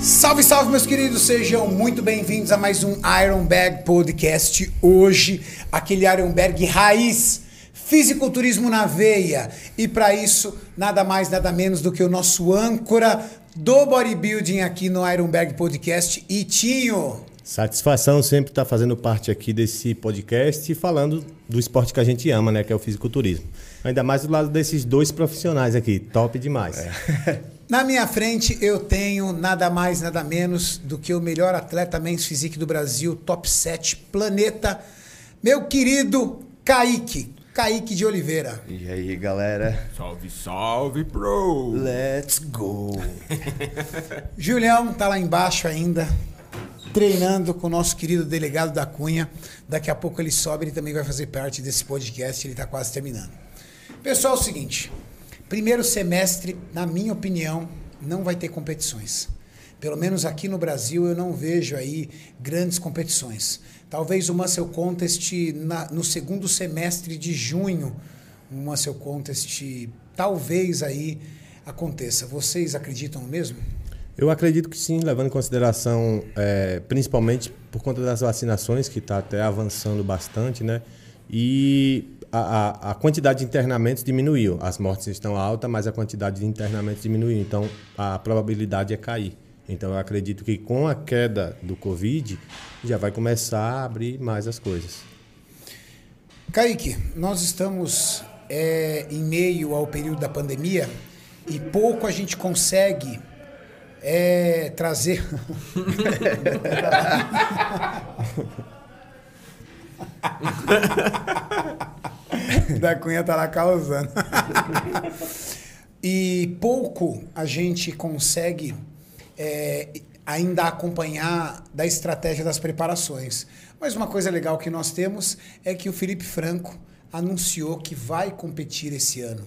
Salve, salve, meus queridos, sejam muito bem-vindos a mais um Iron Bag Podcast. Hoje, aquele Iron Bag raiz, fisiculturismo na veia. E para isso, nada mais, nada menos do que o nosso âncora do bodybuilding aqui no Iron Bag Podcast, Itinho. Satisfação sempre estar fazendo parte aqui desse podcast e falando do esporte que a gente ama, né, que é o fisiculturismo. Ainda mais do lado desses dois profissionais aqui, top demais. É. Na minha frente eu tenho nada mais, nada menos do que o melhor atleta men's physique do Brasil, top 7 planeta, meu querido Kaique. Kaique de Oliveira. E aí, galera? Salve, salve, bro! Let's go! Julião tá lá embaixo ainda, treinando com o nosso querido delegado da Cunha. Daqui a pouco ele sobe, ele também vai fazer parte desse podcast, ele tá quase terminando. Pessoal, é o seguinte, Primeiro semestre, na minha opinião, não vai ter competições. Pelo menos aqui no Brasil eu não vejo aí grandes competições. Talvez o Muscle Contest na, no segundo semestre de junho, o Muscle Contest talvez aí aconteça. Vocês acreditam mesmo? Eu acredito que sim, levando em consideração, é, principalmente por conta das vacinações, que está até avançando bastante, né? E a, a, quantidade de internamentos diminuiu. As mortes estão altas, mas a quantidade de internamentos diminuiu. Então, a probabilidade é cair. Então, eu acredito que com a queda do Covid, já vai começar a abrir mais as coisas. Kaique, nós estamos é, em meio ao período da pandemia e pouco a gente consegue é, trazer. da Cunha tá lá causando. e pouco a gente consegue é, ainda acompanhar da estratégia das preparações. Mas uma coisa legal que nós temos é que o Felipe Franco anunciou que vai competir esse ano.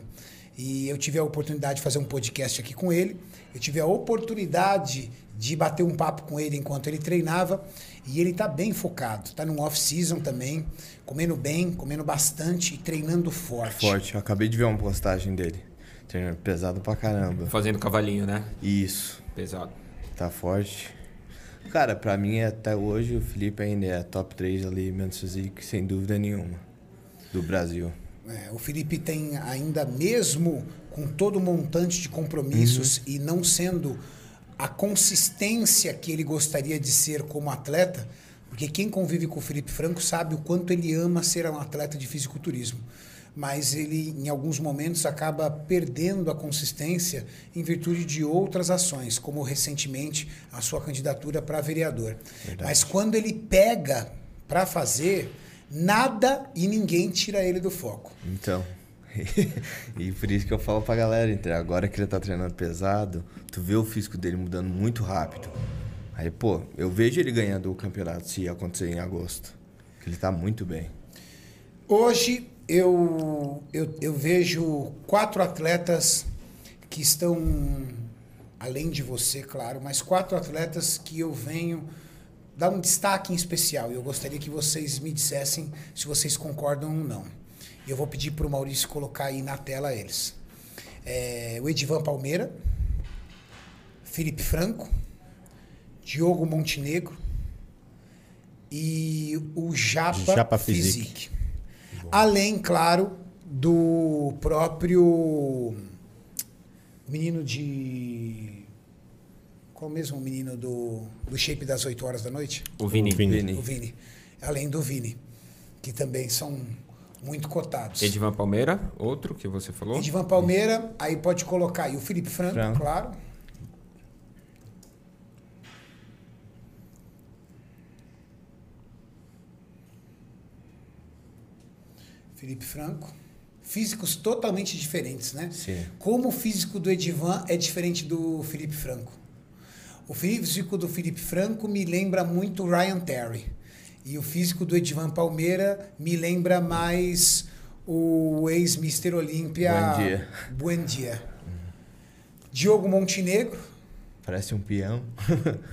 E eu tive a oportunidade de fazer um podcast aqui com ele. Eu tive a oportunidade de bater um papo com ele enquanto ele treinava. E ele está bem focado, está num off-season também, comendo bem, comendo bastante e treinando forte. Forte, eu acabei de ver uma postagem dele. Treinando pesado pra caramba. Fazendo cavalinho, né? Isso. Pesado. Tá forte. Cara, pra mim até hoje o Felipe ainda é top 3 ali, menos physique, sem dúvida nenhuma. Do Brasil. É, o Felipe tem ainda mesmo com todo o montante de compromissos uhum. e não sendo a consistência que ele gostaria de ser como atleta, porque quem convive com o Felipe Franco sabe o quanto ele ama ser um atleta de fisiculturismo. Mas ele, em alguns momentos, acaba perdendo a consistência em virtude de outras ações, como recentemente a sua candidatura para vereador. Verdade. Mas quando ele pega para fazer, nada e ninguém tira ele do foco. Então. e por isso que eu falo pra galera, entre agora que ele tá treinando pesado, tu vê o físico dele mudando muito rápido. Aí, pô, eu vejo ele ganhando o campeonato se acontecer em agosto. Ele tá muito bem. Hoje eu, eu, eu vejo quatro atletas que estão, além de você, claro, mas quatro atletas que eu venho dar um destaque em especial. E eu gostaria que vocês me dissessem se vocês concordam ou não. Eu vou pedir para o Maurício colocar aí na tela eles. É, o Edivan Palmeira, Felipe Franco, Diogo Montenegro e o Japa, Japa Physique. Physique. Além, claro, do próprio menino de. Qual mesmo o menino do, do shape das 8 horas da noite? O Vini. O Vini. O Vini. Além do Vini. Que também são muito cotados. Edivan Palmeira, outro que você falou? Edivan Palmeira, aí pode colocar aí o Felipe Franco, Franco. claro. Felipe Franco. Físicos totalmente diferentes, né? Sim. Como o físico do Edivan é diferente do Felipe Franco. O físico do Felipe Franco me lembra muito Ryan Terry. E o físico do Edvan Palmeira me lembra mais o ex-Mister Olímpia. Bom dia. Buen dia. Diogo Montenegro. Parece um peão.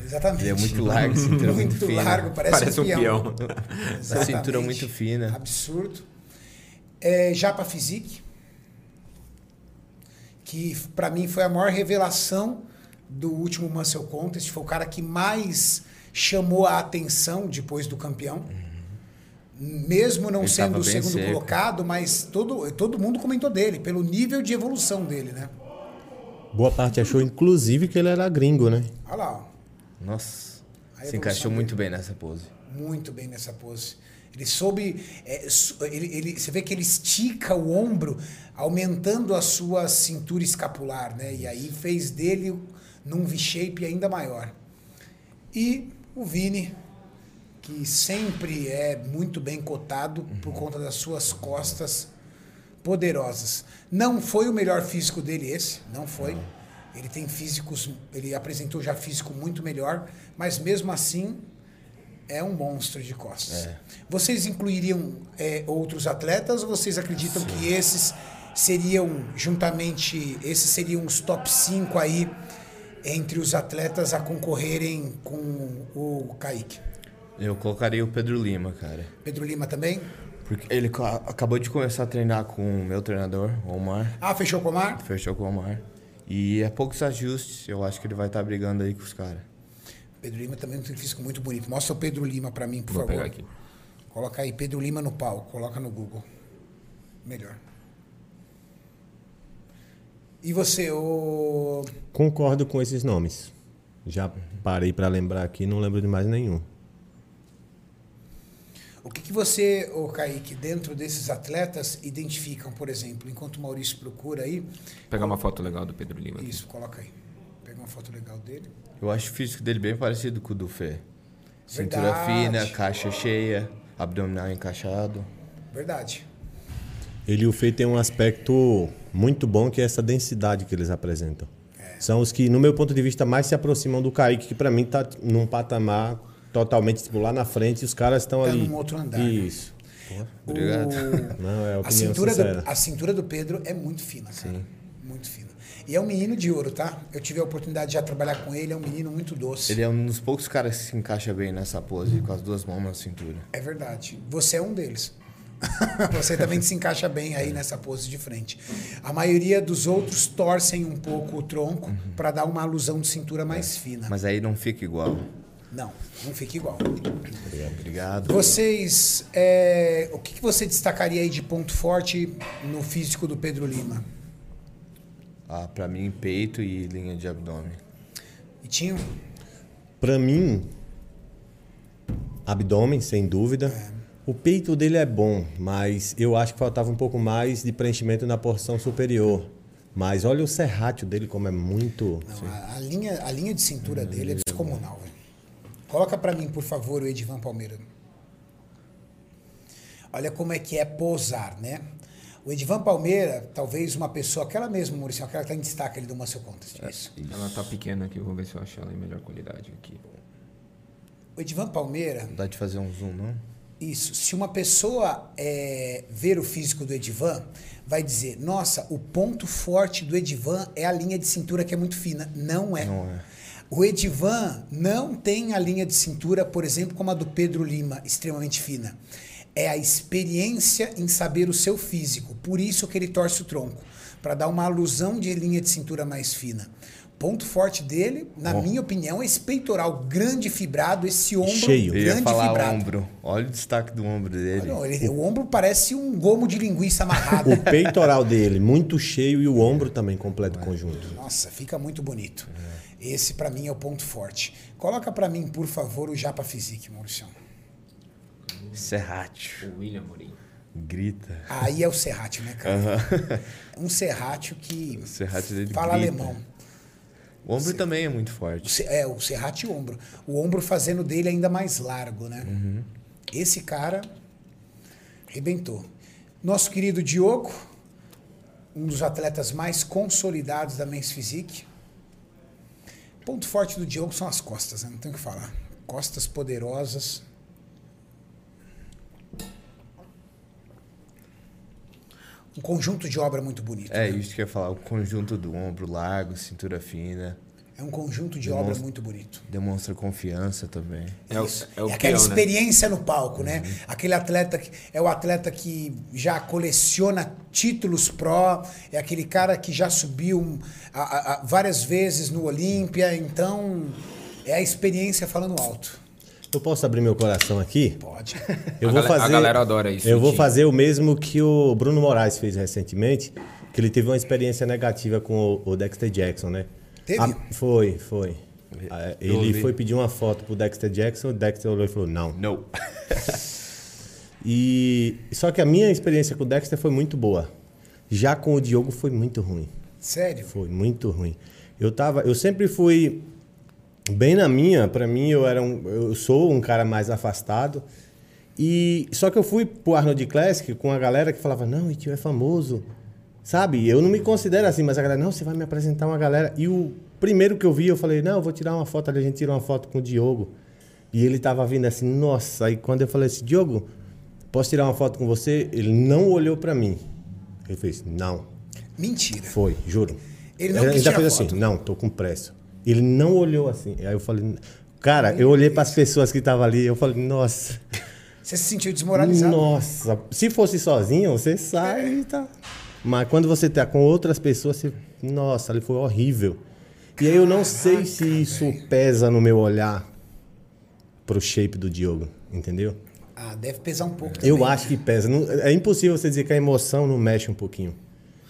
Exatamente. Ele é muito largo, cintura muito, muito fina. largo, parece, parece um, peão. Um peão. A cintura muito fina. Absurdo. É, Japa Physique, que para mim foi a maior revelação do último Muscle Contest, foi o cara que mais chamou a atenção depois do campeão. Mesmo não Ele sendo o segundo seco. colocado, mas todo, todo mundo comentou dele, pelo nível de evolução dele, né? Boa parte achou, inclusive, que ele era gringo, né? Olha lá, ó. Nossa. Se encaixou dele. muito bem nessa pose. muito bem nessa pose. Ele soube. é, ele, ele- você vê que ele estica o ombro, aumentando a sua cintura escapular, né? E aí fez dele num V-shape ainda maior. E o Vini, que sempre é muito bem cotado por conta das suas costas poderosas. Não foi o melhor físico dele esse, não foi. Ele tem físicos, ele apresentou já físico muito melhor, mas mesmo assim é um monstro de costas. É. Vocês incluiriam é, outros atletas ou vocês acreditam que esses seriam juntamente, esses seriam os top 5 aí entre os atletas a concorrerem com o Kaique? Eu colocaria o Pedro Lima, cara. Pedro Lima também? Porque ele acabou de começar a treinar com o meu treinador, Omar. Ah, fechou com o Omar? Fechou com o Omar. E é poucos ajustes, eu acho que ele vai estar brigando aí com os caras. Pedro Lima também tem um físico muito bonito. Mostra o Pedro Lima pra mim, por Vou favor. pegar aqui. Coloca aí Pedro Lima no palco, coloca no Google. Melhor. E você, o Concordo com esses nomes. Já parei para lembrar aqui, não lembro de mais nenhum. o que, que você, o Kaique, dentro desses atletas identificam, por exemplo, enquanto o Maurício procura aí, Pegar uma foto legal do Pedro Lima. aqui. isso, coloca aí. Pega uma foto legal dele. Eu acho o físico dele bem parecido com o do Fê. Cintura Verdade. fina, caixa cheia, abdominal encaixado. Verdade. Ele e o Fei tem um aspecto muito bom que é essa densidade que eles apresentam. São os que, no meu ponto de vista, mais se aproximam do Kaique, que para mim tá num patamar totalmente tipo, lá na frente e os caras estão Tá ali. num outro andar, né? Isso. Obrigado. O- Não, é a a, cintura sincera. do, a cintura do Pedro é muito fina, cara. Muito fina. E é um menino de ouro, tá? Eu tive a oportunidade de já trabalhar com ele, é um menino muito doce. Ele é um dos poucos caras que se encaixa bem nessa pose, com as duas mãos na cintura. É verdade. Você é um deles. Você também se encaixa bem aí nessa pose de frente. A maioria dos outros torcem um pouco o tronco para dar uma alusão de cintura mais fina. Mas aí não fica igual. Não, não fica igual. Obrigado. Vocês, é, o que, que você destacaria aí de ponto forte no físico do Pedro Lima? Ah, pra mim, peito e linha de abdômen. E tinha Pra mim, abdômen, sem dúvida. O peito dele é bom, mas eu acho que faltava um pouco mais de preenchimento na porção superior. Mas olha o serrátil dele como é muito. Não, a, a linha, a linha de cintura dele é descomunal, velho. Coloca pra mim, por favor, o Edivan Palmeira. Olha como é que é posar, né? O Edivan Palmeira, talvez uma pessoa, aquela mesma, Maurício, aquela que tá em destaque ali do Muscle Contest. Isso. Ela tá pequena aqui, eu vou ver se eu acho ela em melhor qualidade aqui. O Edivan Palmeira, Não dá de fazer um zoom, não? Isso. Se uma pessoa é, ver o físico do Edivan, vai dizer: nossa, o ponto forte do Edivan é a linha de cintura que é muito fina. Não é. Não é. O Edivan não tem a linha de cintura, por exemplo, como a do Pedro Lima, extremamente fina. É a experiência em saber o seu físico. Por isso que ele torce o tronco, para dar uma alusão de linha de cintura mais fina. Ponto forte dele, na minha opinião, é esse peitoral grande fibrado, esse ombro Cheio. Eu grande ia falar fibrado. ombro. Olha o destaque do ombro dele. Não, ele- o ombro parece um gomo de linguiça amarrado. O peitoral dele muito cheio e o ombro também completo conjunto. Nossa, fica muito bonito. Esse pra mim é o ponto forte. Coloca pra mim, por favor, o Japa Physique, Maurício. Serrátil. O William Morim. Grita. Aí é o Serratio, né, cara? Um Serratio que O serrátil dele fala grita. alemão. O ombro também é muito O forte. se- É, o Serratio ombro. O ombro fazendo dele ainda mais largo, né? Esse cara arrebentou. Nosso querido Diogo, um dos atletas mais consolidados da Men's Physique. Ponto forte do Diogo são as costas, né? não tem o que falar. Costas poderosas. Um conjunto de obra muito bonito. É né? isso que eu ia falar. O conjunto do ombro largo, cintura fina. É um conjunto de obra muito bonito. Demonstra confiança também. É, o, Isso. é o aquela peão, né? experiência no palco, né? Aquele atleta que é o atleta que já coleciona títulos pró, é aquele cara que já subiu a- a- a- várias vezes no Olímpia, então é a experiência falando alto. Eu posso abrir meu coração aqui? Pode. Eu A vou gala- a fazer. galera adora isso, Eu vou fazer o mesmo que o Bruno Moraes fez recentemente, que ele teve uma experiência negativa com o, o Dexter Jackson, né? Teve? Ah, foi, foi. Ah, Eu Ele vi. foi pedir uma foto pro Dexter Jackson, o Dexter olhou e falou não. Não. E só que a minha experiência com o Dexter foi muito boa. Já com o Diogo foi muito ruim. Sério? Foi muito ruim. Eu tava, eu sempre fui bem na minha, pra mim eu era um, eu sou um cara mais afastado. E só que eu fui pro Arnold Classic com a galera que falava: "Não, o tio é famoso". Sabe? Eu não me considero assim, mas a galera: "Não, você vai me apresentar uma galera". E o primeiro que eu vi, eu falei: "Não, eu vou tirar uma foto ali, a gente tira uma foto com o Diogo". E ele tava vindo assim: "Nossa". Aí quando eu falei assim: "Diogo, posso tirar uma foto com você?" Ele não olhou pra mim. Ele fez: "Não". Mentira. Foi, juro. Ele não Ele ainda fez assim, não, tô com pressa. Ele não olhou assim. Aí eu falei, cara, eu olhei para as pessoas que estavam ali, eu falei, nossa, Você se sentiu desmoralizado? nossa. Se fosse sozinho, você sai e tá. Mas quando você tá com outras pessoas, você, nossa, ali foi horrível. E aí eu não sei se isso pesa no meu olhar pro shape do Diogo, entendeu? Ah, deve pesar um pouco. Eu também. acho que pesa. É impossível você dizer que a emoção não mexe um pouquinho.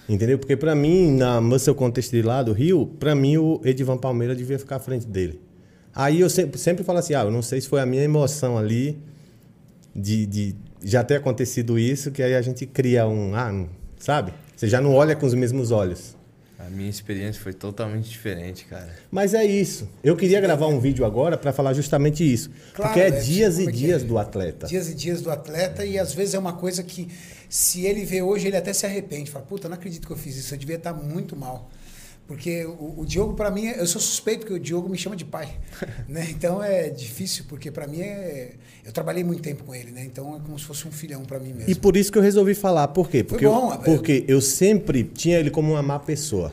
Entendeu? Porque pra mim, na Muscle Contest de lá do Rio, pra mim o Edivan Palmeira devia ficar à frente dele. Aí eu sempre, sempre falo assim, ah, eu não sei se foi a minha emoção ali de, de já ter acontecido isso, que aí a gente cria um, ah, sabe? Você já não olha com os mesmos olhos. A minha experiência foi totalmente diferente, cara. Mas é isso. Eu queria gravar um vídeo agora pra falar justamente isso. Claro, porque é é, dias como e é dias é? do atleta. Dias e dias do atleta, e às vezes é uma coisa que, se ele vê hoje, ele até se arrepende. Fala, puta, não acredito que eu fiz isso, eu devia estar muito mal. Porque o, o Diogo, pra mim, eu sou suspeito, porque o Diogo me chama de pai. né? Então é difícil, porque pra mim é. Eu trabalhei muito tempo com ele, né? Então é como se fosse um filhão pra mim mesmo. E por isso que eu resolvi falar. Por quê? Porque, bom, eu, porque eu sempre tinha ele como uma má pessoa.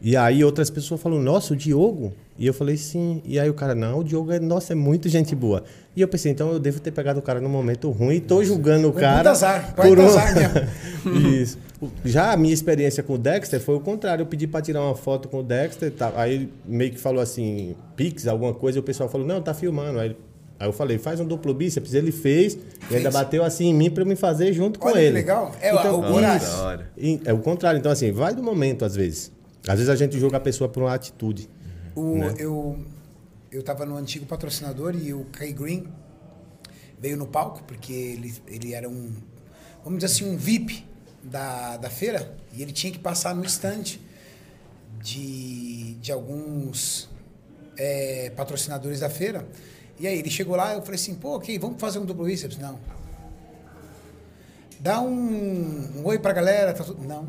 E aí outras pessoas falaram, nossa, o Diogo? E eu falei, sim. E aí o cara, não, o Diogo é, nossa, é muito gente boa. E eu pensei, então eu devo ter pegado o cara no momento ruim e tô julgando o Um cara. azar, pode dar azar Isso. Já a minha experiência com o Dexter foi o contrário. Eu pedi pra tirar uma foto com o Dexter, tá, aí meio que falou assim, Pix, alguma coisa, e o pessoal falou, não, tá filmando. Aí, aí eu falei, faz um duplo bíceps. Ele fez, e ainda Fez. bateu assim em mim pra eu me fazer junto com Olha que ele. legal. É, então, o isso. E É o contrário. Então, assim, vai do momento, às vezes. Às vezes a gente julga a pessoa por uma atitude. O, Né? Eu eu estava no antigo patrocinador e o Kai Green veio no palco, porque ele, ele era um, vamos dizer assim, um VIP da, da feira, e ele tinha que passar no stand de, de alguns é, patrocinadores da feira. E aí ele chegou lá, eu falei assim, pô, ok, vamos fazer um duplo bíceps? Não. Dá um, um oi pra galera, tá tudo. Não.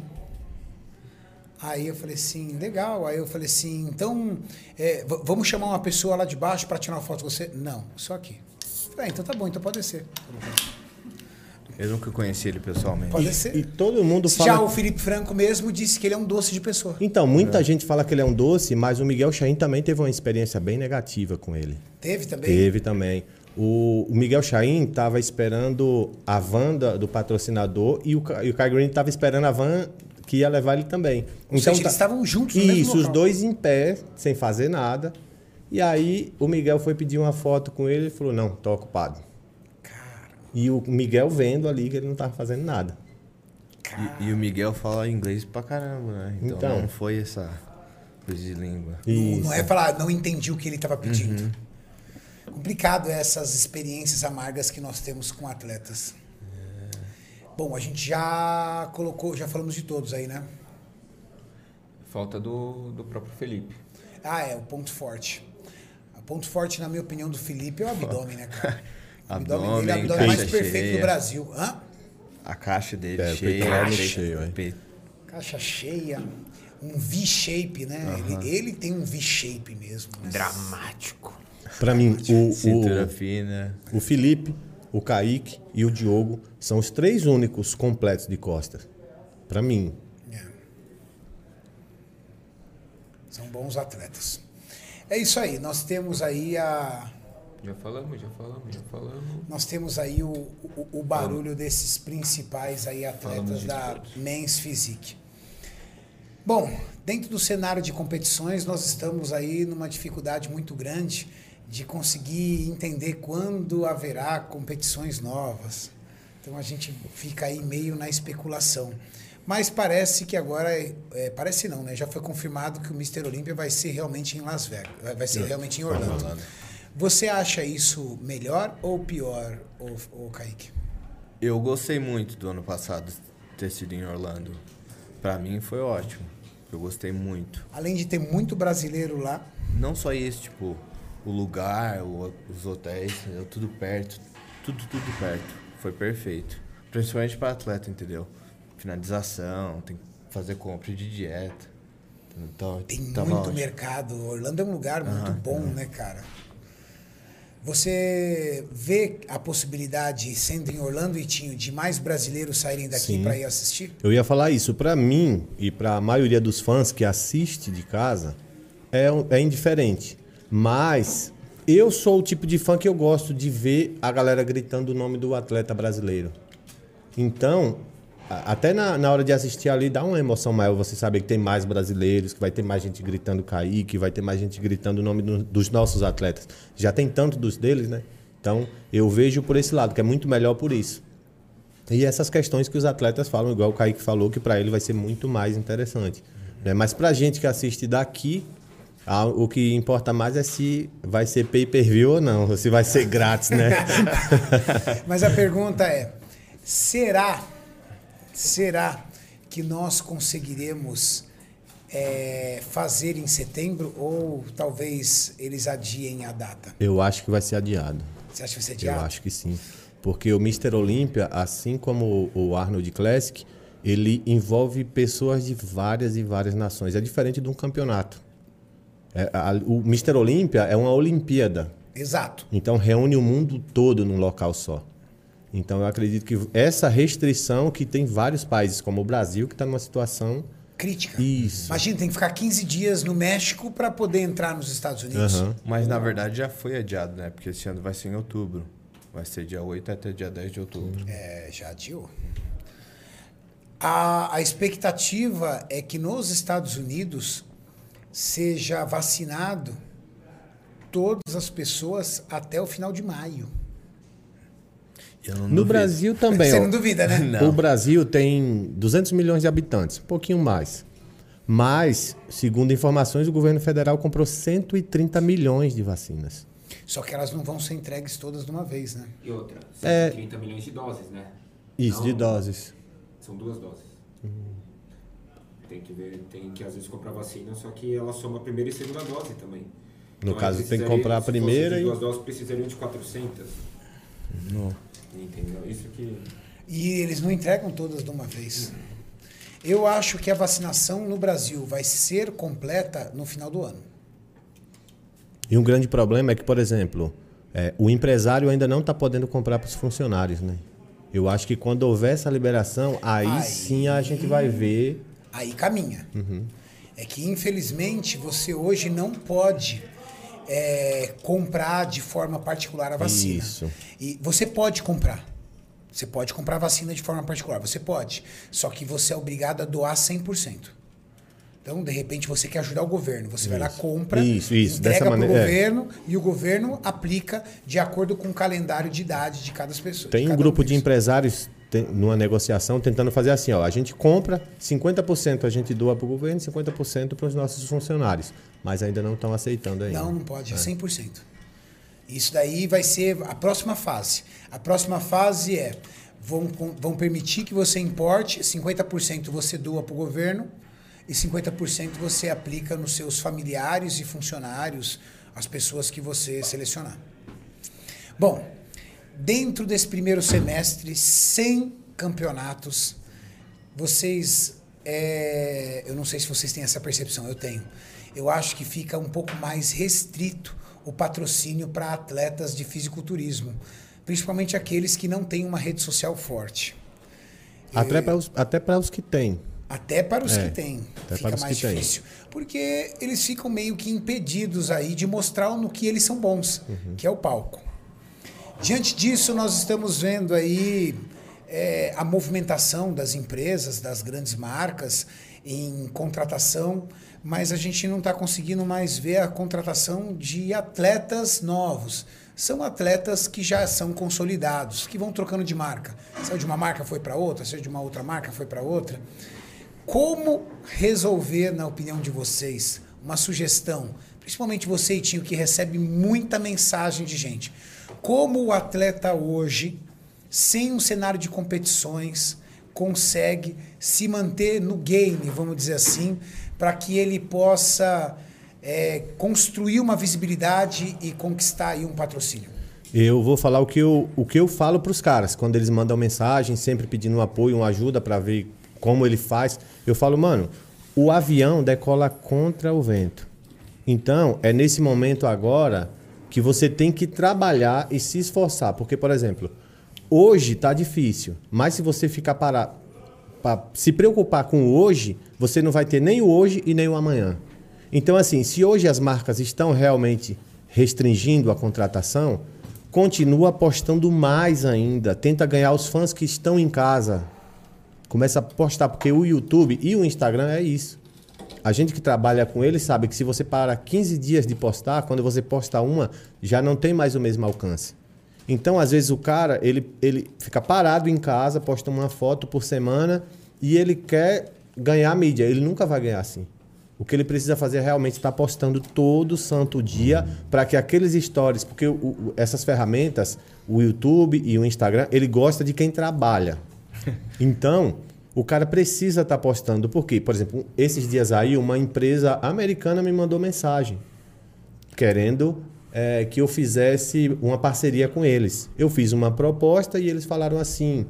Aí eu falei assim, legal. Aí eu falei assim, então é, vamos chamar uma pessoa lá de baixo para tirar uma foto com você? Não, só aqui. Eu Falei, ah, então tá bom, então pode descer. Eu nunca conheci ele pessoalmente. Pode E, descer. e todo mundo Já fala. o Felipe Franco mesmo disse que ele é um doce de pessoa. Então, muita gente fala que ele é um doce, mas o Miguel Chain também teve uma experiência bem negativa com ele. Teve também? Teve também. O, o Miguel Chain estava esperando a van da- do patrocinador e o, e o Kai Green estava esperando a van que ia levar ele também. Ou seja, tá- eles estavam juntos no mesmo Isso, os dois em pé, sem fazer nada. E aí o Miguel foi pedir uma foto com ele e falou: Não, tô ocupado. E o Miguel vendo ali que ele não estava fazendo nada. E, e o Miguel fala inglês pra caramba, né? Então, Então. não foi essa coisa de língua. Não, Isso. não é falar, não entendi o que ele estava pedindo. Complicado essas experiências amargas que nós temos com atletas. Bom, a gente já colocou, já falamos de todos aí, né? Falta do, do próprio Felipe. Ah, é, o ponto forte. O ponto forte, na minha opinião, do Felipe é o abdômen, né, cara? Abdômen dele é o Abdômen, mais caixa perfeito cheia. do Brasil. Hã? A caixa dele É, cheia. peitoral peito- cheio, é. peito- Caixa cheia, um V-shape, né? Ele, ele tem um V-shape mesmo. né? Dramático. Para mim, o, Cintura o, fina. o Felipe, o Kaique e o Diogo são os três únicos completos de costas. Para mim. É. São bons atletas. É isso aí. Nós temos aí a. Já falamos, já falamos, já falamos. Nós temos aí o, o, o barulho desses principais aí atletas da todos. Men's Physique. Bom, dentro do cenário de competições, nós estamos aí numa dificuldade muito grande de conseguir entender quando haverá competições novas. Então a gente fica aí meio na especulação. Mas parece que agora, é, é, parece não, né? Já foi confirmado que o Mr. Olímpia vai ser realmente em Las Vegas, vai ser realmente em Orlando. Você acha isso melhor ou pior, ô, ô Kaique? Eu gostei muito do ano passado ter sido em Orlando. Pra mim foi ótimo. Eu gostei muito. Além de ter muito brasileiro lá, Não só isso, tipo, o lugar, o- os hotéis, tudo perto. Tudo, tudo perto. Foi perfeito. Principalmente para atleta, entendeu? Finalização, tem que fazer compra de dieta. Então, tem muito ótimo. mercado. Orlando é um lugar muito Aham, bom, né, cara? Você vê a possibilidade, sendo em Orlando e Tinho, de mais brasileiros saírem daqui para ir assistir? Eu ia falar isso. Pra mim e pra maioria dos fãs que assiste de casa, é, é indiferente. Mas eu sou o tipo de fã que eu gosto de ver a galera gritando o nome do atleta brasileiro. Então, a- até na, na hora de assistir ali, dá uma emoção maior você saber que tem mais brasileiros, que vai ter mais gente gritando Kaique, vai ter mais gente gritando o nome do- dos nossos atletas. Já tem tanto dos deles, né? Então, eu vejo por esse lado, que é muito melhor por isso. E essas questões que os atletas falam, igual o Kaique falou, que para ele vai ser muito mais interessante. Né? Mas para gente que assiste daqui, o que importa mais é se vai ser pay-per-view ou não, ou se vai ser grátis, né? Mas a pergunta é: será, será que nós conseguiremos é, fazer em setembro ou talvez eles adiem a data? Eu acho que vai ser adiado. Você acha que vai ser Eu adiado? acho que sim. Porque o Mr. Olímpia, assim como o Arnold Classic, ele envolve pessoas de várias e várias nações. É diferente de um campeonato. É, a- o Mr. Olímpia é uma Olimpíada. Exato. Então reúne o mundo todo num local só. Então eu acredito que essa restrição que tem vários países, como o Brasil, que está numa situação. Crítica. Isso. Imagina, tem que ficar 15 dias no México para poder entrar nos Estados Unidos. Aham. Mas na verdade já foi adiado, né? Porque esse ano vai ser em outubro. Vai ser dia 8 até dia 10 de outubro. É, já adiou. A, a expectativa é que nos Estados Unidos seja vacinado todas as pessoas até o final de maio. Eu não No duvido. Brasil também. Você ó. não duvida, né? Não. O Brasil tem 200 milhões de habitantes, um pouquinho mais. Mas, segundo informações, o governo federal comprou 130 milhões de vacinas. Só que elas não vão ser entregues todas de uma vez, né? E outra, É. 130 milhões de doses, né? Isso, Não, de doses. São duas doses. Tem que ver, tem que às vezes comprar vacina, só que ela soma a primeira e segunda dose também. Então, No aí caso, tem que comprar a primeira e- duas doses precisariam de 400. Não. Entendeu? Isso que. E eles não entregam todas de uma vez. Eu acho que a vacinação no Brasil vai ser completa no final do ano. E um grande problema é que, por exemplo, é, o empresário ainda não está podendo comprar para os funcionários, né? Eu acho que quando houver essa liberação, aí, Aí- sim a gente vai ver. Aí caminha. É que, infelizmente, você hoje não pode é, comprar de forma particular a vacina. Isso. E você pode comprar. Você pode comprar vacina de forma particular. Você pode. Só que você é obrigado a doar 100%. Então, de repente, você quer ajudar o governo. Você vai lá, compra, Isso, isso, entrega para o é. governo e o governo aplica de acordo com o calendário de idade de cada pessoa. Tem de um grupo de deles. empresários numa negociação tentando fazer assim, ó, a gente compra, 50% a gente doa para o governo, 50% para os nossos funcionários, mas ainda não estão aceitando ainda. Não, não pode, é 100%. Isso daí vai ser a próxima fase. A próxima fase é: vão, vão permitir que você importe, 50% você doa para o governo e 50% você aplica nos seus familiares e funcionários, as pessoas que você selecionar. Bom, dentro desse primeiro semestre, sem campeonatos, vocês. é, eu não sei se vocês têm essa percepção, eu tenho. Eu acho que fica um pouco mais restrito o patrocínio para atletas de fisiculturismo, principalmente aqueles que não têm uma rede social forte. Até para os, até os que têm. Até para os É, que têm. Fica mais difícil. Porque eles ficam meio que impedidos aí de mostrar no que eles são bons, Uhum. que é o palco. Diante disso, nós estamos vendo aí é, a movimentação das empresas, das grandes marcas em contratação, mas a gente não está conseguindo mais ver a contratação de atletas novos. São atletas que já são consolidados, que vão trocando de marca. Saiu de uma marca, foi para outra, saiu de uma outra marca, foi para outra. Como resolver, na opinião de vocês, uma sugestão, principalmente você, Itinho, que recebe muita mensagem de gente. Como o atleta hoje, sem um cenário de competições, consegue se manter no game, vamos dizer assim, para que ele possa é, construir uma visibilidade e conquistar aí um patrocínio? Eu vou falar o que eu, o que eu falo para os caras. Quando eles mandam mensagem, sempre pedindo um apoio, uma ajuda para ver como ele faz. Eu falo, mano, o avião decola contra o vento. Então, é nesse momento agora que você tem que trabalhar e se esforçar. Porque, por exemplo, hoje tá difícil, mas se você ficar parado, para se preocupar com o hoje, você não vai ter nem o hoje e nem o amanhã. Então, assim, se hoje as marcas estão realmente restringindo a contratação, continua apostando mais ainda. Tenta ganhar os fãs que estão em casa. Começa a postar, porque o YouTube e o Instagram é isso. A gente que trabalha com ele sabe que se você para 15 dias de postar, quando você posta uma, já não tem mais o mesmo alcance. Então, às vezes, o cara, ele, ele fica parado em casa, posta uma foto por semana e ele quer ganhar mídia. Ele nunca vai ganhar assim. O que ele precisa fazer é realmente estar postando todo santo dia para que aqueles stories, porque o- o- essas ferramentas, o YouTube e o Instagram, ele gosta de quem trabalha. Então, o cara precisa estar postando. Por quê? Por exemplo, esses dias aí, uma empresa americana me mandou mensagem querendo eh, que eu fizesse uma parceria com eles. Eu fiz uma proposta e eles falaram assim: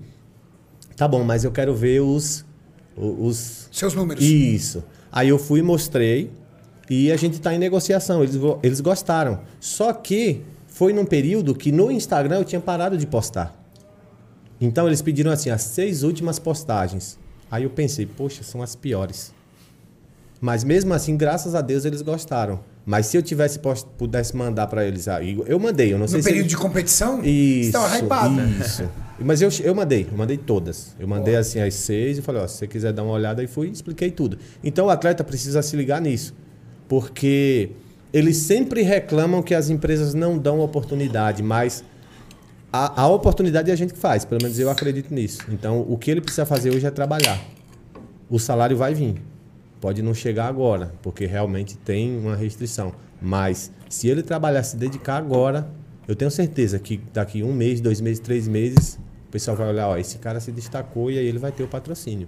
tá bom, mas eu quero ver os. os Seus números. isso. Aí eu fui e mostrei e a gente está em negociação. Eles, eles gostaram. Só que foi num período que no Instagram eu tinha parado de postar. Então eles pediram assim as seis últimas postagens. Aí eu pensei, poxa, são as piores. Mas mesmo assim, graças a Deus, eles gostaram. Mas se eu tivesse post- pudesse mandar para eles aí, eu mandei, eu não sei No se período eles- de competição? Isso, estava hypado. Isso. Mas eu, eu mandei, eu mandei todas. Eu mandei assim as seis e falei, ó, se você quiser dar uma olhada e fui, expliquei tudo. Então o atleta precisa se ligar nisso. Porque eles sempre reclamam que as empresas não dão oportunidade, mas a, a oportunidade é a gente que faz, pelo menos eu acredito nisso. Então o que ele precisa fazer hoje é trabalhar. O salário vai vir. Pode não chegar agora, porque realmente tem uma restrição. Mas se ele trabalhar, se dedicar agora, eu tenho certeza que daqui um mês, dois meses, três meses, o pessoal vai olhar, ó, esse cara se destacou e aí ele vai ter o patrocínio.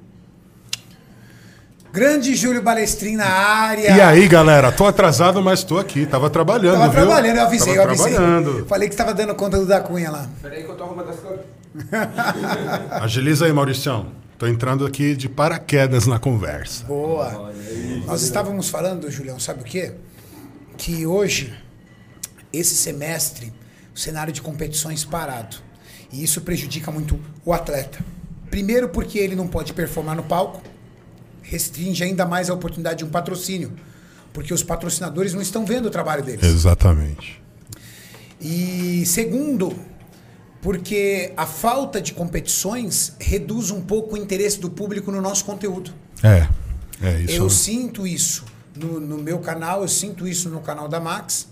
Grande Júlio Balestrin na área. E aí, galera? Tô atrasado, mas tô aqui. Tava trabalhando, Tava viu? trabalhando, eu avisei, Tava eu avisei. trabalhando. Falei que estava dando conta do da Cunha lá. Peraí que eu tô arrumando as coisas. Agiliza aí, Mauricião. Tô entrando aqui de paraquedas na conversa. Boa. Nós estávamos falando, Julião, sabe o quê? Que hoje, esse semestre, o cenário de competições parado. E isso prejudica muito o atleta. Primeiro porque ele não pode performar no palco, restringe ainda mais a oportunidade de um patrocínio. Porque os patrocinadores não estão vendo o trabalho deles. Exatamente. E segundo, porque a falta de competições reduz um pouco o interesse do público no nosso conteúdo. É. É isso. Eu sinto isso no, no meu canal, eu sinto isso no canal da Max.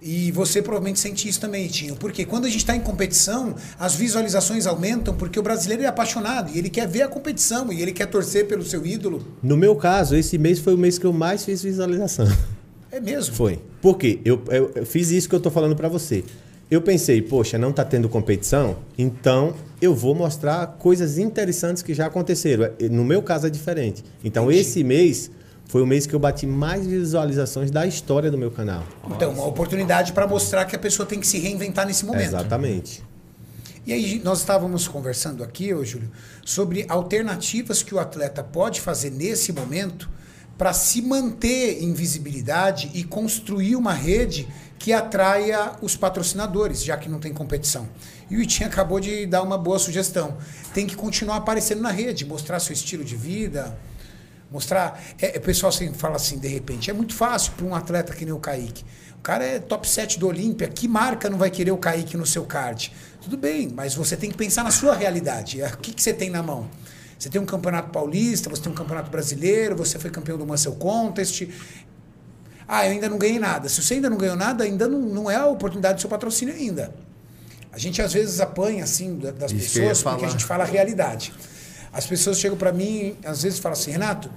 E você provavelmente sente isso também, Tinho. Porque quando a gente está em competição, as visualizações aumentam porque o brasileiro é apaixonado e ele quer ver a competição e ele quer torcer pelo seu ídolo. No meu caso, esse mês foi o mês que eu mais fiz visualização. É mesmo. Foi. Por quê? Eu, eu, eu fiz isso que eu tô falando para você. Eu pensei, poxa, não tá tendo competição, então eu vou mostrar coisas interessantes que já aconteceram. É, No meu caso é diferente. Então esse mês foi o mês que eu bati mais visualizações da história do meu canal. Então, uma oportunidade para mostrar que a pessoa tem que se reinventar nesse momento. Exatamente. E aí nós estávamos conversando aqui, ô Júlio, sobre alternativas que o atleta pode fazer nesse momento para se manter em visibilidade e construir uma rede que atraia os patrocinadores, já que não tem competição. E o Itinho acabou de dar uma boa sugestão. Tem que continuar aparecendo na rede, mostrar seu estilo de vida, Mostrar. É, o pessoal sempre fala assim, de repente, é muito fácil para um atleta que nem o Kaique. O cara é top 7 do Olímpia, que marca não vai querer o Kaique no seu kart? Tudo bem, mas você tem que pensar na sua realidade. O que, que você tem na mão? Você tem um campeonato paulista, você tem um campeonato brasileiro, você foi campeão do Muscle Contest. Ah, eu ainda não ganhei nada. Se você ainda não ganhou nada, ainda não, não é a oportunidade do seu patrocínio ainda. A gente às vezes apanha assim da- das Isso pessoas porque a gente fala a realidade. As pessoas chegam para mim, às vezes falam assim, Renato,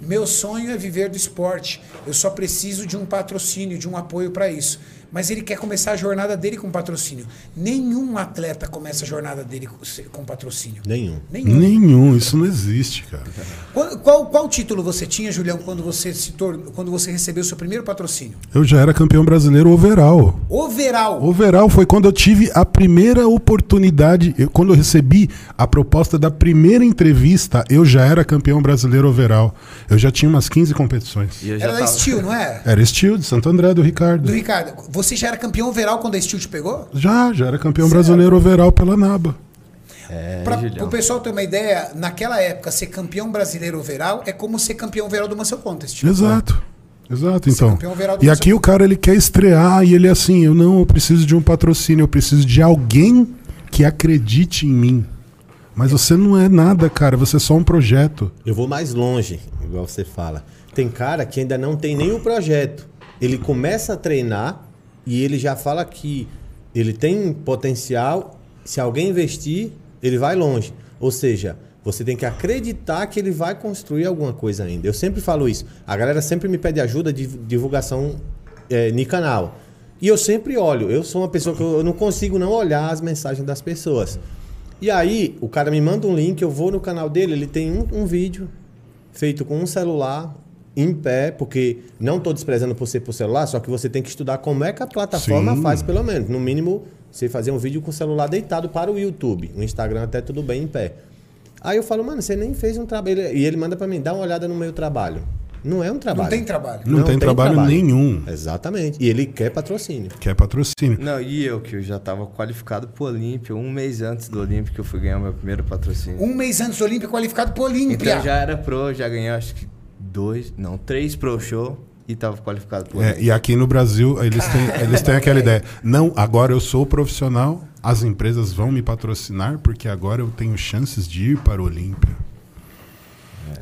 meu sonho é viver do esporte. Eu só preciso de um patrocínio, de um apoio para isso. Mas ele quer começar a jornada dele com patrocínio. Nenhum atleta começa a jornada dele com- patrocínio. Nenhum. Nenhum. Nenhum, isso não existe, cara. Qual, qual, qual título você tinha, Julião, quando você se tornou, quando você recebeu o seu primeiro patrocínio? Eu já era campeão brasileiro overall. Overall. Overall foi quando eu tive a primeira oportunidade, eu- quando eu recebi a proposta da primeira entrevista, eu já era campeão brasileiro overall. Eu já tinha umas 15 competições. E Era da tava... Steel, não é? Era Steel de Santo André do Ricardo. Do Ricardo. Você já era campeão overall quando a Steel te pegou? Já, já era campeão Certo. brasileiro overall pela NABA. É, Para Julião. o pessoal ter uma ideia, naquela época, ser campeão brasileiro overall é como ser campeão overall do Muscle Contest. Exato. Exato, então. E aqui o cara ele quer estrear e ele é assim, eu não, eu preciso de um patrocínio, eu preciso de alguém que acredite em mim. Mas você não é nada, cara, você é só um projeto. Eu vou mais longe, igual você fala. Tem cara que ainda não tem nenhum projeto. Ele começa a treinar e ele já fala que ele tem potencial. Se alguém investir, ele vai longe. Ou seja, você tem que acreditar que ele vai construir alguma coisa ainda. Eu sempre falo isso. A galera sempre me pede ajuda de divulgação é, no canal. E eu sempre olho. Eu sou uma pessoa que eu eu não consigo não olhar as mensagens das pessoas. E aí, o cara me manda um link, eu vou no canal dele, ele tem um, um vídeo feito com um celular em pé, porque não estou desprezando por ser por celular, só que você tem que estudar como é que a plataforma Sim. faz, pelo menos. No mínimo, você fazer um vídeo com o celular deitado para o YouTube. O Instagram até tudo bem em pé. Aí eu falo, mano, você nem fez um trabalho. E ele manda para mim, dá uma olhada no meu trabalho. Não é um trabalho. Não tem trabalho. Não, tem, trabalho, nenhum. Exatamente. E ele quer patrocínio. Que é patrocínio. Não, e eu, que eu já tava qualificado pro Olímpia, um mês antes do Olímpia que eu fui ganhar meu primeiro patrocínio. Um mês antes do Olímpia, qualificado pro Então Olímpia. eu já era pro, já ganhei acho que dois, não, três pro show e tava qualificado pro É, e aqui no Brasil, eles têm, eles têm aquela ideia. Não, agora eu sou profissional, as empresas vão me patrocinar porque agora eu tenho chances de ir para o Olímpia.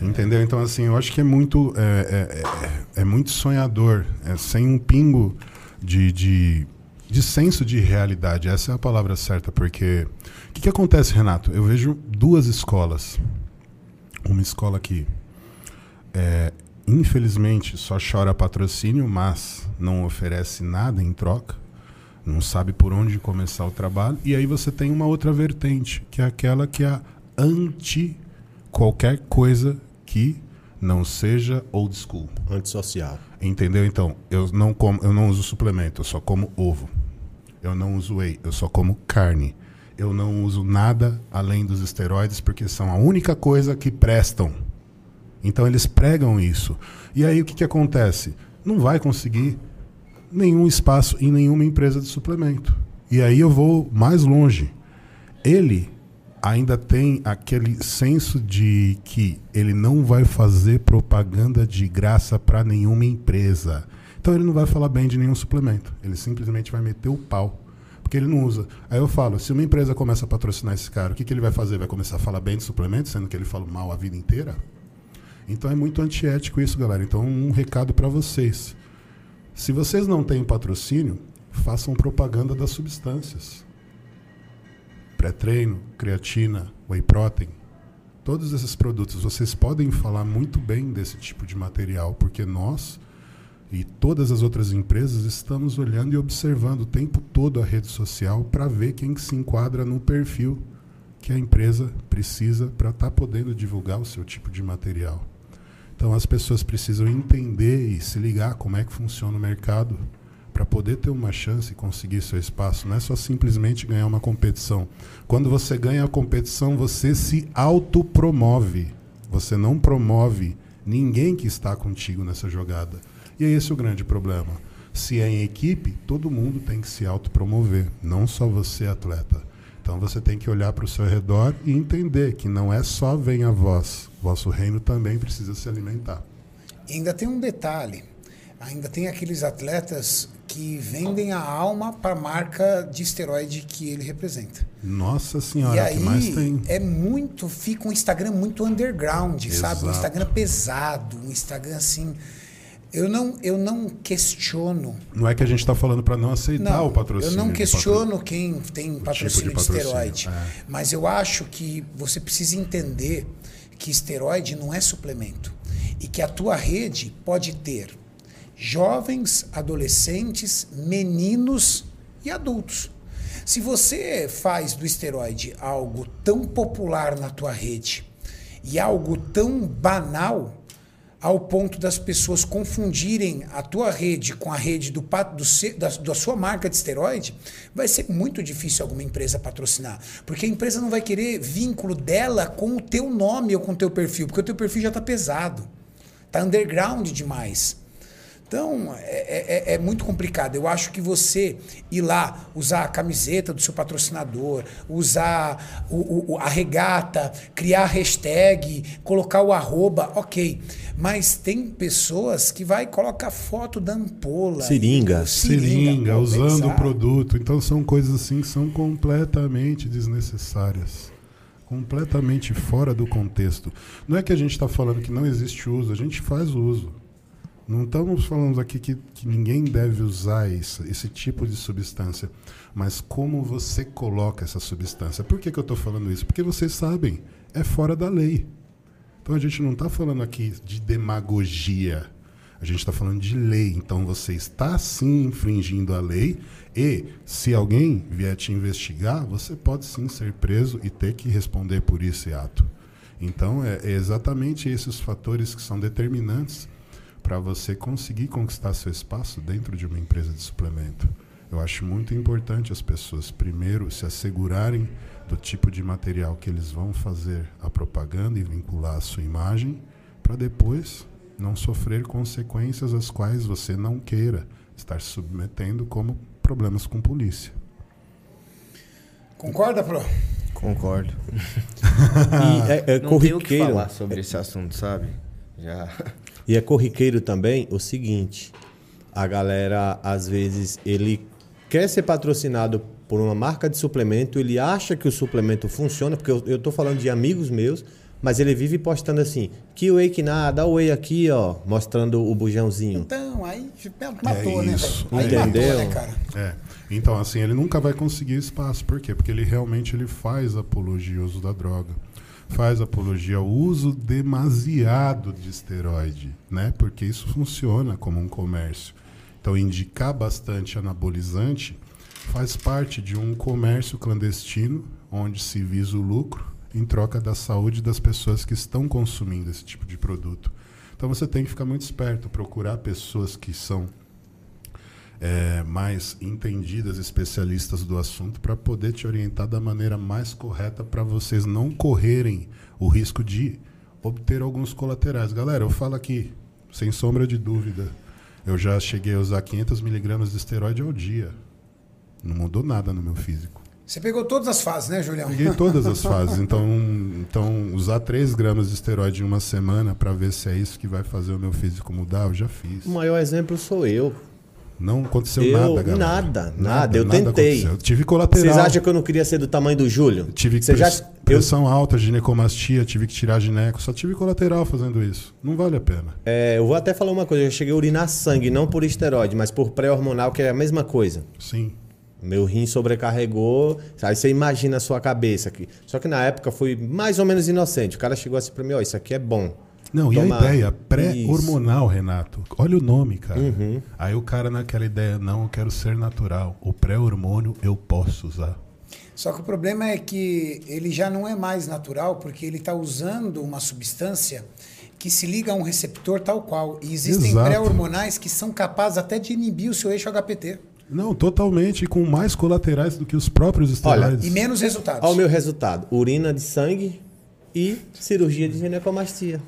Entendeu? Então, assim, eu acho que é muito, é, é- é- é muito sonhador, é sem um pingo de, de, de senso de realidade. Essa é a palavra certa, porque. O que, que acontece, Renato? Eu vejo duas escolas. Uma escola que é, infelizmente só chora patrocínio, mas não oferece nada em troca, não sabe por onde começar o trabalho. E aí você tem uma outra vertente, que é aquela que é anti qualquer coisa que não seja old school. Antissocial. Entendeu? Então, eu não como, eu não uso suplemento, eu só como ovo. Eu não uso whey, eu só como carne. Eu não uso nada além dos esteroides porque são a única coisa que prestam. Então eles pregam isso. E aí o que, que acontece? Não vai conseguir nenhum espaço em nenhuma empresa de suplemento. E aí eu vou mais longe. Ele ainda tem aquele senso de que ele não vai fazer propaganda de graça para nenhuma empresa. Então ele não vai falar bem de nenhum suplemento. Ele simplesmente vai meter o pau. Porque ele não usa. Aí eu falo, se uma empresa começa a patrocinar esse cara, o que, que ele vai fazer? Vai começar a falar bem de suplemento, sendo que ele fala mal a vida inteira? Então é muito antiético isso, galera. Então um recado para vocês. Se vocês não têm patrocínio, façam propaganda das substâncias. Pré-treino, creatina, whey protein. Todos esses produtos, vocês podem falar muito bem desse tipo de material, porque nós e todas as outras empresas estamos olhando e observando o tempo todo a rede social para ver quem que se enquadra no perfil que a empresa precisa para estar podendo divulgar o seu tipo de material. Então as pessoas precisam entender e se ligar como é que funciona o mercado para poder ter uma chance e conseguir seu espaço. Não é só simplesmente ganhar uma competição. Quando você ganha a competição, você se autopromove. Você não promove ninguém que está contigo nessa jogada. E é esse o grande problema. Se é em equipe, todo mundo tem que se autopromover, não só você, atleta. Então você tem que olhar para o seu redor e entender que não é só vem a voz, vosso reino também precisa se alimentar. E ainda tem um detalhe. Ainda tem aqueles atletas que vendem a alma para a marca de esteroide que ele representa. Nossa E senhora, o que mais aí tem? é muito, fica um Instagram muito underground, sabe? Um Exato. Instagram pesado, um Instagram assim. Eu não, eu não questiono. Não é que a gente está falando para não aceitar Não, o patrocínio. eu não de questiono quem tem patrocínio de, patrocínio, esteroide. é. Mas eu acho que você precisa entender que esteroide não é suplemento. E que a tua rede pode ter jovens, adolescentes, meninos e adultos. Se você faz do esteroide algo tão popular na tua rede e algo tão banal ao ponto das pessoas confundirem a tua rede com a rede do, do da, da sua marca de esteroide, vai ser muito difícil alguma empresa patrocinar. Porque a empresa não vai querer vínculo dela com o teu nome ou com o teu perfil, porque o teu perfil já está pesado. Está underground demais. Então, é, é- é muito complicado. Eu acho que você ir lá, usar a camiseta do seu patrocinador, usar o- o- a regata, criar a hashtag, colocar o arroba, ok. Mas tem pessoas que vai e coloca foto da ampola. Seringa. Seringa, pô, usando o pesado. produto. Então são coisas assim que são completamente desnecessárias. Completamente fora do contexto. Não é que a gente está falando que não existe uso, a gente faz o uso. Não estamos falando aqui que, que ninguém deve usar isso, esse tipo de substância. Mas como você coloca essa substância? Por que, que eu estou falando isso? Porque vocês sabem, é fora da lei. Então a gente não está falando aqui de demagogia. A gente está falando de lei. Então você está sim infringindo a lei e se alguém vier te investigar, você pode sim ser preso e ter que responder por esse ato. Então é, é exatamente esses fatores que são determinantes para você conseguir conquistar seu espaço dentro de uma empresa de suplemento. Eu acho muito importante as pessoas primeiro se assegurarem do tipo de material que eles vão fazer a propaganda e vincular a sua imagem, para depois não sofrer consequências às quais você não queira estar se submetendo, como problemas com polícia. Concorda, Pro? Concordo. E é, é Não tenho o que falar sobre esse assunto, sabe? Já. E é corriqueiro também o seguinte: a galera, às vezes, ele quer ser patrocinado por uma marca de suplemento, ele acha que o suplemento funciona, porque eu, eu tô falando de amigos meus, mas ele vive postando assim: que whey que nada, whey aqui, ó, mostrando o bujãozinho. Então, aí matou, É né, isso. velho? Aí Entendeu? matou, né, cara? É. Então, assim, ele nunca vai conseguir espaço. Por quê? Porque ele realmente ele faz apologia ao uso da droga. Faz apologia ao uso demasiado de esteroide, né? Porque isso funciona como um comércio. Então, indicar bastante anabolizante faz parte de um comércio clandestino onde se visa o lucro em troca da saúde das pessoas que estão consumindo esse tipo de produto. Então, você tem que ficar muito esperto, procurar pessoas que são é, mais entendidas, especialistas do assunto, para poder te orientar da maneira mais correta para vocês não correrem o risco de obter alguns colaterais. Galera, eu falo aqui, sem sombra de dúvida, eu já cheguei a usar 500 miligramas de esteroide ao dia. Não mudou nada no meu físico. Você pegou todas as fases, né, Julião? Peguei todas as fases. Então, então usar 3 gramas de esteroide em uma semana para ver se é isso que vai fazer o meu físico mudar, eu já fiz. O maior exemplo sou eu. Não aconteceu Eu- nada, galera. nada, nada. Eu tentei. aconteceu. Eu tive colateral. Vocês acham que eu não queria ser do tamanho do Júlio? Tive já, press- eu, pressão alta, ginecomastia, tive que tirar gineco. Só tive colateral fazendo isso. Não vale a pena. é, eu vou até falar uma coisa. Eu cheguei a urinar sangue, não por esteroide, mas por pré-hormonal, que é a mesma coisa. Sim. Meu rim sobrecarregou. Aí você imagina a sua cabeça aqui. Só que na época foi mais ou menos inocente. O cara chegou assim pra mim, ó, isso aqui é bom. Não, e a ideia pré-hormonal, Renato? Olha o nome, cara. Uhum. Aí o cara naquela ideia, não, eu quero ser natural. O pré-hormônio eu posso usar. Só que o problema é que ele já não é mais natural, porque ele está usando uma substância que se liga a um receptor tal qual. E existem pré-hormonais que são capazes até de inibir o seu eixo HPT. Não, totalmente, com mais colaterais do que os próprios esteroides. E menos resultados. Olha o meu resultado: urina de sangue e cirurgia de ginecomastia.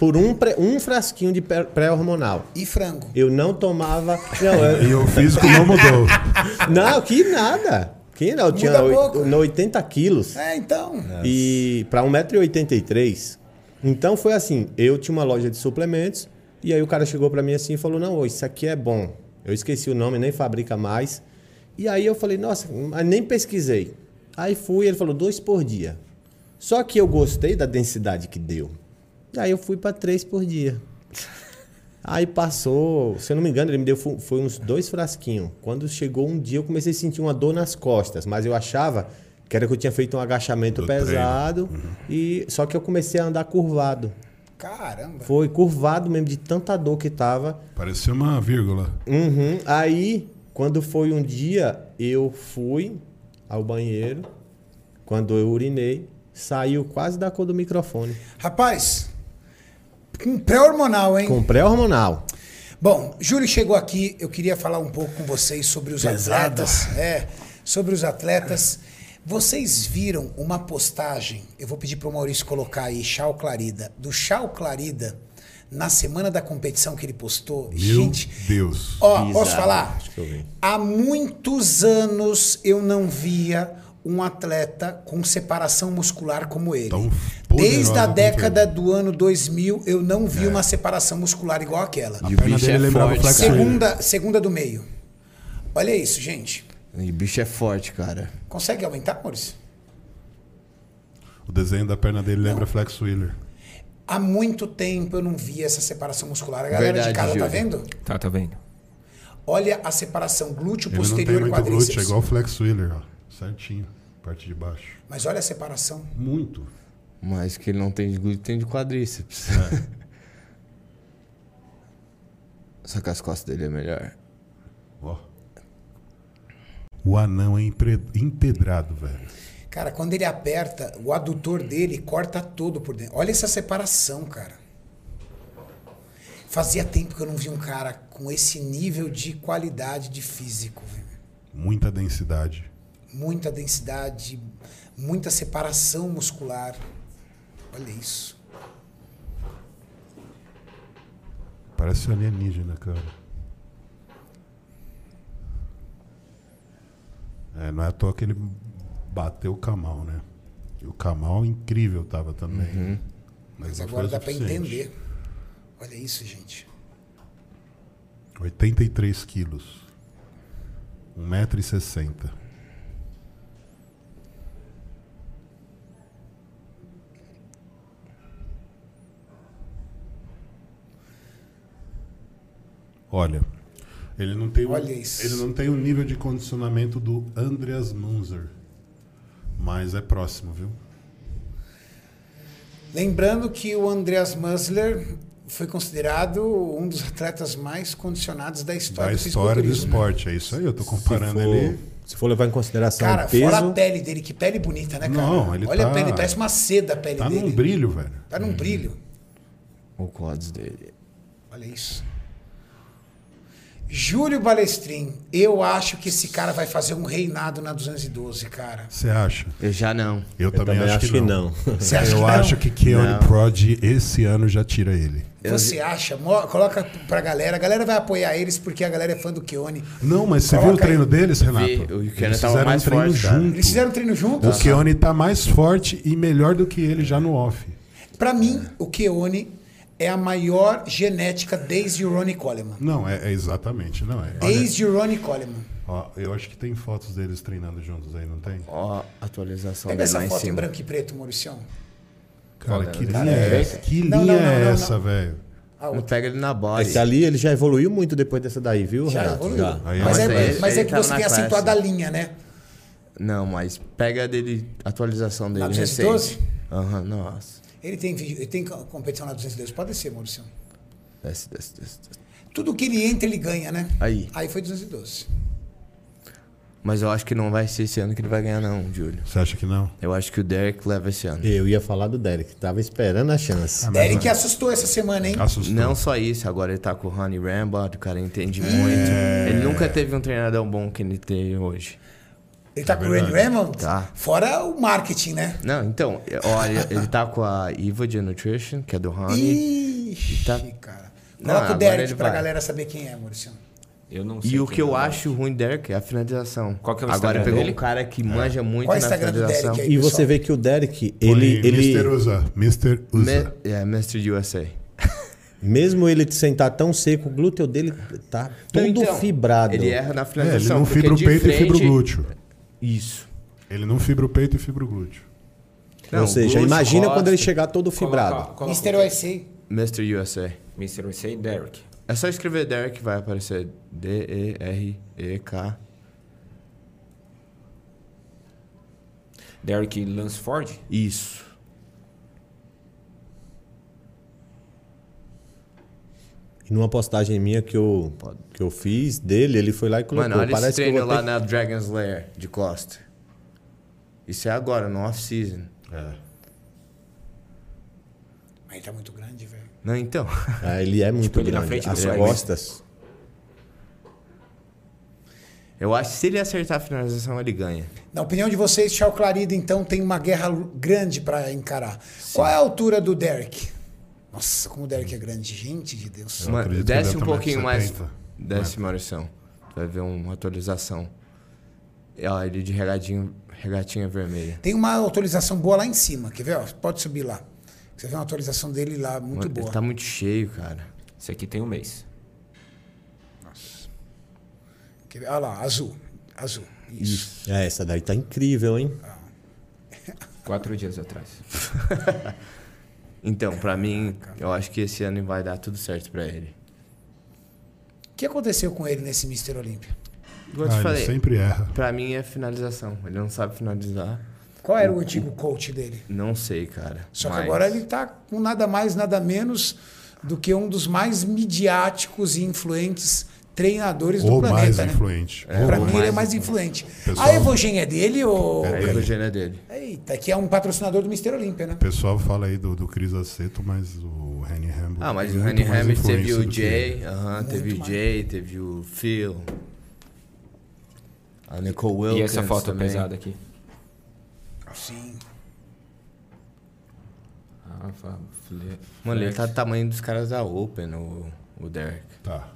Por um, pré- um frasquinho de pré- pré-hormonal. E frango. Eu não tomava. Não, eu- E o físico não mudou. não, que nada. Quem não? Eu tinha Muda oit- pouco. no 80 quilos. É, então. E para 1,83m. Então foi assim, eu tinha uma loja de suplementos e aí o cara chegou para mim assim e falou: "Não, isso aqui é bom". Eu esqueci o nome, nem fabrica mais. E aí eu falei: "Nossa, mas nem pesquisei". Aí fui, ele falou: dois por dia". Só que eu gostei da densidade que deu. Aí eu fui para três por dia. Aí passou, se eu não me engano, ele me deu foi uns dois frasquinhos. Quando chegou um dia, eu comecei a sentir uma dor nas costas, mas eu achava que era que eu tinha feito um agachamento Do pesado e só que eu comecei a andar curvado. Caramba. Foi curvado mesmo de tanta dor que tava. Parecia uma vírgula. Uhum. Aí, quando foi um dia, eu fui ao banheiro. Quando eu urinei, saiu quase da cor do microfone. Rapaz, com pré-hormonal, hein? Com pré-hormonal. Bom, Júlio chegou aqui, eu queria falar um pouco com vocês sobre os Pesado. atletas. É, sobre os atletas. Vocês viram uma postagem, eu vou pedir para o Maurício colocar aí, Chau Clarida, do Chau Clarida, na semana da competição que ele postou. Meu Gente, Deus. ó, Bizarro, posso falar? acho que eu vi. Há muitos anos eu não via um atleta com separação muscular como ele. Tão poderosa Desde a década do ano 2000, eu não vi uma separação muscular igual aquela. A E o perna bicho dele é lembrava forte. Segunda, segunda do meio. Olha isso, gente. E o bicho é forte, cara. Consegue aumentar, Maurício? O desenho da perna dele lembra Flex Wheeler. Há muito tempo eu não via essa separação muscular. A galera de Verdade, casa tá vendo? Tá, tá vendo? Olha a separação glúteo Ele não tem posterior muito glúteo, é quadríceps. igual o Flex Wheeler, ó. Certinho. Parte de baixo. Mas olha a separação. Muito. Mas que ele não tem de glúteo, tem de quadríceps. Só que as costas dele é melhor. Ó. O anão é empedrado, velho. Cara, quando ele aperta, o adutor dele corta todo por dentro. Olha essa separação, cara. Fazia tempo que eu não vi um cara com esse nível de qualidade de físico. velho. Muita densidade. Muita densidade, muita separação muscular. Olha isso. Parece um alienígena, cara. É, não é à toa que ele bateu o Kamal, né? E o Kamal incrível tava também. Mas não agora dá pra suficiente. entender. Olha isso, gente. 83 quilos. 1,60m. Olha, ele não tem o- ele não tem o nível de condicionamento do Andreas Munzer, mas é próximo, viu? Lembrando que o Andreas Musler foi considerado um dos atletas mais condicionados da história Da do história do né? esporte, é isso aí. Eu tô Se comparando for, ele. se for levar em consideração Cara, o peso, fora a pele dele, que pele bonita, né, cara? Não, ele Olha tá- a pele, parece uma seda a pele Tá dele. num brilho, velho. Tá num brilho. O quads dele. Olha isso. Júlio Balestrin, eu acho que esse cara vai fazer um reinado na 212, cara. Você acha? Eu já não. Eu, eu também, acho, que, não. Você acha eu que não? acho que Keone Não. Prod esse ano já tira ele. Você acha? Coloca pra galera. A galera vai apoiar eles porque a galera é fã do Keone. Não, mas você Coloca viu o treino aí. deles, Renato? Vi, o Keone Eles tava fizeram mais um treino forte, cara. junto. Eles fizeram treino juntos? O Keone tá mais forte e melhor do que ele já no off. Pra mim, o Keone é a maior genética desde o Ronnie Coleman. Não, é, é exatamente, não é. Desde o Ronnie Coleman. ó, eu acho que tem fotos deles treinando juntos aí, não tem? Ó, atualização Pega essa em foto em cima. branco e preto, Mauricião. Cara, que linha é essa? Que linha Não, não, é não, essa, velho? Não pega ele na body. esse ali ele já evoluiu muito depois dessa daí, viu, Já Renato? evoluiu. Aí é Mas, é, mas é Ele que tava você na tem classe. acentuado a linha, né? Não, mas pega dele, atualização dele Na 212? recente. Aham, nossa. Ele tem, ele tem competição na 212. Pode ser, Mauricião. Desce, desce, desce. desce. Tudo que ele entra, ele ganha, né? Aí. Aí foi 212. Mas eu acho que não vai ser esse ano que ele vai ganhar, não, Júlio. Você acha que não? Eu acho que o Derek leva esse ano. Eu ia falar do Derek, tava esperando a chance. Ah, Derek não- assustou essa semana, hein? Assustou. Não só isso, agora ele tá com o Ronnie Rambo, o cara entende muito. Ele nunca teve um treinador bom que ele tem hoje. Ele tá É com o Randy Raymond? Tá. Fora o marketing, né? Não, então, olha, ele tá com a Eva de Nutrition, que é do Ronnie. Ixi, tá- cara. Não, Coloca o Derek pra vai. galera saber quem é, Maurício. Eu não sei. E o que é eu Derek. acho ruim Derek é a finalização. Qual que é o Agora Instagram pegou dele? um cara que manja muito Qual é o na Instagram do finalização. Derek aí? E você pessoal. vê que o Derek, Qual é do ele, Derek aí, e você vê que o Derek, Põe ele, ele Mr. Usa. Mr. Usa. Me, é, Mestre USA. mesmo ele sentar tão seco, o glúteo dele tá todo então, fibrado. Ele erra na É, ele finalização. não fibra o peito e fibra o glúteo. Isso. Ele não fibra o peito e fibra o glúteo. Não, Ou seja, glúteo, imagina costa, quando ele chegar todo fibrado. coloca- Mr. USA. Mestre USA. Mr. USA Derek. É só escrever Derek, vai aparecer D-E-R-E-K. Derek Lansford. Isso. Numa postagem minha que eu, que eu fiz dele, ele foi lá e colocou. Mano, olha esse Parece que eu treino lá ter... na Dragon's Lair de Costa. Isso é agora, no off-season. É. Mas ele tá muito grande, velho. Não, então. Ah, ele é muito Tipo, ele na grande. As costas. Eu acho que se ele acertar a finalização, ele ganha. Na opinião de vocês, Charles Clarida, então, tem uma guerra grande pra encarar. Qual é a altura do Derek? Nossa, como o Derek é grande. Gente de Deus. Desce um pouquinho mais. 1,70. Desce, Maurição. Tu vai ver uma atualização. Ó, ele de regadinho, regatinha vermelha. Tem uma atualização boa lá em cima. Quer ver? ó? Pode subir lá. Você vê uma atualização dele lá muito Mano, boa. ele tá muito cheio, cara. Esse aqui tem um mês. Quer ver? Olha lá, azul. Azul. Isso. É, essa daí tá incrível, hein? Quatro dias atrás. Então, pra mim, eu acho que esse ano vai dar tudo certo pra ele. O que aconteceu com ele nesse Mr. Olímpia? Igual eu Ah, te ele falei, sempre erra. pra mim é finalização. Ele não sabe finalizar. Qual era o antigo coach dele? Não sei, cara. Só que Mas- agora ele tá com nada mais, nada menos do que um dos mais midiáticos e influentes treinadores do Ou planeta, mais né? influente. É, Ou Pra ou mim ele é mais influente. Pessoal- A Evogen é dele ou... É, a Eugênia é dele. Eita, que é um patrocinador do Mr. Olímpia, né? O pessoal fala aí do, do Chris Aceto, mas o Henry Hamilton. Ah, mas o Henry Hamilton teve o do Jay, aham, teve o mais. Jay, teve o Phil. A Nicole Wilkins e essa foto também. pesada aqui? Sim. Fle... Mano, ele tá do tamanho dos caras da Open, o, o Derek. Tá.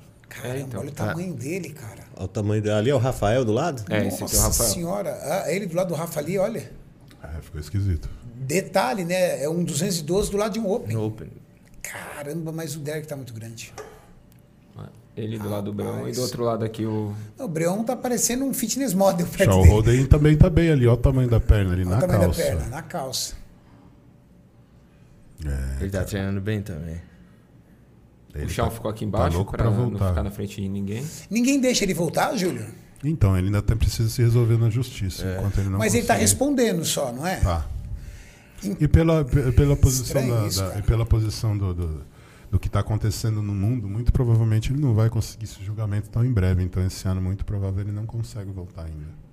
Caramba, então, olha o tá. tamanho dele, cara. Olha o tamanho dele. Ali é o Rafael do lado? É, esse aqui é o Nossa Rafael. senhora. Ah, ele do lado do Rafa ali, olha. É, ficou esquisito. Detalhe, né? É um 212 do lado de um Open. No Open. Caramba, mas o Derek tá muito grande. Ele do lado do Brão e Rapaz. do outro lado aqui o. O Breon tá parecendo um fitness model perto Já o. Roden também tá bem ali, olha o tamanho da perna ali Olha na o tamanho calça. da perna, na calça. É, Ele tá treinando bem também. Ele o chão tá- ficou aqui tá embaixo pra pra não ficar na frente de ninguém. Ninguém deixa ele voltar, Júlio? Então, ele ainda tem, precisa se resolver na justiça. Enquanto ele não Mas ele tá conseguir- respondendo só, não é? Tá. E pela, pe- pela posição, da, isso, da- e pela posição do, do, do que está acontecendo no mundo, muito provavelmente ele não vai conseguir esse julgamento tão em breve. Então, esse ano, muito provável, ele não consegue voltar ainda.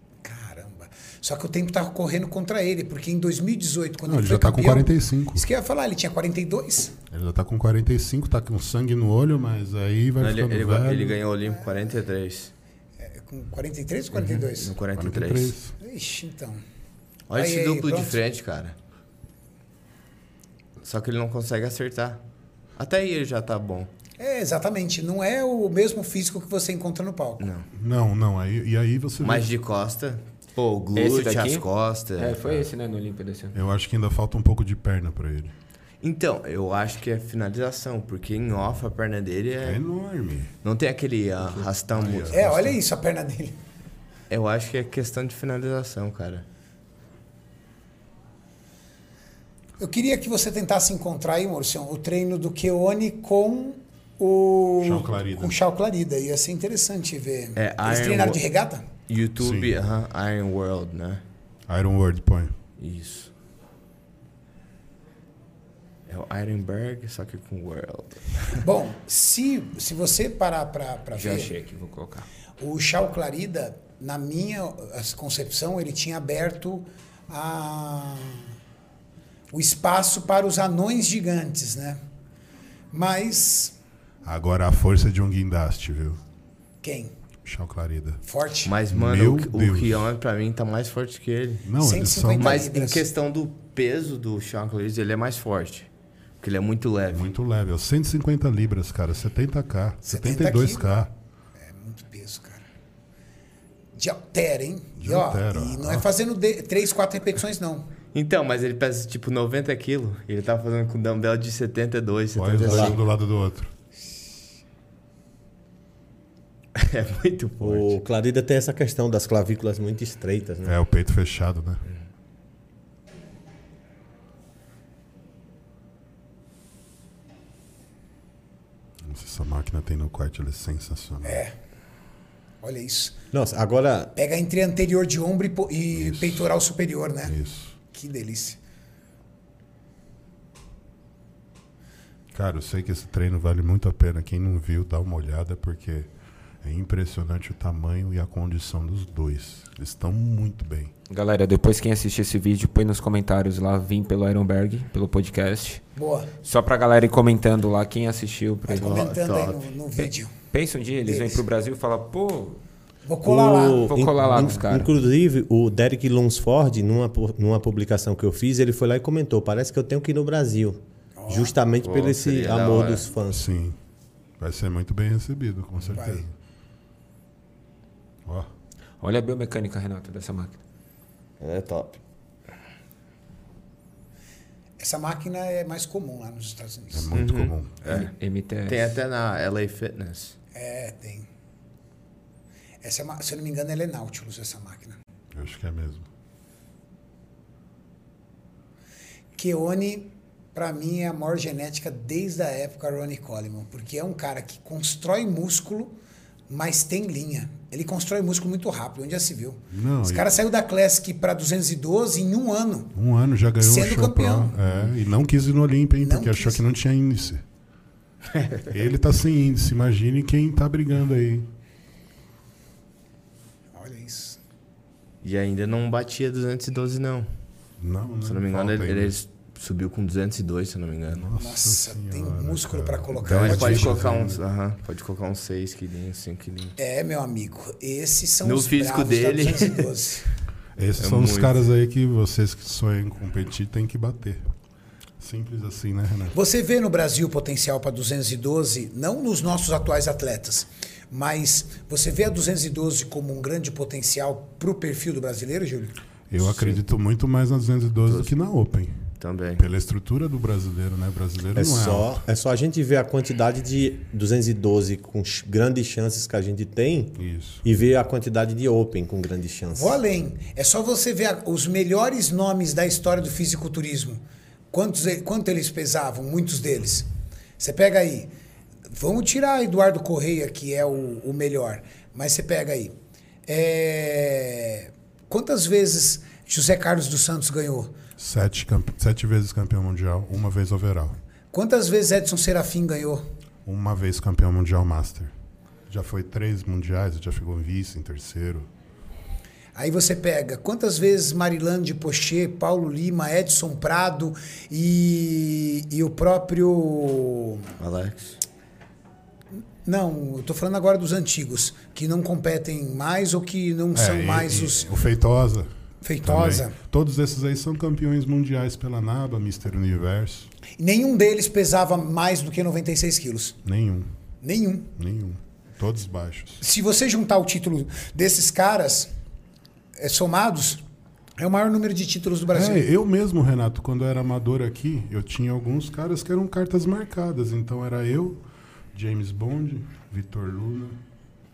Só que o tempo tá correndo contra ele, porque em 2018, quando Não, ele já tá com campeão... 45. Isso que eu ia falar, ele tinha 42. Ele já tá com 45, tá com sangue no olho, mas aí vai Não, ele, ficando ele, velho. ele ganhou o Olímpico 43. É, com 43 ou 42? No 43. 43. Ixi, então. Olha Aí, esse aí, duplo de pronto. frente, cara. Só que ele não consegue acertar. Até aí ele já tá bom. É, exatamente. Não é o mesmo físico que você encontra no palco. Não. Não, não. Aí, e aí você Mas vê. de costa, pô, o glúteo, as costas. É, foi esse, né, no Olímpia desse ano. Eu acho que ainda falta um pouco de perna para ele. Então, eu acho que é finalização, porque em off a perna dele É é. enorme. Não tem aquele arrastão muito. É, olha isso, a perna dele. Eu acho que é questão de finalização, cara. Eu queria que você tentasse encontrar aí, Maurício, o treino do Keone com o. Chau Clarida. Com o Chau Clarida. Ia ser interessante ver. É, Eles treinaram de regata? YouTube, Sim. aham, Iron World, né? Iron World põe. Isso. É o Ironberg, só que com World. Bom, se, se você parar pra, pra Já ver, achei aqui, vou colocar. o Chau Clarida, na minha as- concepção, ele tinha aberto a, o espaço para os anões gigantes, né? Mas Agora a força de um guindaste, viu? quem? Chau Clarida. Forte. Mas, mano, Meu o, Deus. o Kion pra mim tá mais forte que ele. Não, eles são 150 Mas em questão do peso do Sean Cleese, ele é mais forte. Porque ele é muito leve. muito leve. 150 libras, cara. 70k. 72k. É muito peso. De altera, hein? De e, ó, haltera, e não ó. é fazendo de, três, quatro repetições, não. Então, mas ele pesa tipo 90 quilos. E ele tá fazendo com dumbbell de 72, Olha os 75. um do lado do outro. É muito forte. O Clarida tem essa questão das clavículas muito estreitas, né? É, o peito fechado, né? Nossa, essa máquina tem no quarto, ela é sensacional. É. Olha isso. Nossa, agora Pega entre anterior de ombro e, po- e peitoral superior, né? Isso. Que delícia. Cara, eu sei que esse treino vale muito a pena. Quem não viu, dá uma olhada, porque é impressionante o tamanho e a condição dos dois. Eles estão muito bem. Galera, depois quem assistir esse vídeo, põe nos comentários lá, vim pelo Ironberg, pelo podcast. Boa. Só pra galera ir comentando lá quem assistiu. Pra Vai ele. comentando aí no, no vídeo. Pensa um dia, eles vêm Deles. pro Brasil e falam, pô, Vou colar lá. o- Vou colar lá in- com os caras. Inclusive, o Derek Lunsford, numa, numa publicação que eu fiz, ele foi lá e comentou: parece que eu tenho que ir no Brasil. Justamente Pô, pelo esse amor dos fãs. Sim. Vai ser muito bem recebido, com certeza. Ó, olha a biomecânica, Renato, dessa máquina. É top. Essa máquina é mais comum lá nos Estados é Unidos. muito comum. É. MTS. Tem até na LA Fitness. É, tem. Essa é uma- se eu não me engano, ela é Nautilus, essa máquina. Eu acho que é mesmo. Keone, pra mim, é a maior genética desde a época Ronnie Coleman, porque é um cara que constrói músculo, mas tem linha. Ele constrói músculo muito rápido, onde já se viu. Não, Esse e- cara saiu da Classic pra 212 em um ano. Um ano já ganhou Sendo o Chopin. campeão. É, e não quis ir no Olímpia, hein? Não Porque achou quis. que não tinha índice. Ele tá sem índice. Imagine quem tá brigando aí. Olha isso. E ainda não batia 212, não. Não, né? Se eu não me engano, ele, ainda. Subiu com 202, se eu não me engano. Nossa, tem Senhora, músculo cara. pra colocar. Então ele Pode colocar uns, aham, pode colocar uns 6 quilinhos, 5 quilinhos. É, meu amigo, esses são No os físico dele. 212. Esses É são os muito. caras aí que vocês que sonham em competir têm que bater. Simples assim, né, Renato? Você vê no Brasil potencial para 212, não nos nossos atuais atletas, mas você vê a 212 como um grande potencial para o perfil do brasileiro, Júlio? Eu acredito muito mais na 212 do que na Open. Também. Pela estrutura do brasileiro, né? O brasileiro É não é só, alto. é só a gente ver a quantidade de 212 com grandes chances que a gente tem Isso. e ver a quantidade de Open com grandes chances. Vou além. É só você ver a- os melhores nomes da história do fisiculturismo. Quantos, e- quanto eles pesavam? Muitos deles. Você pega aí. Vamos tirar Eduardo Correia, que é o, o melhor. Mas você pega aí. É, quantas vezes José Carlos dos Santos ganhou? Sete, sete vezes campeão mundial, uma vez overall. Quantas vezes Edson Serafim ganhou? Uma vez campeão mundial master. Já foi três mundiais, já ficou em vice, em terceiro. Aí você pega quantas vezes Marilande Pochet, Paulo Lima, Edson Prado e, e o próprio. Alex. Não, eu tô falando agora dos antigos, que não competem mais ou que não são É, e- mais e os. O Feitosa. Feitosa. também. Todos esses aí são campeões mundiais pela NABA, Mister Universo. Nenhum deles pesava mais do que 96 quilos. Nenhum, Nenhum. nenhum. Todos baixos. Se você juntar o título desses caras eh, somados, é o maior número de títulos do Brasil. É, eu mesmo, Renato, quando eu era amador aqui, eu tinha alguns caras que eram cartas marcadas. Então era eu, James Bond, Vitor Luna.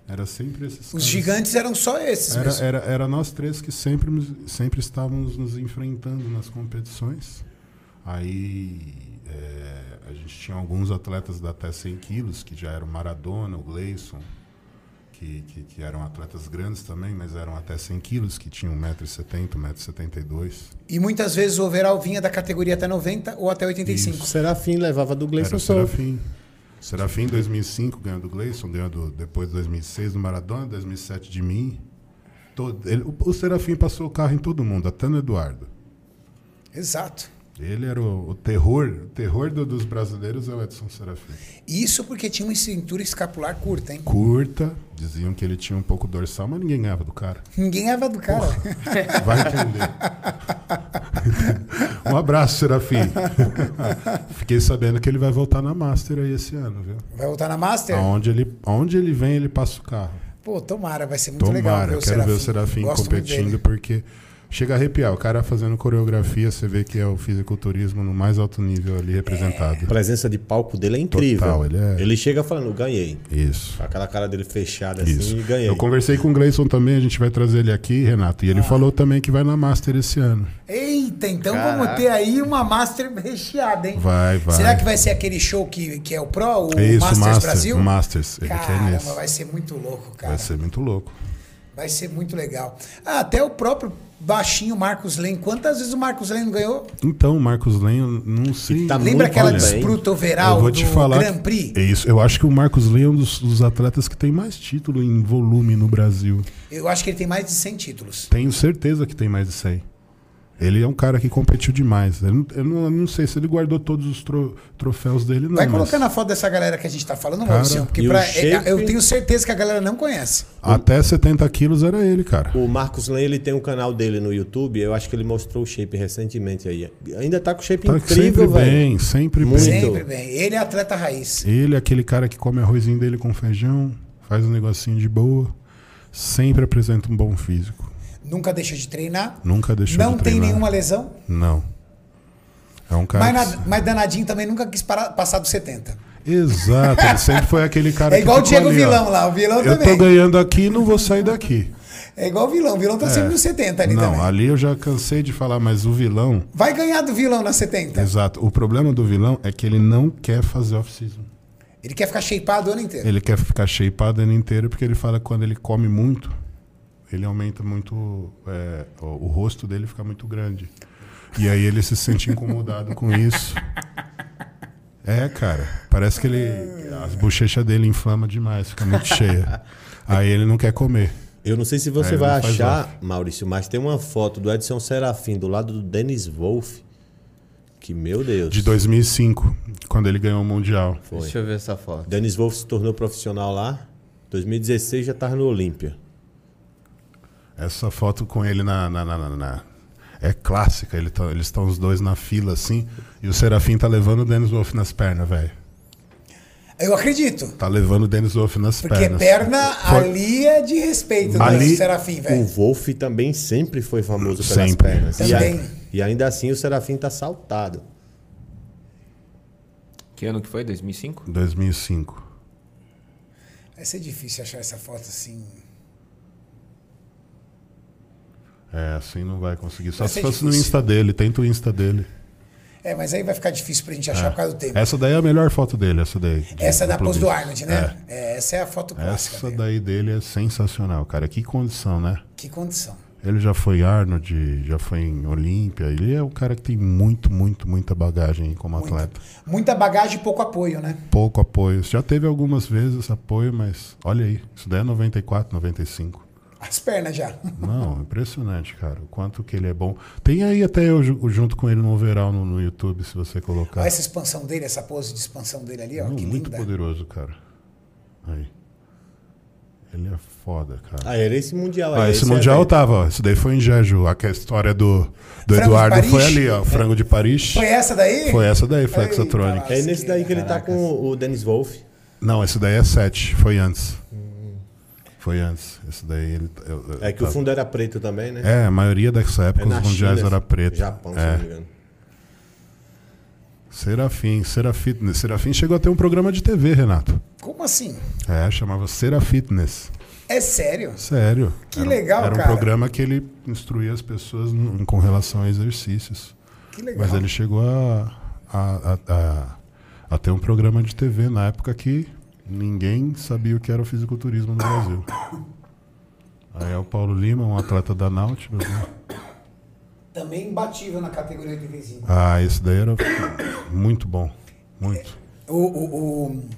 Era sempre esses Os caras. gigantes eram só esses Era, mesmo. era, era nós três que sempre, sempre estávamos nos enfrentando nas competições. Aí é, a gente tinha alguns atletas da até 100 quilos, que já eram Maradona, o Gleison, que, que, que eram atletas grandes também, mas eram até 100 quilos, que tinham 1,70m, 1,72m. E muitas vezes o overall vinha da categoria até 90 ou até 85. O Serafim levava do Era Gleison o só. Serafim. Serafim em 2005 ganhou do Gleison, ganhou do, depois de 2006 do Maradona, 2007 de mim. Todo, ele- o, o Serafim passou o carro em todo mundo, até no Eduardo. Exato. Ele era o, o terror, o terror do- dos brasileiros é o Edson Serafim. Isso porque tinha uma cintura escapular curta, hein? Curta, diziam que ele tinha um pouco dorsal, mas ninguém ganhava do cara. Ninguém ganhava do cara. Vai entender. um abraço, Serafim. Fiquei sabendo que ele vai voltar na Master aí esse ano, viu? Vai voltar na Master? Aonde ele, aonde ele vem, ele passa o carro. Pô, tomara, vai ser muito legal Tomara, eu o quero ver o Serafim competindo, porque chega a arrepiar. O cara fazendo coreografia, você vê que é o fisiculturismo no mais alto nível ali representado. A presença de palco dele é incrível. Total, ele é- chega falando, ganhei. Isso. Aquela cara dele fechada assim Isso. e ganhei. Eu conversei com o Gleison também, a gente vai trazer ele aqui, Renato. Ah. E ele falou também que vai na Master esse ano. Eita, então Caraca. vamos ter aí uma Master recheada, hein? Vai, vai. Será que vai ser aquele show que, que é o Pro, o É isso, Masters Master, Brasil? Masters. Ele quer Caramba, nesse. vai ser muito louco, cara. Vai ser muito louco. Vai ser muito legal. Ah, até o próprio baixinho Marcos Lane. Quantas vezes o Marcos Lane ganhou? Então, o Marcos Len, eu não sei. tá Lembra muito aquela disputa eu overall do falar. Grand Prix? É isso. Eu acho que o Marcos Len é um dos, dos atletas que tem mais título em volume no Brasil. Eu acho que ele tem mais de 100 títulos. Tenho certeza que tem mais de 100. Ele é um cara que competiu demais. Eu não, eu não- eu não sei se ele guardou todos os tro- troféus dele, não. Vai mas colocando a foto dessa galera que a gente tá falando, Cara, Maurício. Porque pra- shape? eu tenho certeza que a galera não conhece. Até 70 quilos era ele, cara. O Marcos Lane, ele tem um canal dele no YouTube, eu acho que ele mostrou o shape recentemente aí. Ainda tá com o shape Tá incrível, sempre velho. bem, sempre Muito. bem. Sempre bem. Ele é atleta raiz. Ele é aquele cara que come arrozinho dele com feijão, faz um negocinho de boa, sempre apresenta um bom físico. Nunca deixa de treinar. Nunca deixou não de tem treinar. nenhuma lesão. Não. É um cara. Mas, que- mas danadinho também nunca quis parar, passar dos 70. Exato, ele sempre foi aquele cara É igual o que ficou Diego ali, ó. Vilão lá. O vilão Eu também. tô ganhando aqui e não vou sair daqui. É igual o vilão. O vilão tá sempre nos 70 ali não, também. ali eu já cansei de falar, mas o vilão. Vai ganhar do vilão na 70. Exato. O problema do vilão é que ele não quer fazer off-season. Ele quer ficar shapeado o ano inteiro. Ele quer ficar shapeado o ano inteiro porque ele fala que quando ele come muito, ele aumenta muito. é, o, o rosto dele fica muito grande. E aí ele se sente incomodado com isso. É, cara. Parece que ele. As bochechas dele inflama demais, fica muito cheia. Aí ele não quer comer. Eu não sei se você Aí vai achar, Maurício, mas tem uma foto do Edson Serafim do lado do Dennis Wolff. Que, meu Deus. De 2005, quando ele ganhou o Mundial. Foi. Deixa eu ver essa foto. Dennis Wolff se tornou profissional lá. 2016 já tava no Olímpia. Essa foto com ele na. na- na- na- na- É clássica, ele tá- eles estão os dois na fila assim. E o Serafim tá levando o Dennis Wolf nas pernas, velho. Eu acredito. Tá levando o Dennis Wolf nas Porque pernas. perna Foi- ali é de respeito Ali- do Serafim, O velho. Wolff também sempre foi famoso pelas Sempre. pernas. E, a- e ainda assim o Serafim tá saltado. Que ano que foi? 2005? 2005. Vai ser difícil achar essa foto assim. É, assim não vai conseguir. Só Vai se fosse no. Insta dele, tenta o Insta dele. É, mas aí vai ficar difícil pra gente achar por causa do tempo. Essa daí é a melhor foto dele, essa daí. de- Essa é da pose do. Arnold, né? É, essa é a foto clássica. Essa daí dele é sensacional, cara. Que condição, né? Que condição. Ele já foi Arnold, já foi em Olímpia. Ele é um cara que tem muito, muito, muita bagagem como atleta. Muita bagagem e pouco apoio, né? Pouco apoio. Já teve algumas vezes apoio, mas olha aí. Isso daí é 94, 95. As pernas já. Não, impressionante, cara. O quanto que ele é bom. Tem aí até eu ju- junto com ele no overall no, no YouTube, se você colocar. Olha essa expansão dele, essa pose de expansão dele ali, ó. Não, que muito linda. poderoso, cara. Aí. Ele é foda, cara. Ah, era esse Mundial aí. Ah, esse esse Mundial evento. tava, ó. Isso daí foi em Jeju. A história do, do Frango Eduardo foi ali, ó. Frango de Paris. Foi essa daí? Foi essa daí, Flexatronic. Eita, É nesse daí que ele tá com o Dennis Wolff. Não, esse daí é 7. Foi antes. Foi antes. Esse daí ele. eu- eu- É que o fundo era preto também, né? É, a maioria dessa época É os mundiais China, era preto. Japão, se é. não me engano. Serafim, Serafitness. Serafim chegou a ter um programa de TV, Renato. Como assim? É, chamava Serafitness. É sério? Sério. Que Era- legal, Era um cara. programa que ele instruía as pessoas no- com relação a exercícios. Que legal. Mas ele chegou a, a, a, a, a ter um programa de TV na época que ninguém sabia o que era o fisiculturismo no Brasil. Aí é o Paulo Lima, um atleta da Nautilus, né? Também imbatível na categoria 85. Ah, esse daí era muito bom. Muito. O, o- o-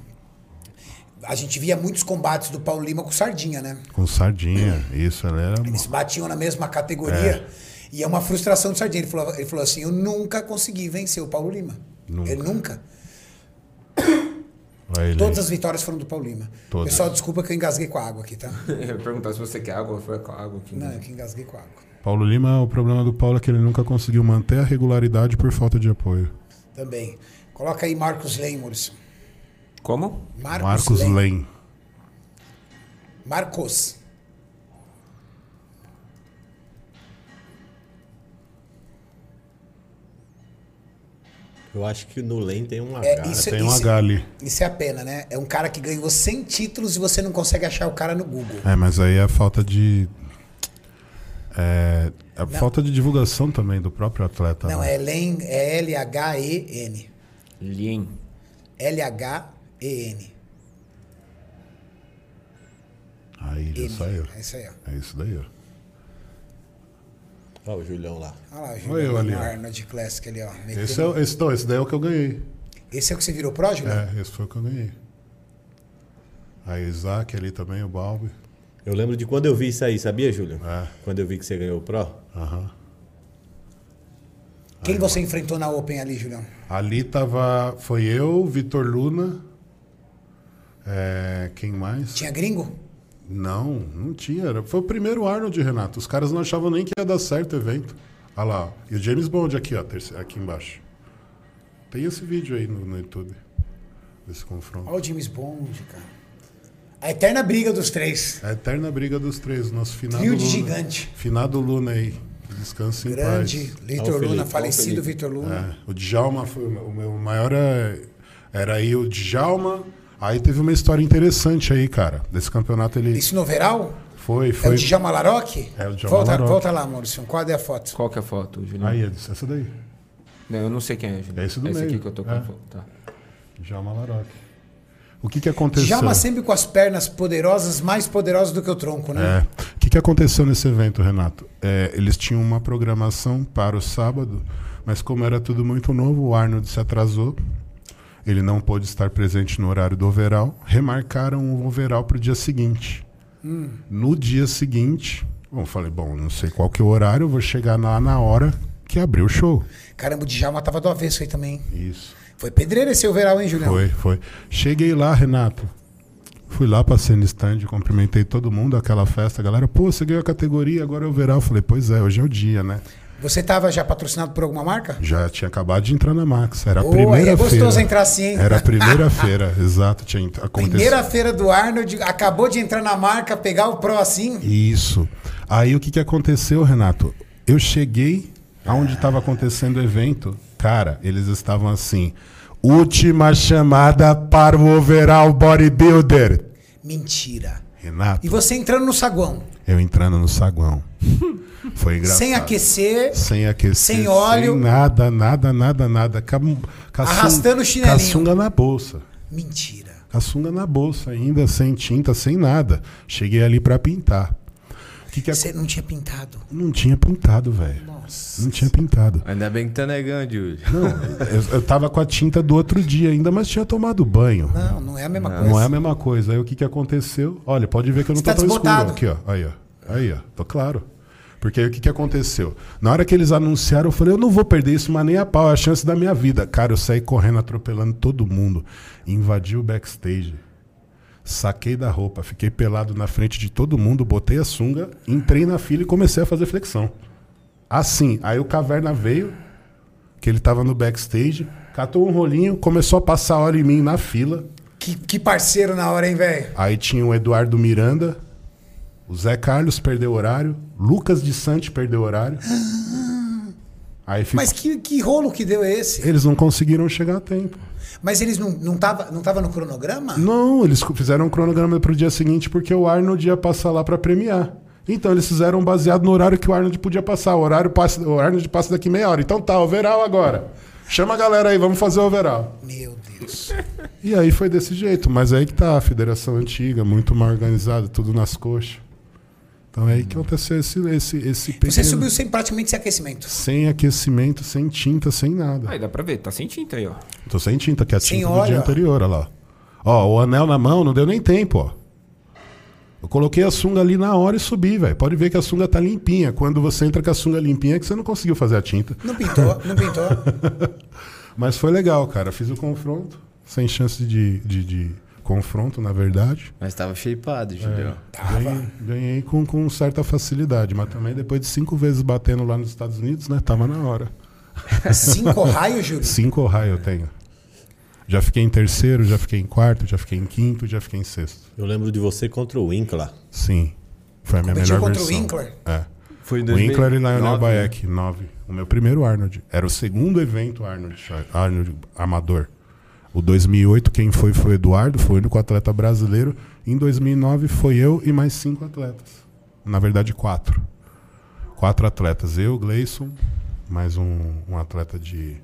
A gente via muitos combates do Paulo Lima com Sardinha, né? Com sardinha. Isso, ela era. Eles batiam na mesma categoria. E é uma frustração do Sardinha. Ele falou, ele falou assim: Eu nunca consegui vencer o Paulo Lima. Nunca. Ele nunca. Ele. Todas as vitórias foram do Paulo Lima. Todas. Pessoal, desculpa que eu engasguei com a água aqui, tá? Eu ia perguntar se você quer água, foi com água aqui. Não, eu que engasguei com a água. Paulo Lima, o problema do Paulo é que ele nunca conseguiu manter a regularidade por falta de apoio. Também. Coloca aí Marcos Lane, Maurício. Como? Marcos, Marcos. Lane. Marcos. Eu acho que no LEM tem um H. É, isso, Tem um isso- H ali. Isso é a pena, né? É um cara que ganhou 100 títulos e você não consegue achar o cara no Google. É, mas aí é falta de. É, é falta de divulgação também do próprio atleta. Não, né? é Len, é L-H-E-N. Lien. L-H-E-N. Aí já N. saiu. É isso aí, ó. É isso daí, ó. Olha o Julião lá. Olha lá, o Olha Juliano eu ali, ó. Arnold Classic ali, ó. Esse, é, o- esse, não, esse daí é o que eu ganhei. Esse é o que você virou pró, Juliano? É, esse foi o que eu ganhei. Aí Isaac ali também, o Balbi. Eu lembro de quando eu vi isso aí, sabia, Júlio? É. Quando eu vi que você ganhou o Pro. Aham. Quem você enfrentou na Open ali, Julião? Ali tava. Foi eu, Vitor Luna. É, quem mais? Tinha gringo? Não, não tinha. Era- Foi o primeiro Arnold, Renato. Os caras não achavam nem que ia dar certo o evento. Olha lá. E o James Bond aqui, ó, aqui embaixo. Tem esse vídeo aí no, no YouTube. Desse confronto. Olha o James Bond, cara. A eterna briga dos três. A eterna briga dos três. Nosso finado Trio de Luna. gigante. Finado Luna aí. Descanse em Grande. paz. Vitor o Felipe, Luna, o falecido Felipe. Vitor Luna. É, o Djalma foi o meu maior. é, Era aí o Djalma. Aí teve uma história interessante aí, cara. Desse campeonato ele. Isso no overall? Foi, É foi. o Djalma Laroque? É o Djalma volta, Laroque. volta lá, Maurício. Qual é a foto? Qual que é a foto, Julião? Aí, Edson, essa daí. Não, eu não sei quem é, Julião. É esse do Esse meio. aqui que eu tô com É. a foto. Tá. Djalma Laroque. O que que aconteceu? Djalma sempre com as pernas poderosas, mais poderosas do que o tronco, né? É. O que, que aconteceu nesse evento, Renato? É, eles tinham uma programação para o sábado, mas como era tudo muito novo, o Arnold se atrasou. Ele não pôde estar presente no horário do overall. Remarcaram o overall para o dia seguinte. No dia seguinte, bom, falei, bom, não sei qual que é o horário, eu vou chegar lá na hora que abriu o show. Caramba, o Djalma tava do avesso aí também. Isso. Foi pedreiro esse overall, hein, Julião? Foi, foi. Cheguei lá, Renato. Fui lá, passei no stand, cumprimentei todo mundo, aquela festa. A galera, pô, você ganhou a categoria, agora é o. Eu falei, pois é, hoje é o dia, né? Você tava já patrocinado por alguma marca? Já tinha acabado de entrar na Max. Era a Pô, aí é primeira gostoso feira. entrar assim, hein? Era a primeira feira, exato. Tinha acontecido. Primeira feira do Arnold, acabou de entrar na marca, pegar o Pro assim. Isso. Aí o que, que aconteceu, Renato? Eu cheguei aonde estava acontecendo o evento. Cara, eles estavam assim. Última chamada para o overall bodybuilder. Mentira. Renato, E você entrando no saguão, eu entrando no saguão. Foi engraçado. sem aquecer, Sem aquecer. sem óleo. Sem nada, nada, nada, nada. Com, com a Arrastando o chinelinho. Com a sunga na bolsa. mentira. Com a sunga na bolsa ainda, sem tinta, sem nada. Cheguei ali pra pintar. Que que Você não tinha pintado. Não tinha pintado, velho. Nossa. Não tinha pintado. Ainda bem que tá negando, Júlio. Não, eu, eu tava com a tinta do outro dia ainda, mas tinha tomado banho. Não, não é a mesma Não. coisa. Não é a mesma coisa. Aí o que, que aconteceu? Olha, pode ver que eu não Você tá tô tão escuro. Aqui, ó. Aí, ó. Aí, ó. Tô claro. Porque aí o que, que aconteceu? Na hora que eles anunciaram, eu falei, eu não vou perder isso, mas nem a pau, é a chance da minha vida. Cara, eu saí correndo, atropelando todo mundo. Invadi o backstage. Saquei da roupa, fiquei pelado na frente de todo mundo, botei a sunga, entrei na fila e comecei a fazer flexão. Assim, aí o Caverna veio, que ele tava no backstage, catou um rolinho, começou a passar óleo em mim na fila. Que, que parceiro na hora, hein, velho? Aí tinha o Eduardo Miranda, o Zé Carlos perdeu horário, Lucas de Sante perdeu horário. Aí ficou- Mas que, que rolo que deu esse? eles não conseguiram chegar a tempo. Mas eles não, não, tava, não tava no cronograma? Não, eles fizeram um cronograma pro dia seguinte porque o Arnold ia passar lá pra premiar. Então eles fizeram baseado no horário que o Arnold podia passar. O horário passa, o Arnold passa daqui meia hora. Então tá, overall agora. Chama a galera aí, vamos fazer o overall. Meu Deus. E aí foi desse jeito, mas aí que tá a federação antiga, muito mal organizada, tudo nas coxas. Então é aí que aconteceu esse, esse, esse Você pequeno- subiu sem, praticamente sem aquecimento. sem aquecimento, sem tinta, sem nada. Aí dá pra ver, tá sem tinta aí, ó. Tô sem tinta, que é a Sem tinta do óleo, dia ó. anterior, olha lá. Ó, o anel na mão não deu nem tempo, ó. Eu coloquei a sunga ali na hora e subi, velho. Pode ver que a sunga tá limpinha. Quando você entra com a sunga limpinha é que você não conseguiu fazer a tinta. Não pintou, não pintou. Mas foi legal, cara. Fiz o confronto, sem chance de, de, de confronto, na verdade. Mas tava shapeado, Julião. Ganhei, ganhei com, com certa facilidade, mas também depois de cinco vezes batendo lá nos Estados Unidos, né? Tava na hora. Cinco raios, Júlio. Cinco raio eu tenho. Já fiquei em terceiro, já fiquei em quarto, já fiquei em quinto, já fiquei em sexto. Eu lembro de você contra o Winkler. Sim. Foi a minha Competiu melhor contra o versão. Winkler? É. Foi em Winkler e Lionel 2009, Baek, 9. O meu primeiro Arnold. Era o segundo evento Arnold, Arnold Amador. O 2008, quem foi foi o Eduardo, foi o único atleta brasileiro. Em 2009 foi eu e mais cinco atletas. Na verdade, quatro. Quatro atletas. Eu, Gleison, mais um, um atleta de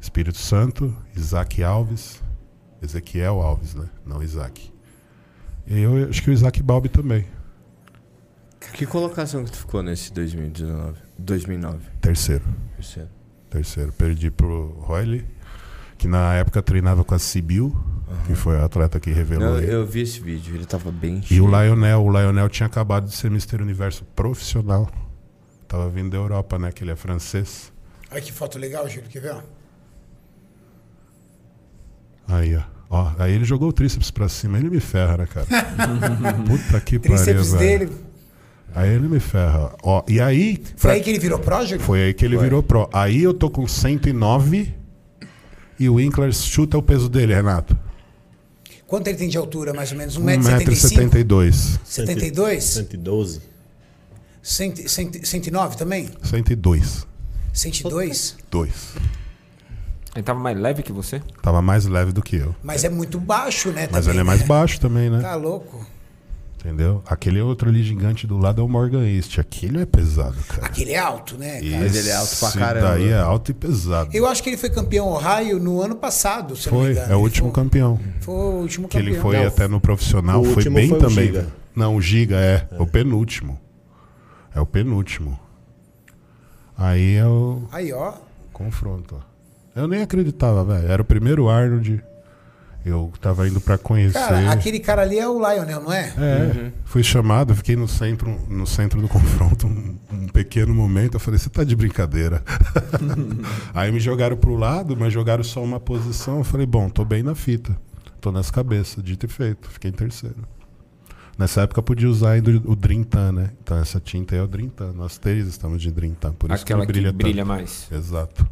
Espírito Santo, Isaac Alves, Ezequiel Alves, né? Não Isaac. E eu acho que o Isaac Balbi também. Que colocação que tu ficou nesse 2019? 2009? Terceiro. Terceiro. Terceiro. Perdi pro Royle, que na época treinava com a Sibil, que foi a atleta que revelou. Não, eu vi esse vídeo, ele tava bem E cheio. o Lionel, o Lionel tinha acabado de ser Mister Universo profissional. Tava vindo da Europa, né? Que ele é francês. Olha que foto legal, Júlio, quer ver? Aí, ó. ó. Aí ele jogou o tríceps pra cima. Ele me ferra, né, cara? Puta que pariu, Tríceps velho. dele. Aí ele me ferra. Ó, e aí... Foi pra- aí que ele virou pró, Júlio? Foi aí que ele virou pro. Aí eu tô com 109 e o Winkler chuta o peso dele, Renato. Quanto ele tem de altura, mais ou menos? 1,75m? 1,72m. 72? 112. 100, 100, 109 também? 102. 102? 2. Ele tava mais leve que você? Tava mais leve do que eu. Mas é muito baixo, né? Mas também, ele é mais né? baixo também, né? Tá louco. Entendeu? Aquele outro ali gigante do lado é o Morgan East. Aquele é pesado, cara. Aquele é alto, né? cara? Mas ele é alto pra Esse caramba. daí é alto e pesado. Eu acho que ele foi campeão Ohio no ano passado, se eu não me Foi, engano. é o último foi, campeão. Foi o último Que campeão. ele foi Não, até no profissional, foi bem foi também. Giga. Não, o Giga é, o penúltimo. É o penúltimo. Aí é o Aí, ó. confronto. ó. Eu nem acreditava, velho. Era o primeiro Arnold. Eu tava indo pra conhecer. Cara, aquele cara ali é o Lionel, não é? É, fui chamado, fiquei no centro, no centro do confronto um, um pequeno momento. Eu falei, você tá de brincadeira. Aí me jogaram pro lado, mas jogaram só uma posição. Eu falei, bom, tô bem na fita. Tô nas cabeças, dito e feito. Fiquei em terceiro. Nessa época eu podia usar ainda o Drintan, né? Então essa tinta aí é o Drintan. Nós três estamos de Drintan, por isso Aquela que ele brilha, que brilha tanto. mais. Exato.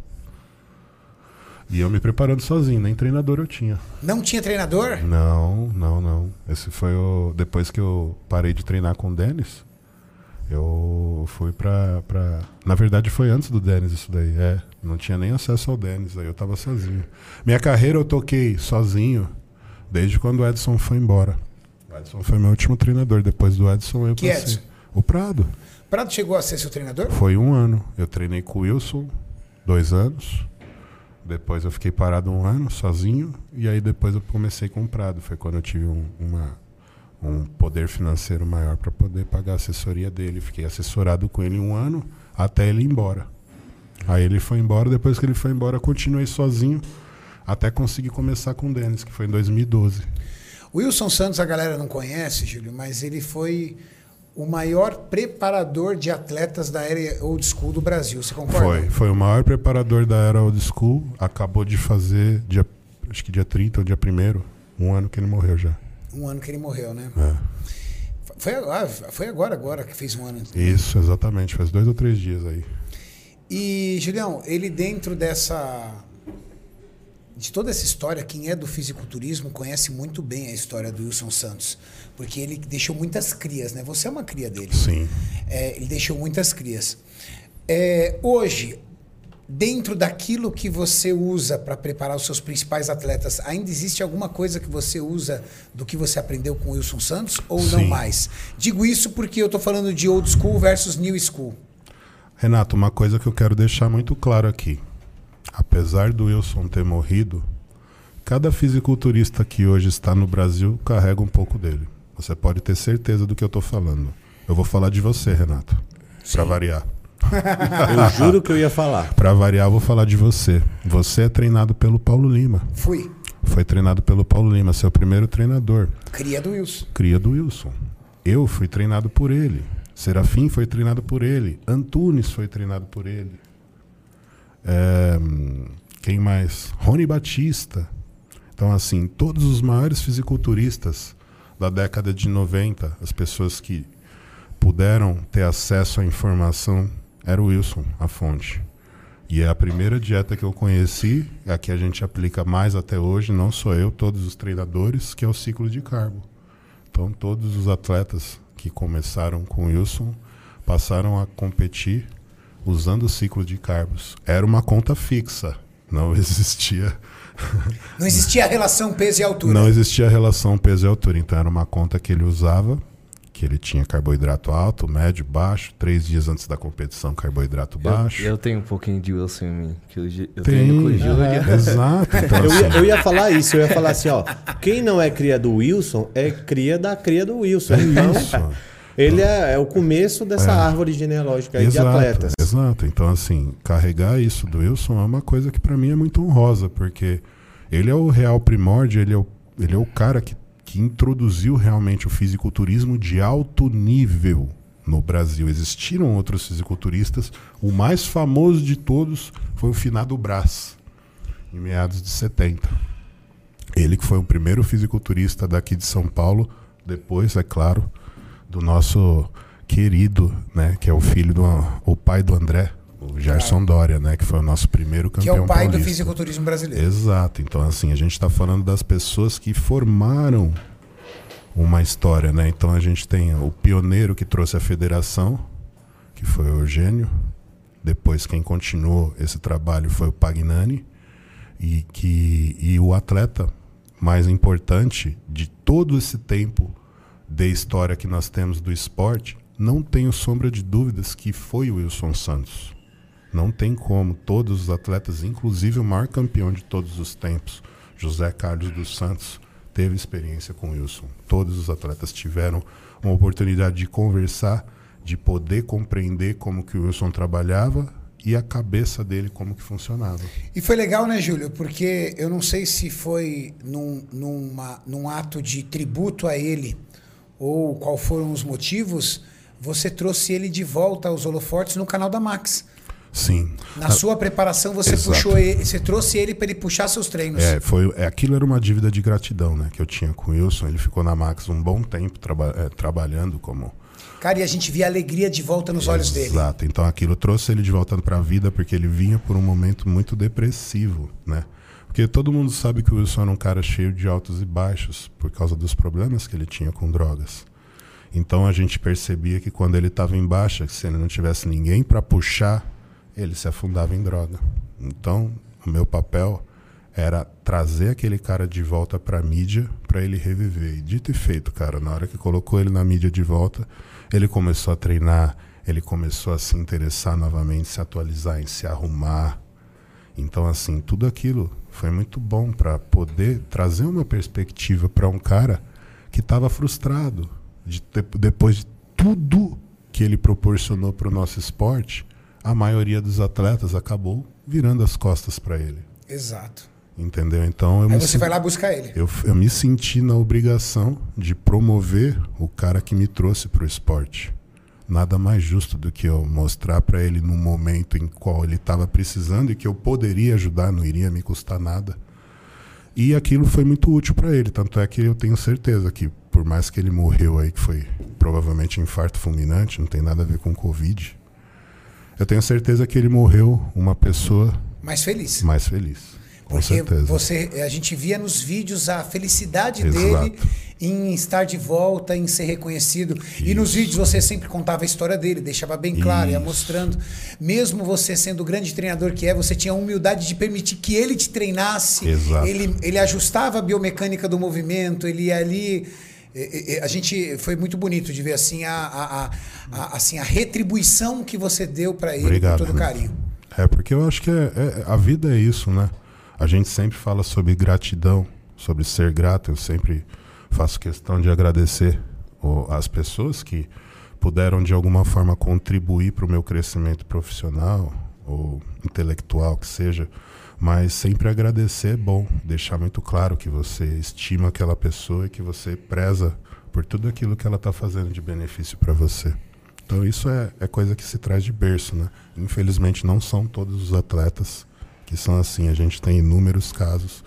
E eu me preparando sozinho, nem treinador eu tinha. Não tinha treinador? Não, não, não. Esse foi o. Depois que eu parei de treinar com o Denis, eu fui pra, pra. Na verdade, foi antes do Denis isso daí. É. Não tinha nem acesso ao Denis, aí eu tava sozinho. Minha carreira eu toquei sozinho desde quando o Edson foi embora. O Edson foi meu último treinador. Depois do Edson eu Que passei. Edson? O Prado. Prado chegou a ser seu treinador? Foi um ano. Eu treinei com o Wilson, dois anos. Depois eu fiquei parado um ano sozinho. E aí depois eu comecei com o Prado. Foi quando eu tive um, uma, um poder financeiro maior para poder pagar a assessoria dele. Fiquei assessorado com ele um ano até ele ir embora. Aí ele foi embora. Depois que ele foi embora, continuei sozinho até conseguir começar com o Denis, que foi em 2012. O Wilson Santos a galera não conhece, Júlio, mas ele foi o maior preparador de atletas da era old school do Brasil. Você concorda? Foi, foi o maior preparador da era old school. Acabou de fazer, dia, acho que dia 30 ou dia 1 um ano que ele morreu já. Um ano que ele morreu, né? É. Foi agora, foi agora, agora que fez um ano. Isso, exatamente. Faz dois ou três dias aí. E, Julião, ele dentro dessa. De toda essa história, quem é do fisiculturismo conhece muito bem a história do Wilson Santos. Porque ele deixou muitas crias, né? Você é uma cria dele. Sim. É, ele deixou muitas crias. É, hoje, dentro daquilo que você usa para preparar os seus principais atletas, ainda existe alguma coisa que você usa do que você aprendeu com o Wilson Santos ou não Sim. mais? Digo isso porque eu estou falando de old school versus new school. Renato, uma coisa que eu quero deixar muito claro aqui. Apesar do Wilson ter morrido, cada fisiculturista que hoje está no Brasil carrega um pouco dele. Você pode ter certeza do que eu estou falando. Eu vou falar de você, Renato. Para variar. Eu juro que eu ia falar. Para variar, eu vou falar de você. Você é treinado pelo Paulo Lima. Fui. Foi treinado pelo Paulo Lima, seu primeiro treinador. Cria do Wilson. cria do Wilson. Eu fui treinado por ele. Serafim foi treinado por ele. Antunes foi treinado por ele. É, quem mais? Rony Batista. Então, assim, todos os maiores fisiculturistas da década de 90, as pessoas que puderam ter acesso à informação, era o Wilson, a fonte. E é a primeira dieta que eu conheci, a que a gente aplica mais até hoje, não sou eu, todos os treinadores, que é o ciclo de carbo. Então, todos os atletas que começaram com o Wilson passaram a competir usando o ciclo de carbos. Era uma conta fixa, não existia. Não existia a relação peso e altura. Não existia a relação peso e altura. Então, era uma conta que ele usava que ele tinha carboidrato alto, médio, baixo. Três dias antes da competição, carboidrato baixo. Eu, eu tenho um pouquinho de Wilson em mim. Que eu, eu Tem, treino com o Júlio. é, Exato. Então, Eu ia, assim, eu ia falar isso, eu ia falar assim, ó. Quem não é cria do Wilson é cria da cria do Wilson. é Então, isso. Ele é, é o começo dessa árvore genealógica aí de Exato, atletas. Exato. Então, assim, carregar isso do Wilson é uma coisa que para mim é muito honrosa, porque ele é o real primórdio, ele é o, ele é o cara que, que introduziu realmente o fisiculturismo de alto nível no Brasil. Existiram outros fisiculturistas, o mais famoso de todos foi o finado Brás, em meados de 70. Ele que foi o primeiro fisiculturista daqui de São Paulo, depois, é claro, do nosso querido, né, que é o filho do o pai do André, o Gerson Dória, né, que foi o nosso primeiro que é campeão o pai do paulista. fisiculturismo brasileiro. Exato. Então, assim, a gente está falando das pessoas que formaram uma história, né? Então, a gente tem o pioneiro que trouxe a federação, que foi o Eugênio. Depois, quem continuou esse trabalho foi o Pagnani. E, que, e o atleta mais importante de todo esse tempo de história que nós temos do esporte, não tenho sombra de dúvidas que foi o Wilson Santos. Não tem como. Todos os atletas, inclusive o maior campeão de todos os tempos, José Carlos dos Santos, teve experiência com Wilson. Todos os atletas tiveram uma oportunidade de conversar, de poder compreender como que o Wilson trabalhava e a cabeça dele como que funcionava. E foi legal, né, Júlio? Porque eu não sei se foi num, numa, num ato de tributo a ele ou qual foram os motivos, você trouxe ele de volta aos holofortes no canal da Max. Sim. Na sua preparação, você Exato. puxou ele, você trouxe ele para ele puxar seus treinos. É, foi, é, aquilo era uma dívida de gratidão, né, que eu tinha com o Wilson. Ele ficou na Max um bom tempo traba é, trabalhando como Cara, e a gente via a alegria de volta nos olhos dele. Exato. Então aquilo trouxe ele de volta para a vida porque ele vinha por um momento muito depressivo, né? Porque todo mundo sabe que o Wilson era um cara cheio de altos e baixos por causa dos problemas que ele tinha com drogas. Então a gente percebia que quando ele estava em baixa, se ele não tivesse ninguém para puxar, ele se afundava em droga. Então o meu papel era trazer aquele cara de volta para a mídia para ele reviver. E dito e feito, cara, na hora que colocou ele na mídia de volta, ele começou a treinar, ele começou a se interessar novamente, se atualizar, em se arrumar. Então, assim, tudo aquilo foi muito bom para poder trazer uma perspectiva para um cara que estava frustrado de ter- depois de tudo que ele proporcionou para o nosso esporte. A maioria dos atletas acabou virando as costas para ele. Exato. Entendeu? Então eu Aí você vai lá buscar ele. eu, eu me senti na obrigação de promover o cara que me trouxe para o esporte. Nada mais justo do que eu mostrar para ele num momento em qual ele estava precisando e que eu poderia ajudar, não iria me custar nada. E aquilo foi muito útil para ele, tanto é que eu tenho certeza que por mais que ele morreu aí, que foi provavelmente infarto fulminante, não tem nada a ver com Covid, eu tenho certeza que ele morreu uma pessoa Mais feliz. mais feliz. Com Porque certeza. você, a gente via nos vídeos a felicidade Exato. dele em estar de volta, em ser reconhecido. E nos Isso. vídeos você sempre contava a história dele, deixava bem claro, ia Isso. mostrando. Mesmo você sendo o grande treinador que é, você tinha a humildade de permitir que ele te treinasse. Exato. Ele, ele ajustava a biomecânica do movimento, ele ia ali. A gente foi muito bonito de ver assim a, a, a- assim, a retribuição que você deu para ele Obrigado, com todo carinho. É, porque eu acho que é, é- a vida é isso, né? A gente sempre fala sobre gratidão, sobre ser grato. Eu sempre faço questão de agradecer as pessoas que puderam, de alguma forma, contribuir para o meu crescimento profissional ou intelectual, que seja. Mas sempre agradecer é bom, deixar muito claro que você estima aquela pessoa e que você preza por tudo aquilo que ela está fazendo de benefício para você. Então isso é, é coisa que se traz de berço, né? Infelizmente não são todos os atletas que são assim. A gente tem inúmeros casos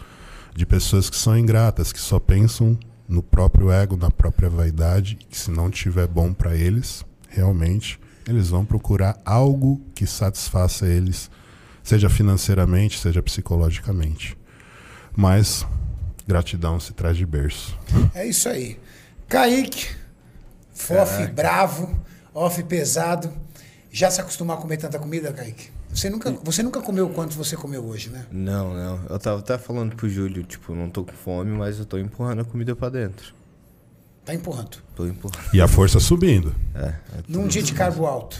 de pessoas que são ingratas, que só pensam no próprio ego, na própria vaidade, e que se não tiver bom para eles, realmente eles vão procurar algo que satisfaça eles Seja financeiramente, seja psicologicamente. Mas gratidão se traz de berço. É isso aí. Kaique, fof bravo, off pesado. Já se acostumar a comer tanta comida, Kaique? Você nunca, você nunca comeu quanto você comeu hoje, né? Não, não. Eu tava até falando pro Júlio, tipo, não tô com fome, mas eu tô empurrando a comida pra dentro. Tá empurrando. Tô empurrando. E a força subindo. É, é Num dia de carbo alto.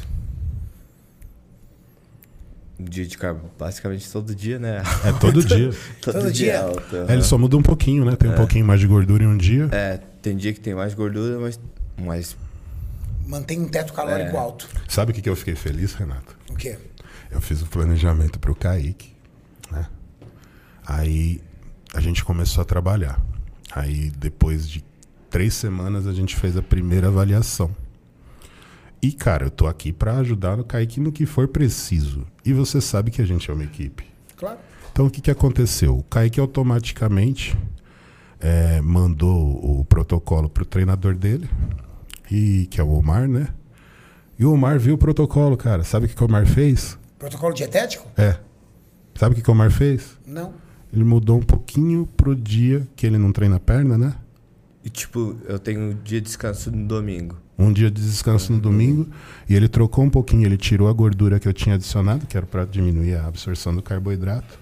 um dia de carbo, basicamente todo dia, né? É todo dia. Todo dia? alto, É, ele só muda um pouquinho, né? Tem um pouquinho mais de gordura em um dia. É, tem dia que tem mais gordura, mas, mas Mantém um teto calórico É. alto. Sabe o que, que eu fiquei feliz, Renato? O quê? Eu fiz o planejamento pro Kaique, né? Aí a gente começou a trabalhar. Aí depois de três semanas a gente fez a primeira avaliação. E cara, eu tô aqui pra ajudar o Kaique no que for preciso. E você sabe que a gente é uma equipe. Claro. Então o que, que aconteceu? O Kaique automaticamente eh, mandou o protocolo pro treinador dele, e, que é o Omar, né? E o Omar viu o protocolo, cara. Sabe o que, que o Omar fez? Protocolo dietético? É. Sabe o que, que o Omar fez? Não. Ele mudou um pouquinho pro dia que ele não treina a perna, né? e tipo, eu tenho dia de descanso no domingo. Um dia de descanso no domingo. E ele trocou um pouquinho. Ele tirou a gordura que eu tinha adicionado, que era para diminuir a absorção do carboidrato,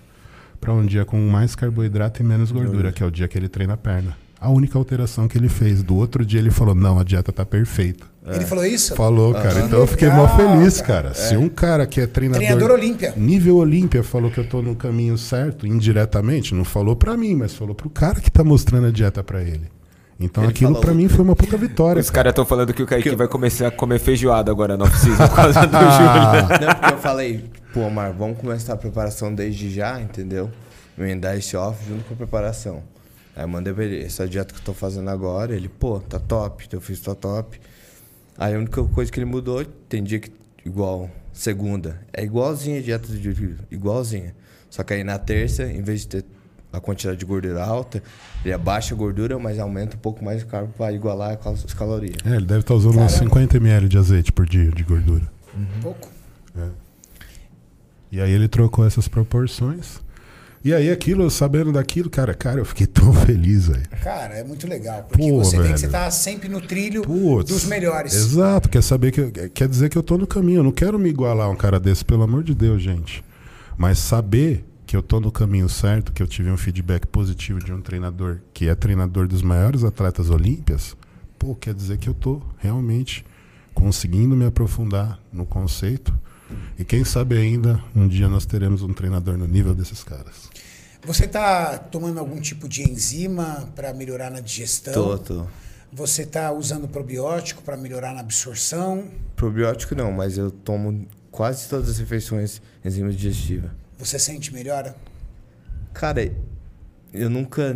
para um dia com mais carboidrato e menos gordura, que é o dia que ele treina a perna. A única alteração que ele fez. Do outro dia ele falou: Não, a dieta tá perfeita. Ele falou isso? Falou, cara. Ah, Então eu fiquei mó legal, feliz, cara. cara. Se um cara que é treinador. Treinador Olímpia. Nível Olímpia falou que eu tô no caminho certo, indiretamente, não falou pra mim, mas falou pro cara que tá mostrando a dieta pra ele. Então Ele aquilo falou- pra mim foi uma puta vitória. Os caras estão falando que o Kaique vai começar a comer feijoada agora na oficina por causa do Júlio. Ah, Não, porque eu falei, pô, Omar, vamos começar a preparação desde já, entendeu? Emendar esse off junto com a preparação. Aí eu mandei pra ele, essa dieta que eu tô fazendo agora, ele, pô, tá top, teu fiz tá top. Aí a única coisa que ele mudou, tem dia que, igual, segunda, é igualzinha a dieta do Júlio, igualzinha. Só que aí na terça, em vez de ter a quantidade de gordura alta, ele abaixa a gordura, mas aumenta um pouco mais o carbo pra igualar as calorias. é, ele deve estar usando uns Caramba. 50 ml de azeite por dia de gordura. Pouco. E aí ele trocou essas proporções. E aí aquilo, sabendo daquilo, cara, cara, eu fiquei tão feliz, velho. Cara, é muito legal. Porque Pô, você vê que velho. você tá sempre no trilho Putz, dos melhores. Exato, quer saber que quer dizer que eu tô no caminho. Eu não quero me igualar a um cara desse, pelo amor de Deus, gente. Mas saber que eu tô no caminho certo, que eu tive um feedback positivo de um treinador que é treinador dos maiores atletas olímpias, pô, quer dizer que eu tô realmente conseguindo me aprofundar no conceito. E quem sabe ainda um dia nós teremos um treinador no nível desses caras. Você tá tomando algum tipo de enzima para melhorar na digestão? Tô, tô. Você tá usando probiótico para melhorar na absorção? Probiótico não, mas eu tomo quase todas as refeições enzima digestiva. Você sente melhora? Cara, eu nunca,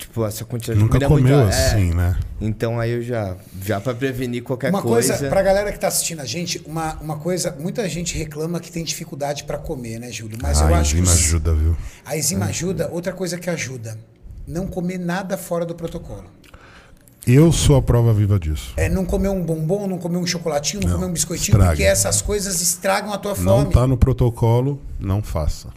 tipo, essa quantidade Nunca de comida é comeu muito, é, assim, né? Então aí eu já, já para prevenir qualquer uma coisa, coisa. pra galera que tá assistindo a gente, uma, uma coisa, muita gente reclama que tem dificuldade para comer, né, Júlio? Mas eu a acho que enzima os- ajuda, viu? a enzima ajuda. Outra coisa que ajuda, não comer nada fora do protocolo. Eu sou a prova viva disso. É não comer um bombom, não comer um chocolatinho, não, Não, comer um biscoitinho, estraga. porque essas coisas estragam a tua Não fome. tá no protocolo, não faça.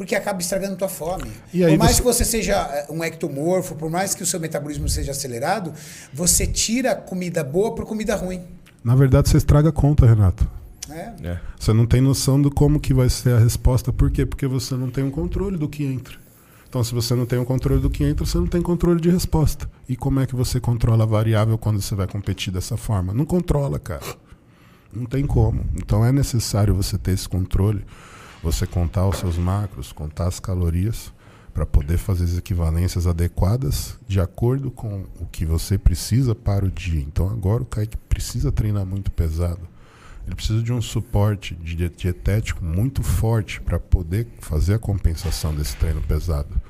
Porque acaba estragando tua fome. E aí por mais você- que você seja eh, um ectomorfo, por mais que o seu metabolismo seja acelerado, você tira comida boa por comida ruim. Na verdade, você estraga a conta, Renato. né? É. Você não tem noção do como que vai ser a resposta. Por quê? Porque você não tem um controle do que entra. Então, se você não tem um controle do que entra, você não tem controle de resposta. E como é que você controla a variável quando você vai competir dessa forma? Não controla, cara. Não tem como. Então é necessário você ter esse controle, você contar os seus macros, contar as calorias, para poder fazer as equivalências adequadas de acordo com o que você precisa para o dia. Então agora o Kaique precisa treinar muito pesado. Ele precisa de um suporte dietético muito forte para poder fazer a compensação desse treino pesado.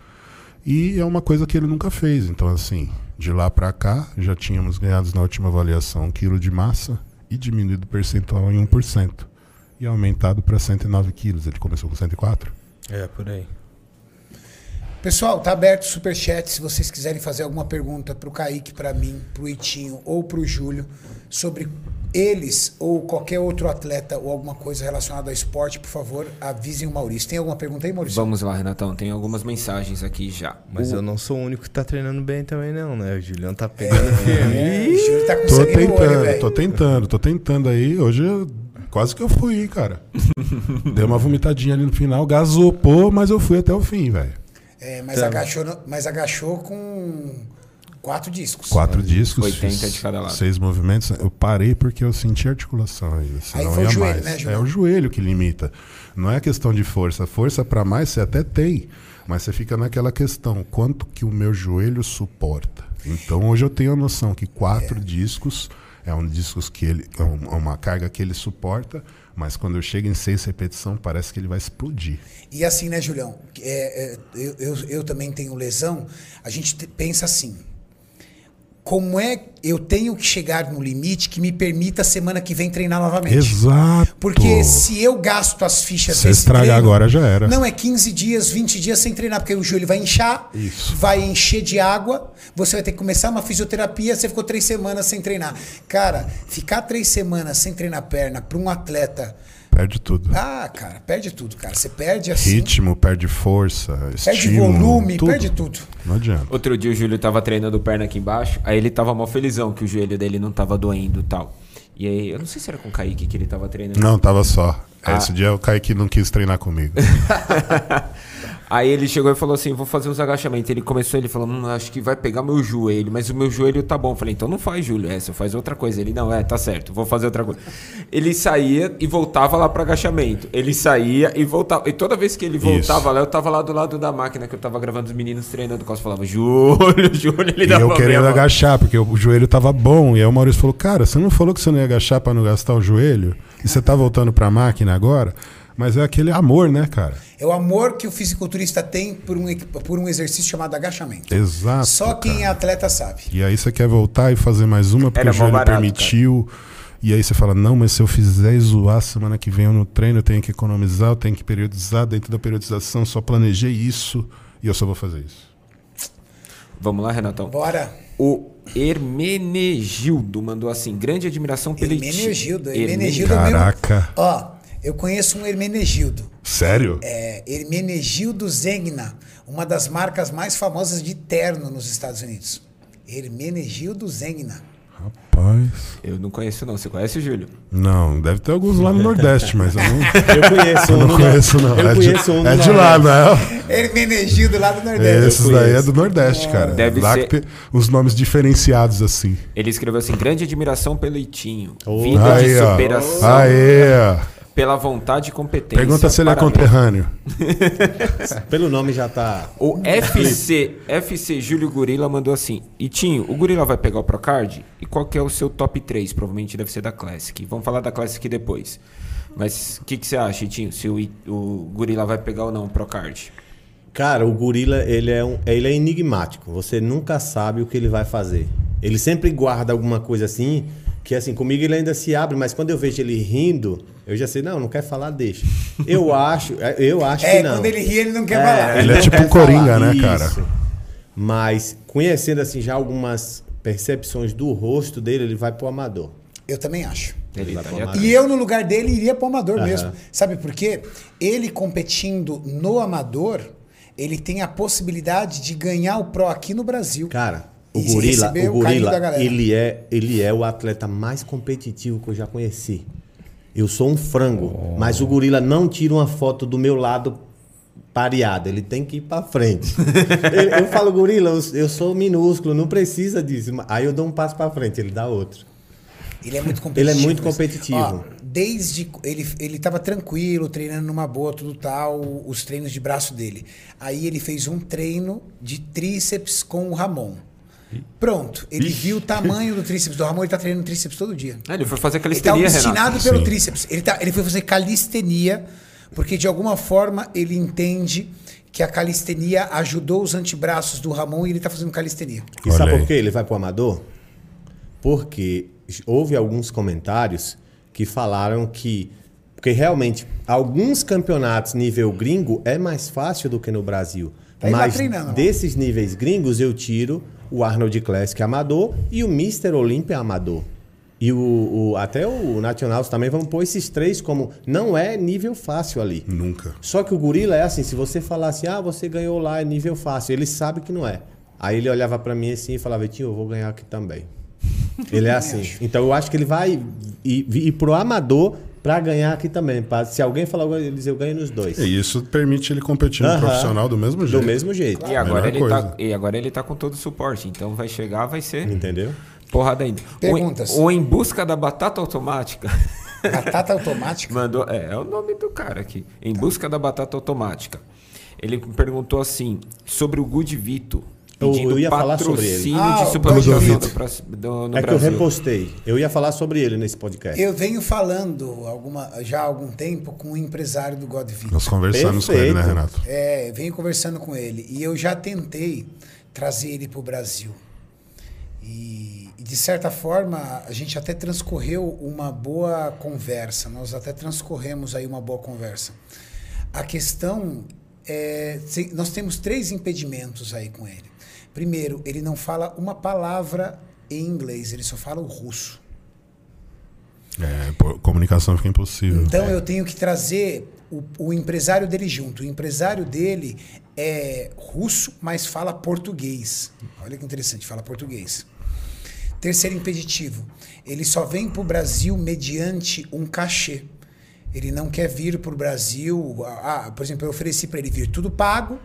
E é uma coisa que ele nunca fez. Então, assim, de lá para cá, já tínhamos ganhado na última avaliação um quilo de massa e diminuído o percentual em 1%. E aumentado para 109 quilos. Ele começou com 104. É, por aí. Pessoal, tá aberto o superchat se vocês quiserem fazer alguma pergunta pro Kaique, pra mim, pro Itinho ou pro Júlio sobre eles ou qualquer outro atleta ou alguma coisa relacionada ao esporte, por favor, avisem o Maurício. Tem alguma pergunta aí, Maurício? Vamos lá, Renatão. Tem algumas mensagens aqui já. Mas eu não sou o único que tá treinando bem também, não, né? O Juliano tá pegando firme. É, o Júlio tá com Tô olho, tentando, velho. tô tentando, tô tentando aí. Hoje eu- quase que eu fui, hein, cara. Deu uma vomitadinha ali no final, gasopou, mas eu fui até o fim, velho. É, mas, agachou, no- mas agachou com quatro discos. Quatro discos, 80 fiz de cada lado. seis movimentos. Eu parei porque eu senti articulação ainda. Aí Senão foi o joelho, mais. né, é Julião? o joelho que limita. Não é questão de força. Força pra mais você até tem, mas você fica naquela questão: quanto que o meu joelho suporta? Então hoje eu tenho a noção que quatro discos é um discos que ele é é uma carga que ele suporta, mas quando eu chego em seis repetições parece que ele vai explodir. E assim, né, Julião? É, é, eu, eu, eu também tenho lesão. A gente te- pensa assim: como é eu tenho que chegar no limite que me permita semana que vem treinar novamente? Exato. Porque se eu gasto as fichas Se estragar agora, já era. Não, é 15 dias, 20 dias sem treinar, porque o joelho vai inchar, Isso. vai encher de água, você vai ter que começar uma fisioterapia, você ficou três semanas sem treinar. Cara, ficar três semanas sem treinar perna para um atleta. Perde tudo. Ah, cara, perde tudo, cara. Você perde assim. Ritmo, perde força, Perde estímulo, volume, tudo. perde tudo. Não adianta. Outro dia o Júlio tava treinando perna aqui embaixo, aí ele tava mó felizão que o joelho dele não tava doendo e tal. E aí, eu não sei se era com o Kaique que ele tava treinando. Não, tava só. Ah. Esse dia o Kaique não quis treinar comigo. Aí ele chegou e falou assim: vou fazer uns agachamentos. Ele começou, ele falou: hum, acho que vai pegar meu joelho, mas o meu joelho tá bom. Eu falei, então não faz, Júlio. É, você faz outra coisa. Ele, não, é, tá certo, vou fazer outra coisa. Ele saía e voltava lá pro agachamento. Ele saía e voltava. E toda vez que ele voltava Isso. lá, eu tava lá do lado da máquina que eu tava gravando os meninos treinando. O Costa falava, Júlio, Júlio, ele e dava eu querendo agachar, porque o joelho tava bom. E aí o Maurício falou: Cara, você não falou que você não ia agachar pra não gastar o joelho? E você tá voltando pra máquina agora? Mas é aquele amor, né, cara? É o amor que o fisiculturista tem por um, por um exercício chamado agachamento. Exato. Só quem cara. é atleta sabe. E aí você quer voltar e fazer mais uma porque Era o joelho barato, permitiu. E aí você fala, não, mas se eu fizer e zoar semana que vem eu no treino, eu tenho que economizar, eu tenho que periodizar. Dentro da periodização, só planejei isso e eu só vou fazer isso. Vamos lá, Renatão. Bora. O Hermenegildo mandou assim: grande admiração pelo Hermenegildo. Hermenegildo. Hermenegildo é o mesmo- Caraca. Ó, eu conheço um Hermenegildo. Sério? É Hermenegildo Zegna, uma das marcas mais famosas de terno nos Estados Unidos. Hermenegildo Zegna. Rapaz. Eu não conheço, não. Você conhece, Júlio? Não, deve ter alguns lá no Nordeste, mas eu não, Eu conheço eu um. não no- conheço, não. Eu é conheço de, um. é de lá, Nordeste. não é? Hermenegildo lá do Nordeste. Esses daí é do Nordeste, cara. Deve lá ser- que tem os nomes diferenciados assim. Ele escreveu assim: grande admiração pelo Itinho. Oh. Vida Aí, de superação. Ó. Pela vontade e competência. Pergunta se ele é conterrâneo. Pelo nome já tá. O FC, FC Júlio Gorila mandou assim: Itinho, o Gorila vai pegar o Procard? E qual que é o seu top 3? Provavelmente deve ser da Classic. Vamos falar da Classic depois. Mas o que, que você acha, Itinho? Se o, o Gorila vai pegar ou não o Procard? Cara, o gorila, ele é, um, ele é enigmático. Você nunca sabe o que ele vai fazer. Ele sempre guarda alguma coisa assim, que assim, comigo ele ainda se abre, mas quando eu vejo ele rindo, eu já sei, não, não quer falar, deixa. Eu acho, eu acho É, que não. quando ele ri, ele não quer falar. Ele é não tipo um coringa, falar. né, cara? Isso. Mas conhecendo assim já algumas percepções do rosto dele, ele vai pro amador. Eu também acho. Ele vai tá. E eu, no lugar dele, iria pro amador Aham. mesmo. Sabe por quê? Ele competindo no amador, ele tem a possibilidade de ganhar o Pro aqui no Brasil. Cara, o gorila, receber o gorila, da galera. ele é, ele é o atleta mais competitivo que eu já conheci. Eu sou um frango, mas o gorila não tira uma foto do meu lado pareado, ele tem que ir pra frente. eu, eu falo, gorila, eu, eu sou minúsculo, não precisa disso. Aí eu dou um passo pra frente, ele dá outro. Ele é muito Ele competitivo. é muito competitivo. ó, desde ele ele tava tranquilo, treinando numa boa, tudo tal, os treinos de braço dele. Aí ele fez um treino de tríceps com o Ramon. Pronto, ele viu o tamanho do tríceps do Ramon, ele tá treinando tríceps todo dia. Ah, ele foi fazer Ele tá calistenia, Renato. pelo Sim. tríceps. Ele, tá, ele foi fazer calistenia, porque de alguma forma ele entende que a calistenia ajudou os antebraços do Ramon e ele tá fazendo calistenia. E Olha sabe aí. por que ele vai pro amador? Porque houve alguns comentários que falaram que. Porque realmente, alguns campeonatos nível gringo é mais fácil do que no Brasil. Tá Mas desses níveis gringos eu tiro o Arnold Classic amador e o Mr. Olympia amador. E o, o- até o Nationals também vamos pôr esses três como não é nível fácil ali. Nunca. Só que o gorila é assim, se você falar assim, ah, você ganhou lá, é nível fácil, ele sabe que não é. Aí ele olhava pra mim assim e falava, Vitinho, eu vou ganhar aqui também. Ele é assim. Então eu acho que ele vai ir, ir pro amador pra ganhar aqui também. Pra, se alguém falar alguma coisa, ele diz, eu ganho nos dois. E isso permite ele competir no Aham. profissional do mesmo jeito. Do mesmo jeito. E agora, melhor ele tá, coisa. e agora ele tá com todo o suporte. Então vai chegar, vai ser Entendeu? porrada ainda. Perguntas. Ou, ou em busca da batata automática. Batata automática. Mandou, é, é o nome do cara aqui. Em busca da batata automática. Ele perguntou assim sobre o Good Vito. Eu- Pedindo eu ia falar sobre ele. Ah, de o suplementação do, do- é que eu repostei. Eu ia falar sobre ele nesse podcast. Eu venho falando alguma, já há algum tempo com um empresário do Godvit. Nós conversamos com ele, né, Perfeito. Renato? É, venho conversando com ele. E eu já tentei trazer ele para o Brasil. E, e, de certa forma, a gente até transcorreu uma boa conversa. Nós até transcorremos aí uma boa conversa. A questão é. Nós temos três impedimentos aí com ele. Primeiro, ele não fala uma palavra em inglês, ele só fala o russo. É, comunicação fica impossível. Então eu tenho que trazer o, o empresário dele junto. O empresário dele é russo, mas fala português. Olha que interessante, fala português. Terceiro impeditivo, ele só vem para o Brasil mediante um cachê. Ele não quer vir para o Brasil. Ah, por exemplo, eu ofereci para ele vir tudo pago.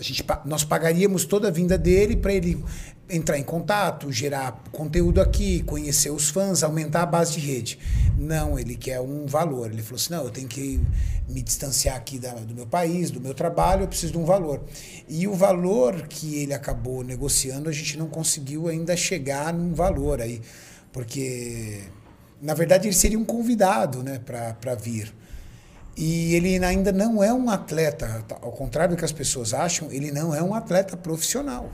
A gente, nós pagaríamos toda a vinda dele para ele entrar em contato, gerar conteúdo aqui, conhecer os fãs, aumentar a base de rede. Não, ele quer um valor. Ele falou assim: não, eu tenho que me distanciar aqui da- do meu país, do meu trabalho, eu preciso de um valor. E o valor que ele acabou negociando, a gente não conseguiu ainda chegar num valor aí, porque na verdade ele seria um convidado né, para vir. E ele ainda não é um atleta, tá? ao contrário do que as pessoas acham, ele não é um atleta profissional.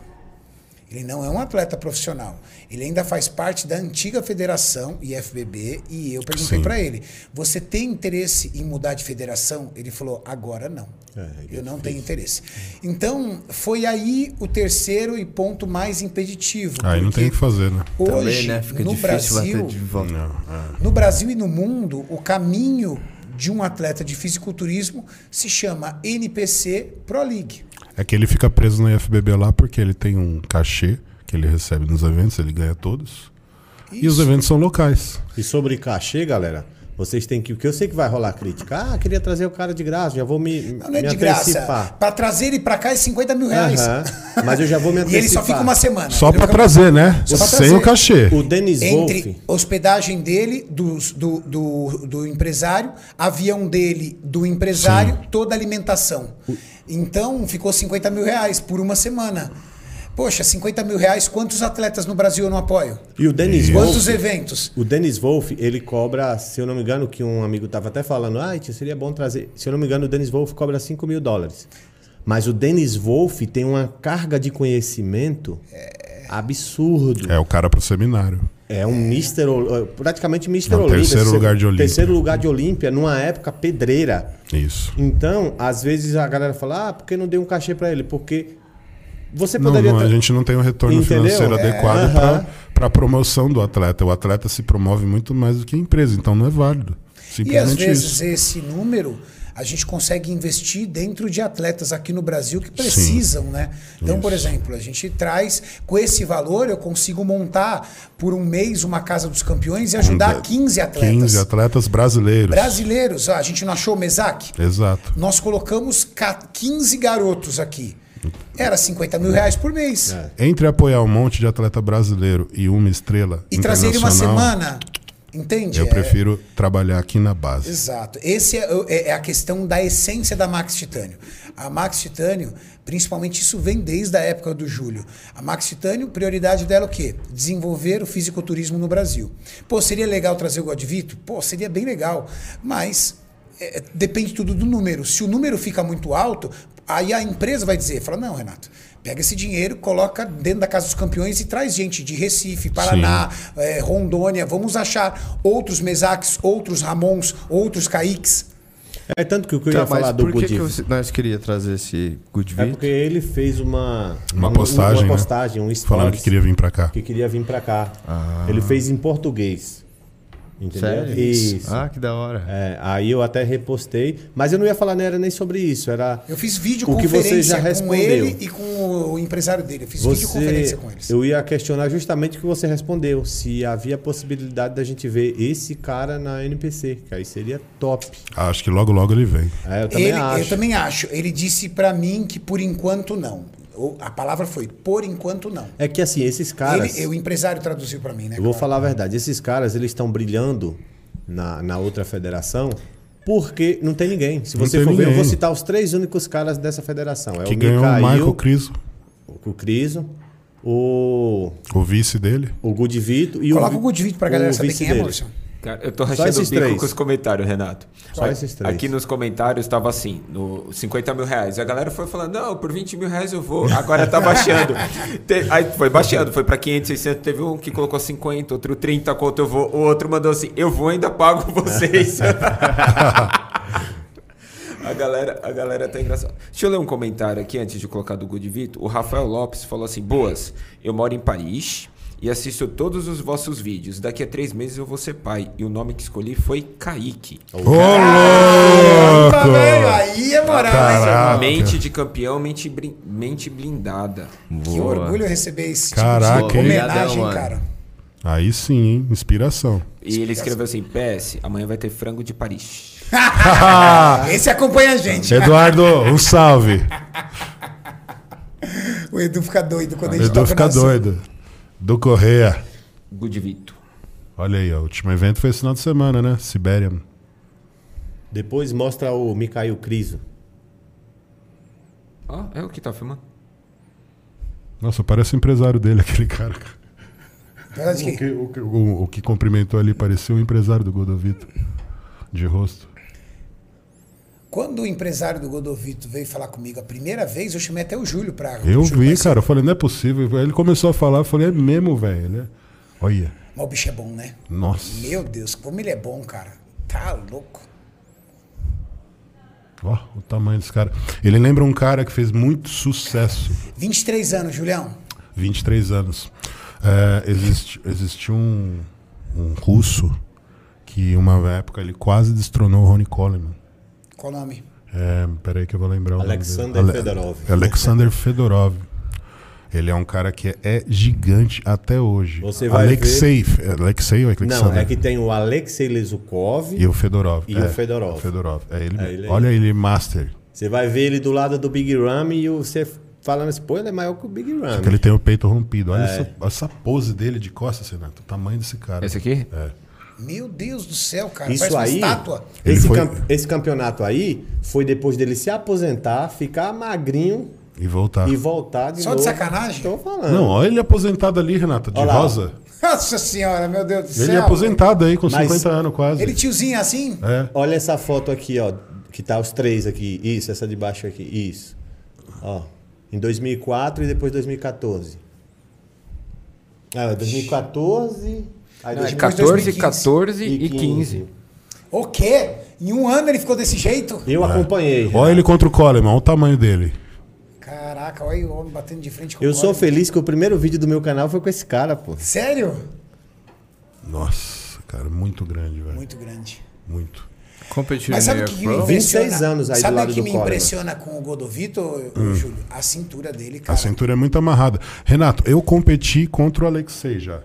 Ele não é um atleta profissional. Ele ainda faz parte da antiga federação, IFBB, e eu perguntei para ele: você tem interesse em mudar de federação? Ele falou: agora não. É, eu não tenho interesse. Então, foi aí o terceiro e ponto mais impeditivo. Aí não porque tem o que fazer, né? Hoje, Também, né? Fica no difícil Brasil, bater de volta. Não, é. no Brasil e no mundo, o caminho de um atleta de fisiculturismo se chama NPC Pro League. É que ele fica preso no IFBB lá porque ele tem um cachê que ele recebe nos eventos, ele ganha todos. E os Isso. eventos são locais. E sobre cachê, galera, vocês têm que. Porque eu sei que vai rolar crítica. Ah, queria trazer o cara de graça, já vou me, Não, não é me de graça. antecipar. Para trazer ele para cá é 50 mil reais. Mas eu já vou me E antecipar. ele só fica uma semana. Só pra trazer, né? Só pra Sem trazer. o cachê. O Denis Entre Wolff. hospedagem dele, dos- do, do, do, empresário, avião dele, do empresário, toda a alimentação. Então ficou 50 mil reais por uma semana. Poxa, 50 mil reais, quantos atletas no Brasil eu não apoio? E o Denis Quantos eventos? O Denis Wolff, ele cobra, se eu não me engano, que um amigo estava até falando, ah, seria bom trazer. Se eu não me engano, o Denis Wolff cobra 5 mil dólares. Mas o Denis Wolff tem uma carga de conhecimento absurdo. É o cara pro seminário. É um Mister, Ol- praticamente Mister É o Olímpia. terceiro lugar de Olímpia. Terceiro lugar de Olímpia, numa época pedreira. Isso. Então, às vezes a galera fala, ah, por que não deu um cachê pra ele? Porque você Não, poderia... não, a ter- gente não tem um retorno Entendeu? financeiro É, adequado aham. para a promoção do atleta. O atleta se promove muito mais do que a empresa, então não é válido. E às Simplesmente vezes isso. esse número a gente consegue investir dentro de atletas aqui no Brasil que precisam, né? Então, por exemplo, a gente traz com esse valor eu consigo montar por um mês uma casa dos campeões e ajudar 15 atletas 15 atletas brasileiros. brasileiros. A gente não achou o Mesac? Exato. Nós colocamos ca- 15 garotos aqui. Era 50 mil reais por mês. Entre apoiar um monte de atleta brasileiro e uma estrela E trazer ele uma semana. Entende? Eu É- prefiro trabalhar aqui na base. Exato. Esse é, é- é a questão da essência da Max Titânio. A Max Titânio, principalmente isso vem desde a época do Júlio. A Max Titânio, prioridade dela é o quê? Desenvolver o fisiculturismo no Brasil. Pô, seria legal trazer o Godvito? Pô, seria bem legal. Mas é, depende tudo do número. Se o número fica muito alto, aí a empresa vai dizer, fala, não, Renato, pega esse dinheiro, coloca dentro da Casa dos Campeões e traz gente de Recife, Paraná, eh, Rondônia, vamos achar outros Mesaques, outros Ramons, outros Caíques. É tanto que o que eu Tá, ia falar do por que, Good que você- nós queria trazer esse Good É porque ele fez uma, Uma um- postagem, uma né? postagem, um stories, Falando que queria vir pra cá. que queria vir pra cá. Ah. Ele fez em português. Entendeu? Sério? Isso. Ah, que da hora. É, aí eu até repostei, mas eu não ia falar não era nem sobre isso, era Eu fiz vídeo O que você conferência já com respondeu. ele e com o empresário dele. Eu fiz vídeo você conferência com eles. eu ia questionar justamente o que você respondeu, se havia possibilidade da gente ver esse cara na NPC, que aí seria top. Acho que logo, logo ele vem. É, eu também Ele- acho. Eu também acho. Ele disse pra mim que por enquanto não. A palavra foi por enquanto não. É que assim, esses caras, Ele- o empresário traduziu pra mim, né? eu vou claro. falar a verdade, esses caras eles estão brilhando na, na outra federação porque não tem ninguém. Se você for ver, eu ninguém. vou citar os três únicos caras dessa federação. É que o ganhou o Mikael, Michael Criso, o Criso, o, o vice dele. o Gudivito e Coloca o, o good vídeo pra galera o saber quem é, dele. Maurício. Cara, eu tô rachando o bico três. com os comentários, Renato. Só esses três. Aqui nos comentários tava assim, no 50 mil reais. A galera foi falando, não, por 20 mil reais eu vou. Agora tá baixando. Aí foi baixando, foi pra 500, 600. Teve um que colocou 50, outro 30, quanto eu vou. O outro mandou assim, eu vou ainda pago vocês. A galera, a galera tá engraçada. Deixa eu ler um comentário aqui antes de colocar do Good Vito. O Rafael Lopes falou assim: Boas, eu moro em Paris e assisto todos os vossos vídeos. Daqui a três meses eu vou ser pai. E o nome que escolhi foi Kaique. Ô, velho, louco! aí é moral? Caraca. Mente de campeão, mente, brin- mente blindada. Que orgulho receber esse Caraca, tipo de hein? homenagem, Obrigadão, mano. cara. Aí sim, hein? Inspiração. E ele escreveu assim: PS, amanhã vai ter frango de Paris. Esse acompanha a gente. Eduardo, um salve. O Edu fica doido quando a gente Edu toca fica assunto. doido. Do Correia. Good Vito. Olha aí, ó, o último evento foi esse final de semana, né? Sibéria. Depois mostra o Mikael Criso. Ó, é o que tá filmando. Nossa, parece o empresário dele, aquele cara. Verdade O que- o, que- o- o que cumprimentou ali parecia o empresário do Godovito. De rosto. Quando o empresário do Godovito veio falar comigo a primeira vez, eu chamei até o Júlio pra. Eu Júlio vi, cara. Eu falei, não é possível. Aí Ele começou a falar, eu falei, é mesmo, velho. Ele é- Olha. Mas o bicho é bom, né? Nossa. Meu Deus, como ele é bom, cara. Tá louco. Ó, o tamanho desse cara. Ele lembra um cara que fez muito sucesso. 23 anos, Julião. 23 anos. É, existe, existe um, um russo que uma época ele quase destronou o Rony Coleman. Qual o nome? É, peraí que eu vou lembrar o nome Alexander dele. Fedorov. Alexander Fedorov. Ele é um cara que é, é gigante até hoje. Você vai Alexei, Alexei ou Alexander? Não, é que tem o Alexei Lezukov. E o Fedorov. E é, o Fedorov. o Fedorov. É ele, É ele aí. Olha ele, Master. Você vai ver ele do lado do Big Ram e você falando assim, pô, ele é maior que o Big Ram. Que ele tem o peito rompido. Olha É. essa, essa pose dele de costas, Renato. O tamanho desse cara. Esse aqui? É. Meu Deus do céu, cara. Isso Parece aí, uma estátua. Ele esse, foi- cam- esse campeonato aí foi depois dele se aposentar, ficar magrinho E voltar. e voltar de Só novo. de sacanagem? Tô falando. Não, olha ele aposentado ali, Renato, de Olha lá. rosa. Nossa senhora, meu Deus do céu. Ele é aposentado aí com Mas 50 anos quase. Ele tiozinho assim? É. Olha essa foto aqui, ó, que tá os três aqui. Isso, essa de baixo aqui. Isso. Ó, em 2004 e depois 2014. Ah, 2014, aí Não, é 2014 14, 2015. 14 e 15. O quê? Em um ano ele ficou desse jeito? Eu acompanhei. Olha ele contra o Coleman, olha o tamanho dele. Caraca, olha o homem batendo de frente com Eu o sou feliz que o primeiro vídeo do meu canal foi com esse cara, pô. Sério? Nossa, cara, muito grande, velho. Muito grande. Muito. Competir Mas sabe o que me impressiona? 26 anos aí do sabe lado o que do me Coleman. impressiona com o Godovito, Hum. Júlio? A cintura dele, A cara. cintura é muito amarrada. Renato, eu competi contra o Alexei já.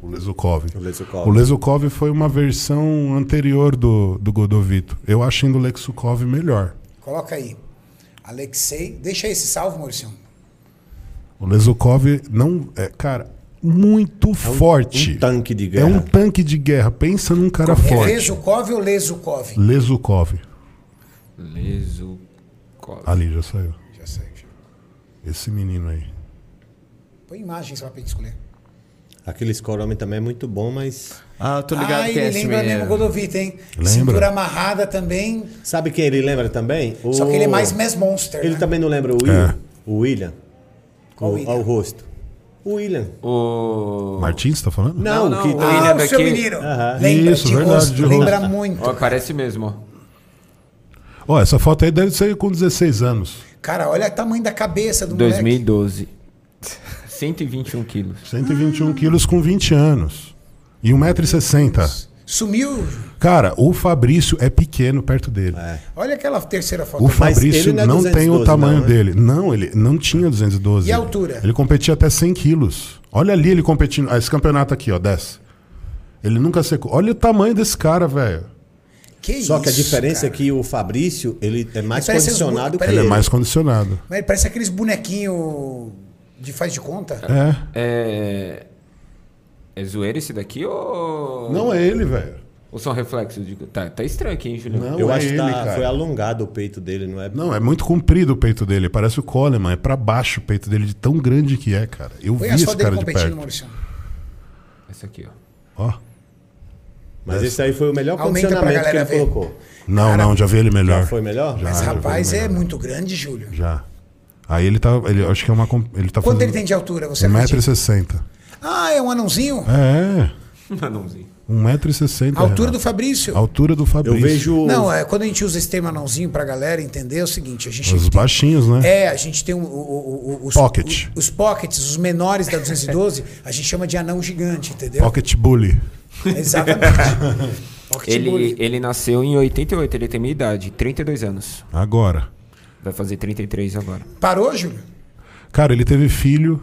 O Lesukov. O Lesukov. O Lesukov foi uma versão anterior do, do Godovito. Eu acho ainda o Lexukov melhor. Coloca aí. Alexei. Deixa esse salvo, Maurício. O Lesukov não. É, cara, muito forte. Um tanque de é guerra. um tanque de guerra. Pensa num cara É forte. Vezukov ou Lesukov? Lesukov. Lesukov. Ali, já saiu. Já já. Esse menino aí. Põe imagens lá pra gente escolher. Aquele score homem também é muito bom, mas. Ah, tô ligado ah, que é ele esse lembra mesmo o. Godovito, hein? Lembra? Cintura amarrada também. Sabe quem ele lembra também? O... Só que ele é mais Mass Monster. Ele né? também não lembra o William? É. O William? Qual o, William? ó, o rosto. O William. O. Martins, tá falando? Não, não, que o tá- William Ah, o seu daqui- menino. Lembra Isso, de verdade, rosto. de lembra rosto. muito. Ó, parece mesmo, ó. Ó, essa foto aí deve ser com 16 anos. Cara, olha o tamanho da cabeça do moleque. 2012. 121 quilos. 121 quilos com 20 anos. E 1,60m. Sumiu. Cara, o Fabrício é pequeno perto dele. Olha aquela terceira foto. O Fabrício ele não é não, tem 212 o tamanho não, né? dele. Não, ele não tinha 212. E a altura? Ele competia até 100 quilos. Olha ali ele competindo. Ah, esse campeonato aqui, ó, desce. Ele nunca secou. Olha o tamanho desse cara, velho. Que Só que a isso, diferença cara. é que o Fabrício, ele é mais Ele condicionado que peraí. Ele é ele. mais condicionado. Mas ele parece aqueles bonequinhos de faz de conta. É. É. É zoeira esse daqui ou. Não é ele, velho. Ou são reflexos? De... Tá, tá estranho aqui, hein, Julião? Não Eu é acho que ele, tá- cara. foi alongado o peito dele, não é? Não, é muito comprido o peito dele. Parece o Coleman. É pra baixo o peito dele, de tão grande que é, cara. Eu Põe vi a esse só dele cara de competindo, perto. Maurício. Esse aqui, ó. Ó. Mas esse aí foi o melhor Aumenta condicionamento que ele galera ver. colocou. Não, não, já vi ele melhor. Já foi melhor? Já, Mas rapaz, é muito grande, Júlio. Já. Aí ele tá. Ele, acho que é uma. Ele tá Quanto ele tem de altura? Você acredita? 1,60m. Ah, é um anãozinho? É, Anãozinho. 1,60m. A altura do Fabrício. Altura do Eu Fabrício. vejo. Não, é, quando a gente usa esse termo anãozinho pra galera entender, é o seguinte, a gente Os tem- baixinhos, né? É, a gente tem o- o- o- os Pocket. o- os pockets, os menores da 212, a gente chama de anão gigante, entendeu? Pocket Bully. Exatamente. Pocket Ele, bully. ele nasceu em 88, ele tem minha idade, 32 anos. Agora. Vai fazer 33 agora. Parou, Júlio? Cara, ele teve filho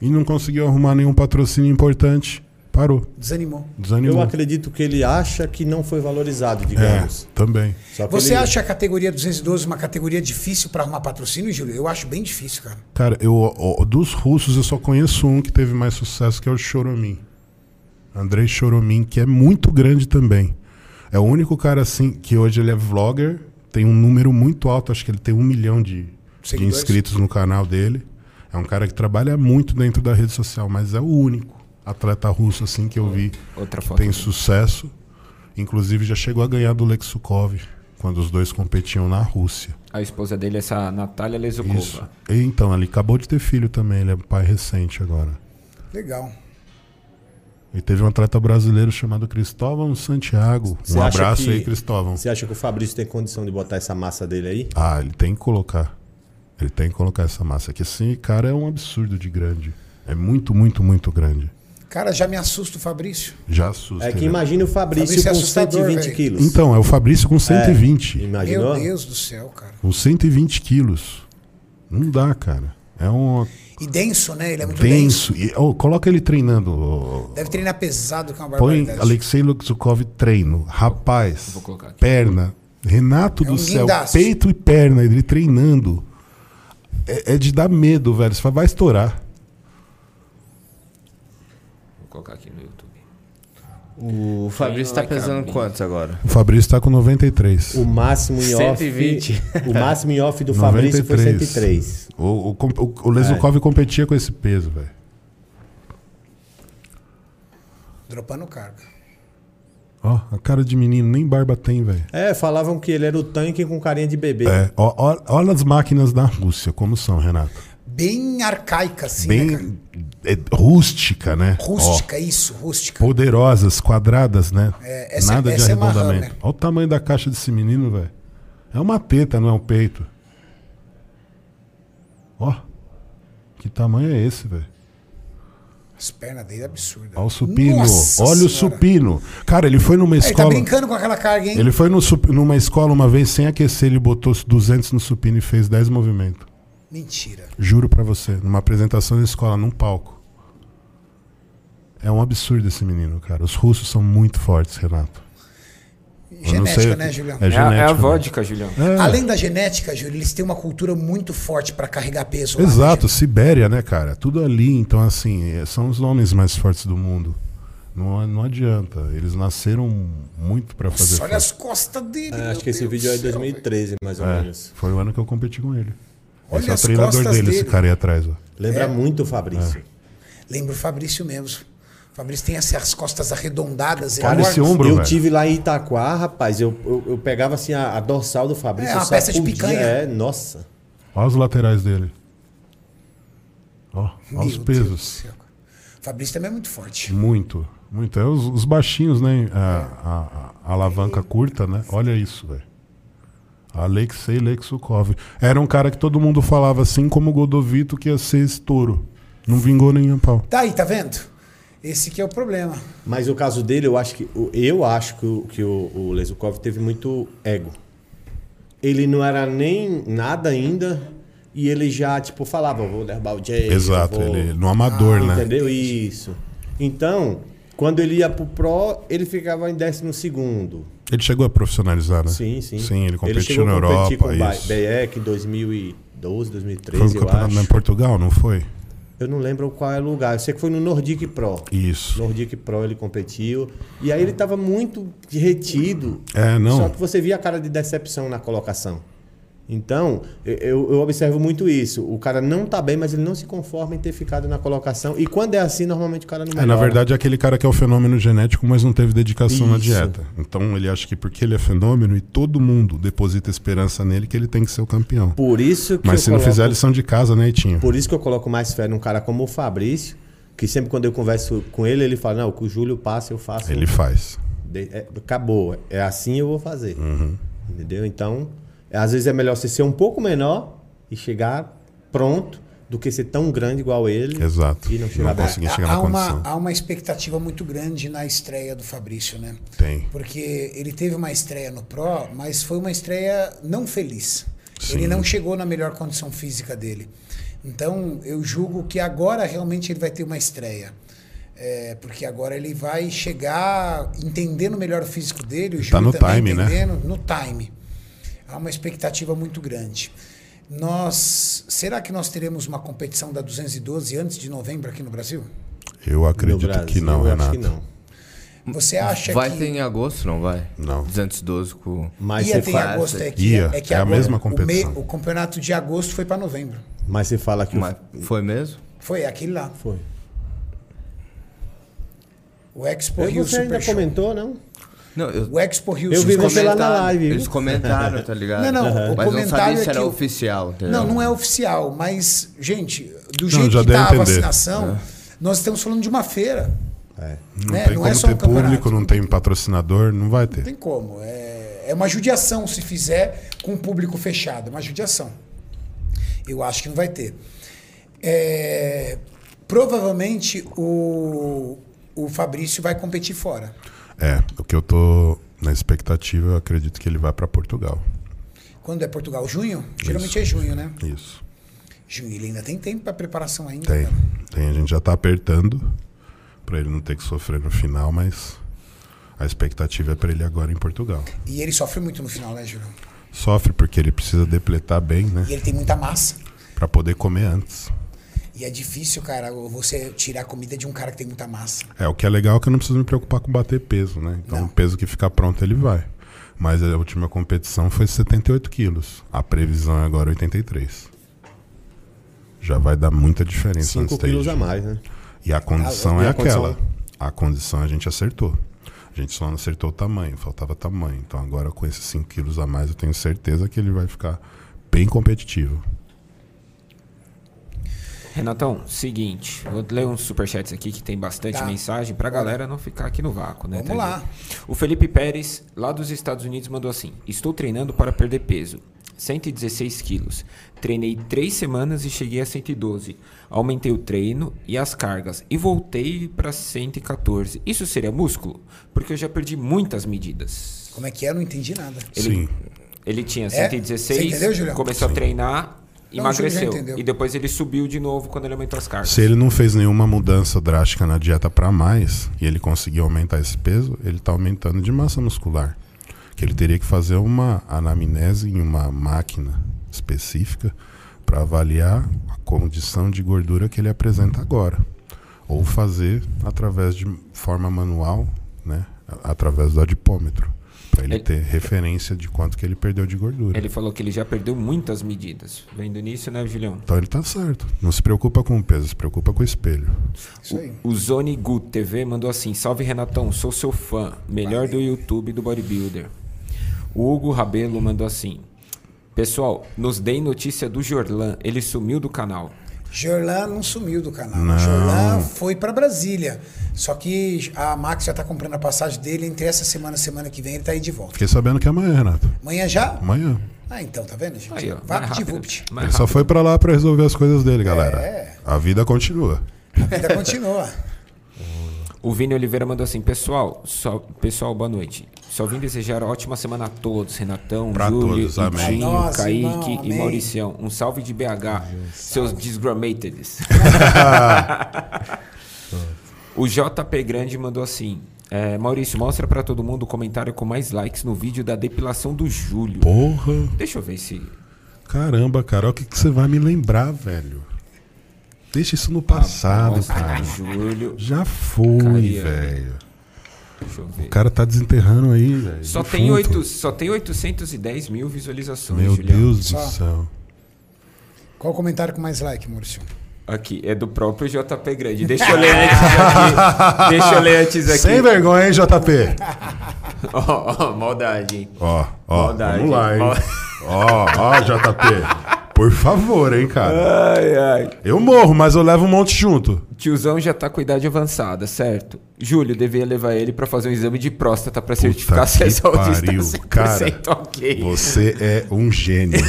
e não conseguiu arrumar nenhum patrocínio importante. Parou. Desanimou. Desanimou. Eu acredito que ele acha que não foi valorizado, É, digamos. também. Só que Você ele- acha a categoria 212 uma categoria difícil pra arrumar patrocínio, Júlio? Eu acho bem difícil, cara. Cara, eu, ó, dos russos eu só conheço um que teve mais sucesso, que é o Choromin. Andrei Choromin, que é muito grande também. É o único cara assim que hoje ele é vlogger, tem um número muito alto, acho que ele tem um milhão de, de inscritos no canal dele. É um cara que trabalha muito dentro da rede social, mas é o único atleta russo assim que eu vi Outra que foto. tem aqui. sucesso. Inclusive já chegou a ganhar do Lexukov quando os dois competiam na Rússia. A esposa dele é essa Natália Isso. Lesukova. E, então, ele acabou de ter filho também, ele é pai recente agora. Legal. E teve um atleta brasileiro chamado Cristóvão Santiago. Você um abraço que- aí, Cristóvão. Você acha que o Fabrício tem condição de botar essa massa dele aí? Ah, ele tem que colocar. Ele tem que colocar essa massa aqui. Esse cara é um absurdo de grande. É muito, muito, muito grande. Cara, já me assusta o Fabrício. Já assusta. É que né? imagine o Fabrício, Fabrício é com assustador, 120 velho. quilos. Então, é o Fabrício com 120. Imaginou? Meu Deus do céu, cara. Com 120 quilos. Não dá, cara. É um E denso, né? Ele é muito denso. denso. E, ó, coloca ele treinando. Deve treinar pesado, que é uma Põe. Alexei Luxukov treino. Rapaz. Vou colocar aqui. Perna. Renato É do um céu. guindaste. Peito e perna. Ele treinando. É, é de dar medo, velho. Você vai estourar. Vou colocar aqui no YouTube. O Fabrício tá like pesando a quantos agora? O Fabrício tá com 93. O máximo em off. 120. O máximo em off do Fabrício foi 93. 103. O, o, o, o Lesukov competia com esse peso, velho. Dropando carga. Ó, a cara de menino, nem barba tem, velho. É, falavam que ele era o tanque com carinha de bebê. É, ó, ó- olha as máquinas da Rússia, como são, Renato. Bem arcaica, assim, né? Bem é, rústica, né? Ó, Rústica, isso, rústica. poderosas, quadradas, né? É, essa- Nada de essa é uma arredondamento. Hammer. Olha o tamanho da caixa desse menino, velho. É uma teta, não é um peito. Ó, que tamanho é esse, velho? As pernas dele é absurda. Olha o supino. Nossa Olha o Senhora. supino. Cara, ele foi numa Ele tá escola. brincando com aquela carga, hein? Ele foi no numa escola uma vez sem aquecer, ele botou 200 no supino e fez 10 movimentos. Mentira. Juro pra você, numa apresentação da escola, num palco. É um absurdo esse menino, cara. Os russos são muito fortes, Renato. Eu não Genética, sei- né, Julião? É É, a- genética. é a né? vodka, Julião. É. Além da genética, Júlio, eles têm uma cultura muito forte pra carregar peso. lá, né, Exato, Júlio? Sibéria, né, cara? Tudo ali, então assim, é- são os homens mais fortes do mundo. Não, não adianta. Eles nasceram muito pra fazer Nossa, olha as costas dele. É, meu acho que esse Deus vídeo é de céu, 2013, mais ou É, menos. foi o ano que eu competi com ele. Olha Esse é o as treinador costas dele, esse dele. cara aí atrás, ó. Lembra É. muito o Fabrício. Lembra o Fabrício mesmo. O Fabrício tem essas costas arredondadas. Olha enormes. esse ombro, eu velho. tive lá em Itaquá, rapaz, eu, eu, eu pegava assim a, a dorsal do Fabrício. É, uma peça de picanha. É, nossa. Olha os laterais dele. Ó, olha Meu os pesos. Fabrício também é muito forte. Muito, muito. É os, os baixinhos, né? A, a- a alavanca curta, né? Olha isso, velho. Alexei Lexukov. Era um cara que todo mundo falava assim como o Godovito que ia ser estouro. Não vingou a pau. Tá aí, tá vendo? Esse que é o problema. Mas o caso dele, eu acho que o- eu acho que o, que o, o Lesukov teve muito ego. Ele não era nem nada ainda e ele já tipo falava, vou derrubar o Jay. Exato, vou... ele no amador, né? Entendeu? Isso. Então, quando ele ia pro Pro, ele ficava em décimo segundo. Ele chegou a profissionalizar, né? Sim, sim. Sim, ele competiu chegou na a Europa, com o isso. Beck em 2012, 2013, Foi um eu campeonato acho. em Portugal, não foi? Eu não lembro qual é o lugar. Eu sei que foi no Nordic Pro. Isso. Nordic Pro ele competiu. E aí ele tava muito retido. É, não. Só que você via a cara de decepção na colocação. Então, eu, eu observo muito isso. O cara não tá bem, mas ele não se conforma em ter ficado na colocação. E quando é assim, normalmente o cara não É, melhora. na verdade, é aquele cara que é o fenômeno genético, mas não teve dedicação na Isso. dieta. Então ele acha que porque ele é fenômeno e todo mundo deposita esperança nele, que ele tem que ser o campeão. Por isso que Mas se não coloco- fizer a lição de casa, né, Itinho? Por isso que eu coloco mais fé num cara como o Fabrício, que sempre quando eu converso com ele, ele fala, não, o que o Júlio passa, eu faço. Ele faz. De- é, acabou. É assim eu vou fazer. Uhum. Entendeu? Então, é, às vezes é melhor você ser um pouco menor e chegar pronto do que ser tão grande igual ele. Exato. E não chegar Não bem. consegui chegar há, na uma, condição. há uma expectativa muito grande na estreia do Fabrício, né? Tem. Porque ele teve uma estreia no Pro, mas foi uma estreia não feliz. Sim. Ele não chegou na melhor condição física dele. Então, eu julgo que agora realmente ele vai ter uma estreia. É, porque agora ele vai chegar entendendo melhor o físico dele, o Tá Júlio no time, né? entendendo, no time. Há uma expectativa muito grande. Nós, será que nós teremos uma competição da 212 antes de novembro aqui no Brasil? Eu acredito Brasil, que não, eu Renato. acho que não. Você acha vai que ter em agosto, não vai? Não. 212 com. Mas ia você, ter em fala, agosto? É que, Ia, é, que é a agora mesma o competição. o campeonato de agosto foi para novembro. mas você fala que o- Mas foi mesmo? Foi aquele lá. foi. O Expo Eu, Rio você ainda Super Show. comentou, não? Não, eu, O Expo Rio Eu vi você lá na live? Eles comentaram, tá ligado? Não, não, o Mas não comentário sabia é se era que oficial, entendeu? Não, não é oficial, mas, gente, do Não, jeito já que deu a tá vacinação, nós estamos falando de uma feira. Não né? tem Não como é só um ter público, campeonato. não tem patrocinador, não vai Não ter. tem como. É, é uma judiação se fizer com o público fechado. É uma judiação. Eu acho que não vai ter. É, provavelmente o, o Fabrício vai competir fora. É, o que eu tô na expectativa, eu acredito que ele vai pra Portugal. Quando é Portugal? Junho? Geralmente é junho, né? Isso. Junho. Ele ainda tem tempo para preparação ainda. Tem. cara. Tem, a gente já tá apertando pra ele não ter que sofrer no final, mas a expectativa é pra ele agora em Portugal. E ele sofre muito no final, né, Júlio? Sofre porque ele precisa depletar bem, né? E ele tem muita massa. Pra poder comer antes. E é difícil, cara, você tirar a comida de um cara que tem muita massa. É, o que é legal é que eu não preciso me preocupar com bater peso, né? Então Não. o peso que ficar pronto ele vai. Mas a última competição foi 78 quilos. A previsão é agora 83. Já vai dar muita diferença 5 stage. quilos a mais, né? E a condição Ah, é a aquela. condição? A condição a gente acertou. A gente só não acertou o tamanho, faltava tamanho. Então agora com esses 5 quilos a mais eu tenho certeza que ele vai ficar bem competitivo. Renatão, seguinte, vou ler uns superchats aqui que tem bastante Tá. mensagem pra galera não ficar aqui no vácuo, né? Vamos lá. O Felipe Pérez, lá dos Estados Unidos, mandou assim: Estou treinando para perder peso. 116 quilos. Treinei três semanas e cheguei a 112. Aumentei o treino e as cargas e voltei para 114. Isso seria músculo? Porque eu já perdi muitas medidas. Como é que é? Eu não entendi nada. Ele, Sim. ele tinha É? 116, Você entendeu, Julião? começou a treinar, Emagreceu. entendeu. E depois ele subiu de novo quando ele aumentou as cargas. Se ele não fez nenhuma mudança drástica na dieta para mais e ele conseguiu aumentar esse peso, ele está aumentando de massa muscular. Que ele teria que fazer uma anamnese em uma máquina específica para avaliar a condição de gordura que ele apresenta agora. Ou fazer através de forma manual, né, através do adipômetro, para ele Ele- ter referência de quanto que ele perdeu de gordura. Ele falou que ele já perdeu muitas medidas. Vendo nisso, né, Julião? Então ele tá certo. Não se preocupa com o peso, se preocupa com o espelho. Isso aí. O Zone Good TV mandou assim: Salve Renatão, sou seu fã, melhor do YouTube do bodybuilder. O Hugo Rabelo mandou assim: Pessoal, nos deem notícia do Jorlan, ele sumiu do canal. Jorlan não sumiu do canal. Não. Jorlan foi para Brasília. Só que a Max já tá comprando a passagem dele. Entre essa semana e semana que vem ele tá aí de volta. Fiquei sabendo que é amanhã, Renato. Amanhã já? Amanhã. Ah, então, tá vendo, gente? Aí, ó. Vapt rápido, Ele só rápido. foi pra lá pra resolver as coisas dele, galera. É. A vida continua. A vida continua. O Vini Oliveira mandou assim, pessoal, só, pessoal, boa noite. Só vim desejar ótima semana a todos, Renatão, Pra Júlio, todos, amém. Nossa, Kaique e amém. Mauricião. Um salve de BH, seus desgramateds. o JP Grande mandou assim, é, Maurício, mostra pra todo mundo o comentário com mais likes no vídeo da depilação do Júlio. Porra. Deixa eu ver se... Caramba, cara, olha o que, que você vai me lembrar, velho. Deixa isso no passado, Nossa, cara. Júlio, Já foi, velho. deixa eu ver. O cara tá desenterrando aí, velho. Só defunto. tem, oito, só tem 810 mil visualizações, Meu Julião. Deus do céu. Qual o comentário com mais like, Maurício? Aqui, é do próprio JP Grande. Deixa eu ler antes aqui. Deixa eu ler antes aqui. Sem vergonha, hein, JP? Ó, ó, maldade, hein? Ó, ó, Maldade. vamos lá, hein? Ó, ó, JP. Por favor, hein, cara. Ai, ai. Eu morro, mas eu levo um monte junto. Tiozão já tá com idade avançada, certo? Júlio, devia levar ele pra fazer um exame de próstata pra certificar se que a saúde está pariu, 100% cara. ok. Você é um gênio.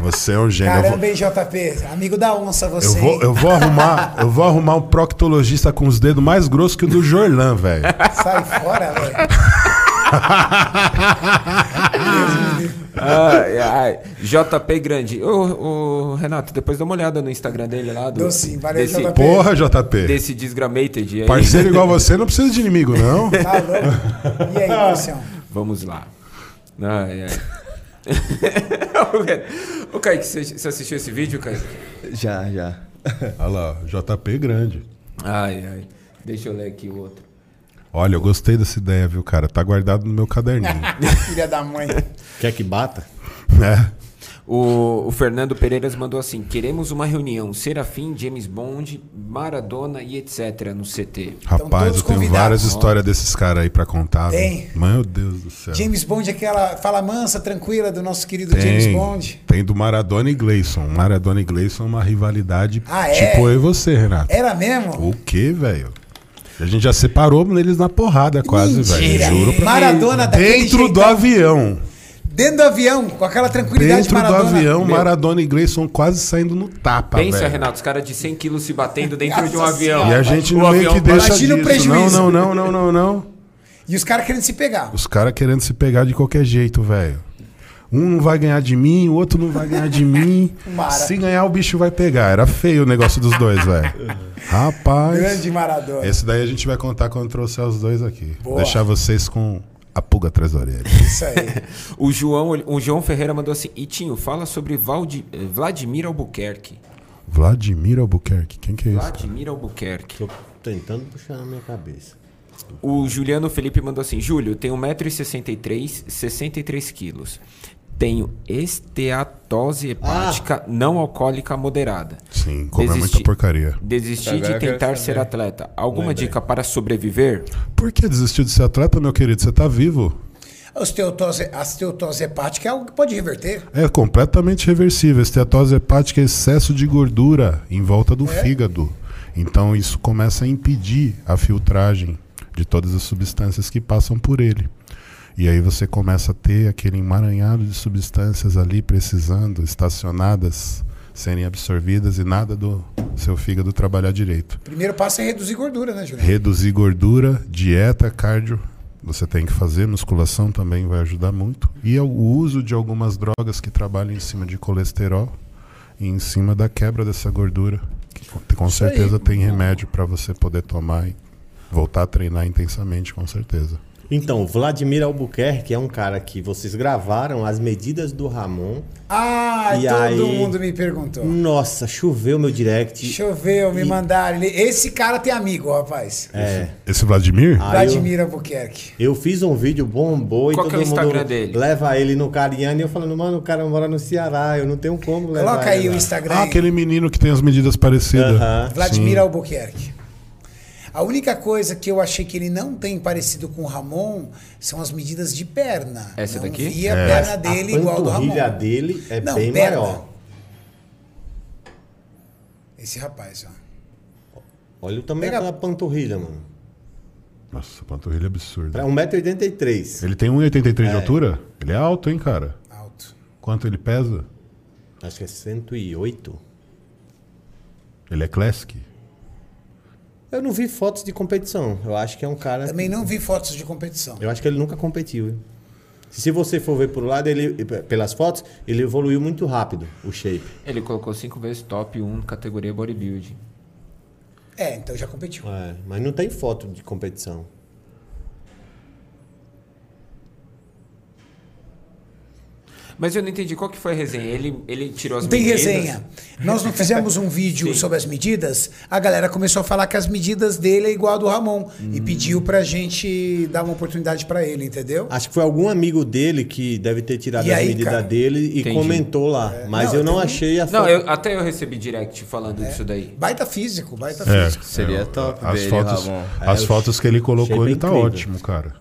Você é um gênio. Eu vou- Caramba, hein, JP? Amigo da onça, Eu você. vou, hein? eu vou arrumar, eu vou arrumar um proctologista com os dedos mais grossos que o do Jorlan, velho. Sai fora, velho. Ai, ai. JP Grande. Ô, ô, Renato, depois dá uma olhada no Instagram dele lá. Do, Dou sim, valeu, desse, JP. Porra, JP. Desse desgramated aí. Parceiro igual você não precisa de inimigo, não. Tá louco? E aí, Marcião? Vamos lá. Ai, ai. Ô, Kaique, você você assistiu esse vídeo, Kaique? Já, já. Olha lá, JP grande. Ai, ai. Deixa eu ler aqui o outro. Olha, eu gostei dessa ideia, viu, cara? Tá guardado no meu caderninho. Filha da mãe. Quer que bata? é. O, o Fernando Pereiras mandou assim: queremos uma reunião. Serafim, James Bond, Maradona e etc. no CT. Rapaz, todos eu tenho várias histórias desses caras aí pra contar. viu? Tem. Meu Deus do céu. James Bond, aquela fala mansa, tranquila do nosso querido tem, James Bond. tem do Maradona e Gleison. Maradona e Gleison é uma rivalidade Ah, é? tipo eu e você, Renato. Era mesmo? O que, velho? A gente já separou eles na porrada quase, velho. Juro pra Maradona daquele Dentro do avião. Dentro do avião, com aquela tranquilidade Dentro do Maradona. avião, Meu. Maradona e Gleison quase saindo no tapa, Pensa, velho. Renato, os caras de 100 quilos se batendo dentro de um Nossa avião. E a gente O não meio que deixa Imagina o disso. prejuízo. Não, não, não, não, não, não. E os caras querendo se pegar. Os caras querendo se pegar de qualquer jeito, velho. Um não vai ganhar de mim, o outro não vai ganhar de mim. Mara. Se ganhar, o bicho vai pegar. Era feio o negócio dos dois, velho. Rapaz. Grande Maradona. Esse daí a gente vai contar quando trouxer os dois aqui. Boa. Deixar vocês com a pulga atrás da orelha. Isso aí. O João, o João Ferreira mandou assim: Itinho, fala sobre Valdi, eh, Vladimir Albuquerque. Vladimir Albuquerque. Quem que é esse? cara? Vladimir Albuquerque. Tô tentando puxar na minha cabeça. O Juliano Felipe mandou assim: Júlio, tenho 1,63m, 63 quilos. Tenho esteatose hepática não alcoólica moderada. Sim, come Desisti- muita porcaria. Desisti Agora de tentar ser atleta. Alguma Lembrei. dica para sobreviver? Por que desistiu de ser atleta, meu querido? Você tá vivo. A osteotose, a osteotose hepática é algo que pode reverter. É completamente reversível. Esteatose hepática é excesso de gordura em volta do fígado. Então isso começa a impedir a filtragem de todas as substâncias que passam por ele. E aí você começa a ter aquele emaranhado de substâncias ali precisando, estacionadas, serem absorvidas e nada do seu fígado trabalhar direito. Primeiro passo é reduzir gordura, né, Juliano? Reduzir gordura, dieta, cardio, você tem que fazer, musculação também vai ajudar muito. E o uso de algumas drogas que trabalham em cima de colesterol e em cima da quebra dessa gordura. Que com- certeza tem remédio para você poder tomar e voltar a treinar intensamente, com certeza. Então, Vladimir Albuquerque é um cara que vocês gravaram as medidas do Ramon. Ah, E todo aí? mundo me perguntou. Nossa, choveu meu direct. Choveu, me mandaram. Ele- Esse cara tem amigo, rapaz. É. Esse Vladimir? Aí eu, Vladimir Albuquerque. eu fiz um vídeo bombou e Qual todo que é o mundo Instagram dele? leva ele no Cariani e eu falando, mano, o cara mora no Ceará, eu não tenho como levar Coloca aí o lá." Instagram. Ah, aquele menino que tem as medidas parecidas. Aham. Vladimir Sim. Albuquerque. A única coisa que eu achei que ele não tem parecido com o Ramon são as medidas de perna. Essa não daqui? via a É. perna A dele igual do Ramon. panturrilha dele é Não, bem perna. maior. Esse rapaz, ó. Olha o tamanho Pega- daquela panturrilha, mano. Nossa, panturrilha absurda. Pra 1,83m. Ele tem 1,83 de altura? Ele é alto, hein, cara? Alto. Quanto ele pesa? Acho que é 108. Ele é classic? Eu não vi fotos de competição. Eu acho que é um cara. Também não vi fotos de competição. Eu acho que ele nunca competiu. hein? Se você for ver por lado, ele, pelas fotos, ele evoluiu muito rápido, o shape. Ele colocou cinco vezes top 1 categoria bodybuilding. É, então já competiu. É, mas não tem foto de competição. Mas eu não entendi qual que foi a resenha. Ele, ele tirou as Não tem medidas. resenha. Nós não fizemos um vídeo sobre as medidas, a galera começou a falar que as medidas dele é igual a do Ramon Hum. e pediu pra gente dar uma oportunidade pra ele, entendeu? Acho que foi algum amigo dele que deve ter tirado E as aí, medidas cara? dele e Entendi. comentou lá. Mas Não, eu não achei a foto. Não, eu- até eu recebi direct falando disso daí. Baita físico, baita É. físico. Seria é, top As ver ele, fotos, Ramon. as É, fotos que ele colocou, é ele tá incrível. ótimo, cara.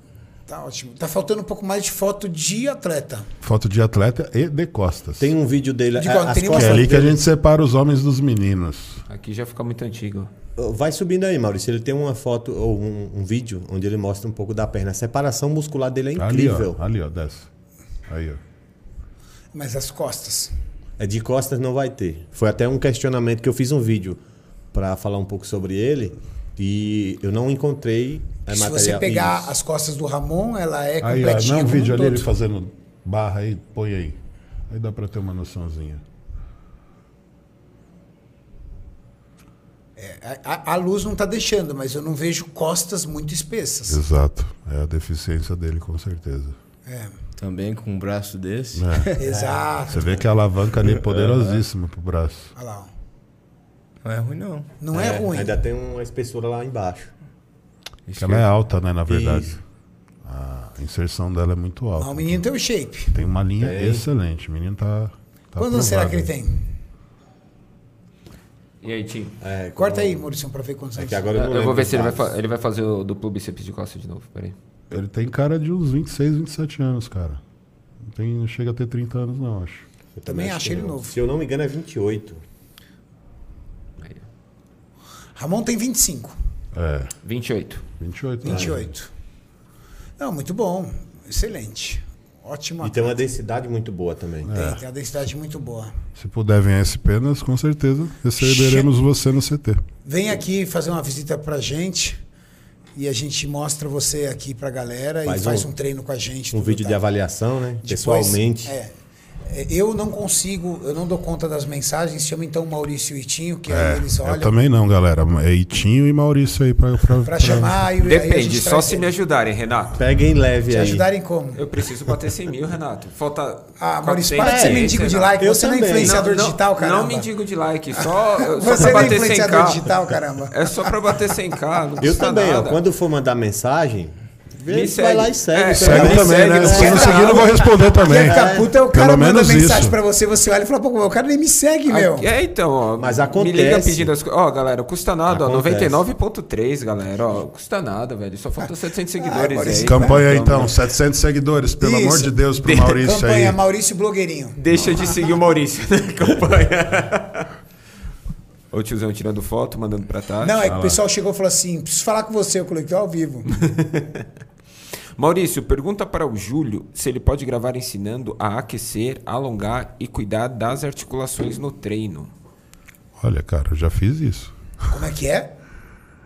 Tá ótimo. Tá faltando um pouco mais de foto de atleta. Foto de atleta e de costas. Tem um vídeo dele. De é, qual? as Tem nenhuma Que é costas ali que a gente separa os homens dos meninos. Aqui já fica muito antigo. Vai subindo aí, Maurício. Ele tem uma foto ou um, um vídeo onde ele mostra um pouco da perna. A separação muscular dele é Ali, incrível. ó. Ali, ó. Desce. Aí, ó. Mas as costas. É de costas não vai ter. Foi até um questionamento que eu fiz um vídeo para falar um pouco sobre ele e eu não encontrei é, Se material. você pegar Isso. as costas do Ramon, ela é Aí, ó. completinha Não, um vídeo ali ele fazendo barra aí. Põe aí. Aí dá pra ter uma noçãozinha. É, a, a luz não tá deixando, mas eu não vejo costas muito espessas. Exato. É a deficiência dele, com certeza. É, Também com um braço desse. É. exato. Você vê que a alavanca ali é poderosíssima pro braço. Olha lá. Não é ruim, não. Não é, ruim. Ainda tem uma espessura lá embaixo. Que ela é alta, né, na verdade. Isso. A inserção dela é muito Ah, alta. o menino tem o shape. Tem uma linha Tem. excelente. O menino tá. tá Quantos será que ele tem? E aí, Tim? É, Corta como- aí, Maurício, pra ver quantos É anos. que agora eu não Eu vou ver se ele vai, fa- ele vai fazer o duplo bíceps de costas de novo. Peraí. Ele tem cara de uns 26, 27 anos, cara. Não, tem, não chega a ter 30 anos, não, acho. Eu Também acho que ele novo. Se eu não me engano, é 28. Ramon tem 25, É, 28. 28. né? 28. Não, muito bom. Excelente. Ótimo. E tem uma densidade muito boa também. Tem, tem uma densidade muito boa. Se puder vir esse penas, com certeza receberemos você no CT. Vem aqui fazer uma visita pra gente e a gente mostra você aqui pra galera Faz e faz um- um, treino com a gente. Um vídeo tá? de avaliação, né? Depois, Pessoalmente. é, é, eu não consigo, eu não dou conta das mensagens. Chama então o Maurício e o Itinho, que aí É, eles eu olham também não, galera. É Itinho e Maurício aí pra, pra, pra chamar e aí a Depende, só se ele. me ajudarem, Renato. Peguem leve Te aí. ajudarem como? Eu preciso bater 100 mil, Renato. Falta. Ah, Maurício, 400 para de ser É, mendigo de like. Eu Você não é também. influenciador não, digital, caramba. Não mendigo de like, só, só Você pra não é bater influenciador 100k. digital, caramba. É só pra bater 100k. Não Eu também, ó. Quando for mandar mensagem, Me vê, segue. vai lá e segue. É, Segue Me também, segue né? no Se não canal. seguir, eu vou responder também. Quem fica é o cara Pelo manda mensagem isso. pra você, você olha e fala, pô, o cara nem me segue, meu. É, então, ó. Mas Me liga acontece. pedindo as coisas. Ó, galera, custa nada, ó. Acontece. 99,3, galera. Ó, custa nada, velho. Só falta 700 seguidores Maurício, aí. Campanha aí, Então, então, 700 seguidores, pelo Isso. amor de Deus, pro De- Maurício Campanha aí. Maurício Blogueirinho. Deixa de seguir o Maurício na campanha. Ô tiozão tirando foto, mandando pra trás. Não, é que o pessoal chegou e falou assim: preciso falar com você, eu coloquei ao vivo. Maurício, pergunta para o Júlio se ele pode gravar ensinando a aquecer, alongar e cuidar das articulações no treino. Olha, cara, eu já fiz isso. Como é que é?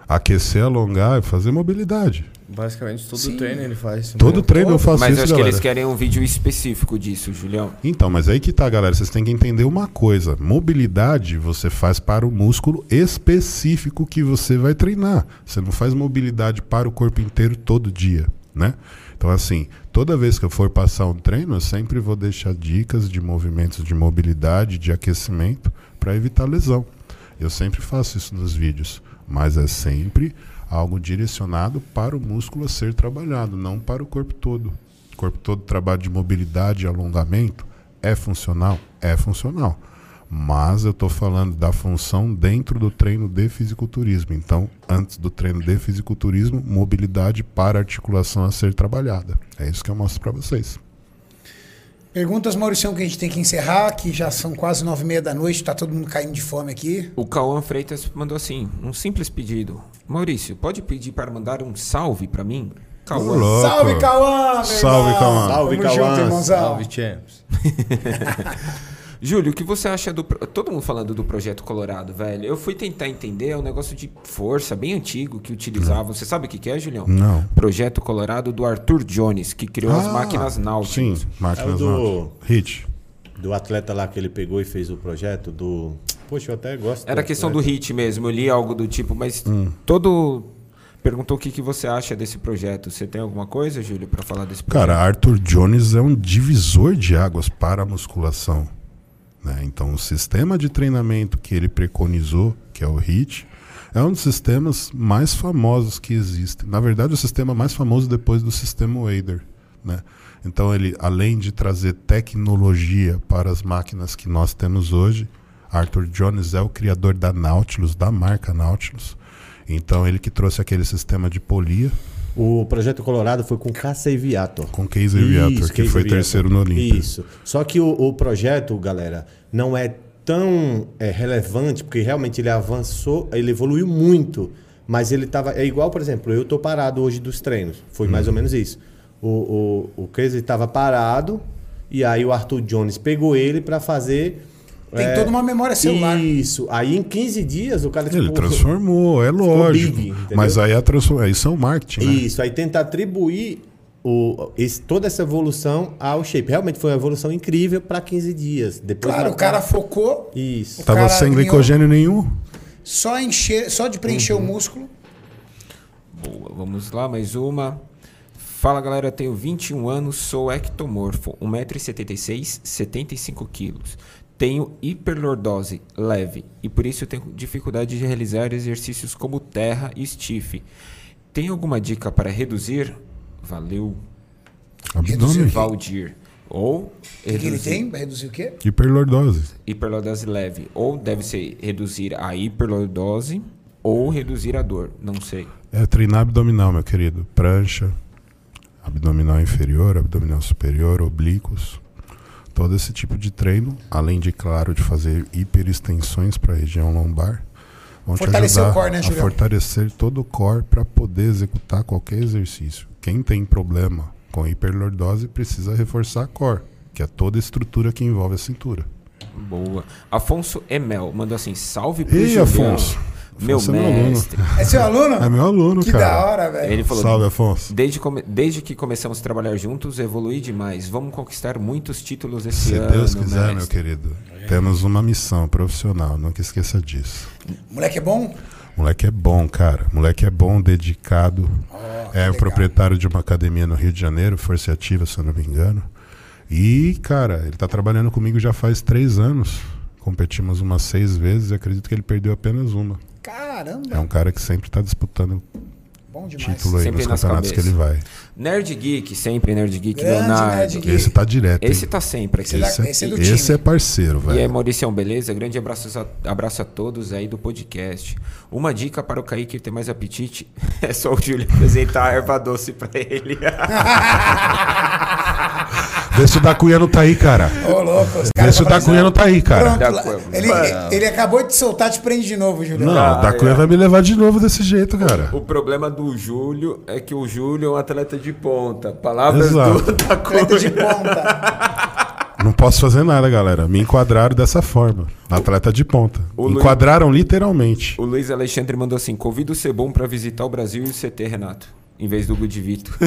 Aquecer, alongar e fazer mobilidade. Basicamente, todo treino ele faz. Todo treino eu faço Mas eu isso, acho que galera. eles querem um vídeo específico disso, Julião. Então, mas aí que tá, galera. Vocês têm que entender uma coisa. Mobilidade você faz para o músculo específico que você vai treinar. Você não faz mobilidade para o corpo inteiro todo dia, né? Então, assim, toda vez que eu for passar um treino, eu sempre vou deixar dicas de movimentos de mobilidade, de aquecimento, para evitar lesão. Eu sempre faço isso nos vídeos, mas é sempre algo direcionado para o músculo a ser trabalhado, não para o corpo todo. O corpo todo trabalho de mobilidade e alongamento é funcional? É funcional. Mas eu estou falando da função dentro do treino de fisiculturismo. Então, antes do treino de fisiculturismo, mobilidade para articulação a ser trabalhada. É isso que eu mostro para vocês. Perguntas, Mauricião, que a gente tem que encerrar, que já são quase nove e meia da noite, tá todo mundo caindo de fome aqui. O Cauã Freitas mandou assim, um simples pedido. Maurício, pode pedir para mandar um salve para mim? Cauã. Salve, Cauã! Salve. Cauã. Salve, Cauã. Salve, champs. Júlio, o que você acha do. pro- Todo mundo falando do projeto Colorado, velho. Eu fui tentar entender, é um negócio de força bem antigo que utilizavam. Você sabe o que que é, Julião? Não. Projeto Colorado do Arthur Jones, que criou as Ah, máquinas náuticas. Sim, máquinas É do- náuticas. Hit. Do atleta lá que ele pegou e fez o projeto, do. Poxa, eu até gosto. Era questão do hit mesmo, eu li algo do tipo, mas todo. Perguntou o que, que você acha desse projeto. Você tem alguma coisa, Júlio, pra falar desse projeto? Cara, Arthur Jones é um divisor de águas para a musculação. Né? Então, o sistema de treinamento que ele preconizou, que é o HIT, é um dos sistemas mais famosos que existem. Na verdade, o sistema mais famoso depois do sistema Wader. Né? Então, ele, além de trazer tecnologia para as máquinas que nós temos hoje, Arthur Jones é o criador da Nautilus, da marca Nautilus. Então, ele que trouxe aquele sistema de polia O projeto Colorado foi com Casey Viator. com Case Aviator, Isso, que Casey foi Viator. terceiro no Olímpia. Isso. Só que o, o projeto, galera, não é tão é, relevante, porque realmente ele avançou, ele evoluiu muito. Mas ele tava. É igual, por exemplo, eu tô parado hoje dos treinos. Foi mais ou menos isso. O, o, o Casey estava parado, e aí o Arthur Jones pegou ele para fazer. Tem é, toda uma memória celular. Isso. Aí em 15 dias o cara Ele tipo, transformou, é lógico. big, mas aí a transforma... isso é o marketing, né? Isso, aí tenta atribuir o, esse- toda essa evolução ao shape. Realmente foi uma evolução incrível para 15 dias. Depois Claro, o cara focou Isso. Tava sem glicogênio nenhum. só, encher, só de preencher Uhum. o músculo. Boa, vamos lá, mais uma. Fala galera, eu tenho 21 anos, sou ectomorfo, 1,76m, 75kg. Tenho hiperlordose leve e por isso eu tenho dificuldade de realizar exercícios como terra e stiff. Tem alguma dica para reduzir? Valeu, Abdômen. Valdir. Ou O que, que ele tem? Vai reduzir o quê? Hiperlordose. hiperlordose leve. Ou deve ser reduzir a hiperlordose ou reduzir a dor. Não sei. É treinar abdominal, meu querido. Prancha, abdominal inferior, abdominal superior, oblíquos. Todo esse tipo de treino, além de, claro, de fazer hiperextensões para a região lombar, vão Fortalecer te ajudar o core, né, a Julião? fortalecer todo o core para poder executar qualquer exercício. Quem tem problema com hiperlordose precisa reforçar a core, que é toda a estrutura que envolve a cintura. Boa. Afonso Emel mandou assim: salve pro Ei, Julião, Afonso. Meu é meu aluno. É seu aluno? É meu aluno, que cara. da hora, velho. Ele falou: Salve, Afonso. desde, come- desde que começamos a trabalhar juntos, evolui demais. Vamos conquistar muitos títulos esse Se ano. Deus quiser, meu mestre." querido. Temos uma missão profissional, nunca esqueça disso. Moleque é bom? Moleque é bom, cara. Moleque é bom, dedicado. é o proprietário de uma academia no Rio de Janeiro, Força Ativa, se eu não me engano. E, cara, ele tá trabalhando comigo já faz três anos. Competimos umas seis vezes e acredito que ele perdeu apenas uma. Caramba, É um cara que sempre tá disputando bom demais. título aí Sempre nos campeonatos que ele vai. Nerd Geek, sempre Nerd Geek, Grande Leonardo. Nerd Geek. Esse tá direto. hein? Esse tá sempre aqui. Esse Esse, é, esse é do esse time. é parceiro, E aí, velho. Mauricião, beleza? Grande abraço a, abraço a todos aí do podcast. Uma dica para o Kaique ter mais apetite é só o Júlio apresentar a erva doce para ele. Vê se o da Cunha não tá aí, cara. Ô, louco, os Vê caras se o tá da Cunha não tá aí, cara. Pronto, lá- ele, ele acabou de soltar, te prende de novo, Julião. Não, o da Cunha vai me levar de novo desse jeito, cara. o problema do Júlio é que o Júlio é um atleta de ponta. Palavras Exato. do da Atleta de Cunha. ponta. Não posso fazer nada, galera. Me enquadraram dessa forma. Atleta de ponta. O Luiz- Enquadraram literalmente. O Luiz Alexandre mandou assim: convida o Cebom para visitar o Brasil e o CT, Renato. Em vez do Gudivito.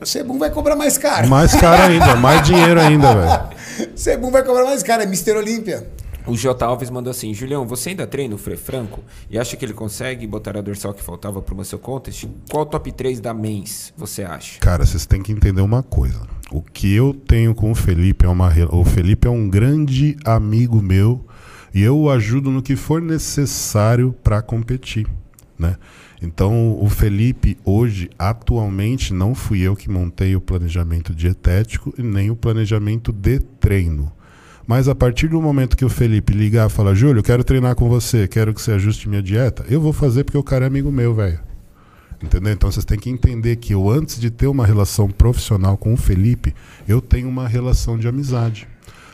O Sebum vai cobrar mais caro. Mais caro ainda, mais dinheiro ainda, velho. Sebum vai cobrar mais caro, é Mr. Olímpia. O J. Alves mandou assim: Julião, você ainda treina o Frei Franco e acha que ele consegue botar a dorsal que faltava pro Muscle Contest? Qual o top 3 da mens você acha? Cara, vocês têm que entender uma coisa. O que eu tenho com o Felipe é uma. O Felipe é um grande amigo meu e eu o ajudo no que for necessário para competir, né? Então, o Felipe hoje, atualmente, não fui eu que montei o planejamento dietético e nem o planejamento de treino. Mas a partir do momento que o Felipe ligar e falar, Júlio, quero treinar com você, quero que você ajuste minha dieta, eu vou fazer porque o cara é amigo meu, velho. Entendeu? Então vocês têm que entender que eu, antes de ter uma relação profissional com o Felipe, eu tenho uma relação de amizade.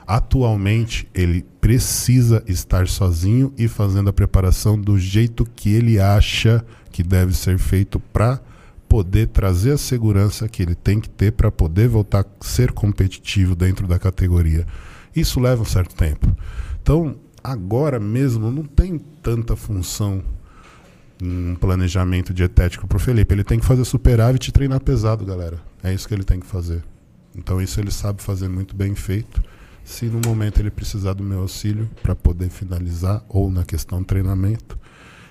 Atualmente, ele precisa estar sozinho e fazendo a preparação do jeito que ele acha que deve ser feito para poder trazer a segurança que ele tem que ter para poder voltar a ser competitivo dentro da categoria. Isso leva um certo tempo. Então, agora mesmo não tem tanta função um planejamento dietético pro Felipe. Ele tem que fazer superávit e treinar pesado, galera. É isso que ele tem que fazer. Então isso ele sabe fazer muito bem feito. Se no momento ele precisar do meu auxílio para poder finalizar ou na questão treinamento,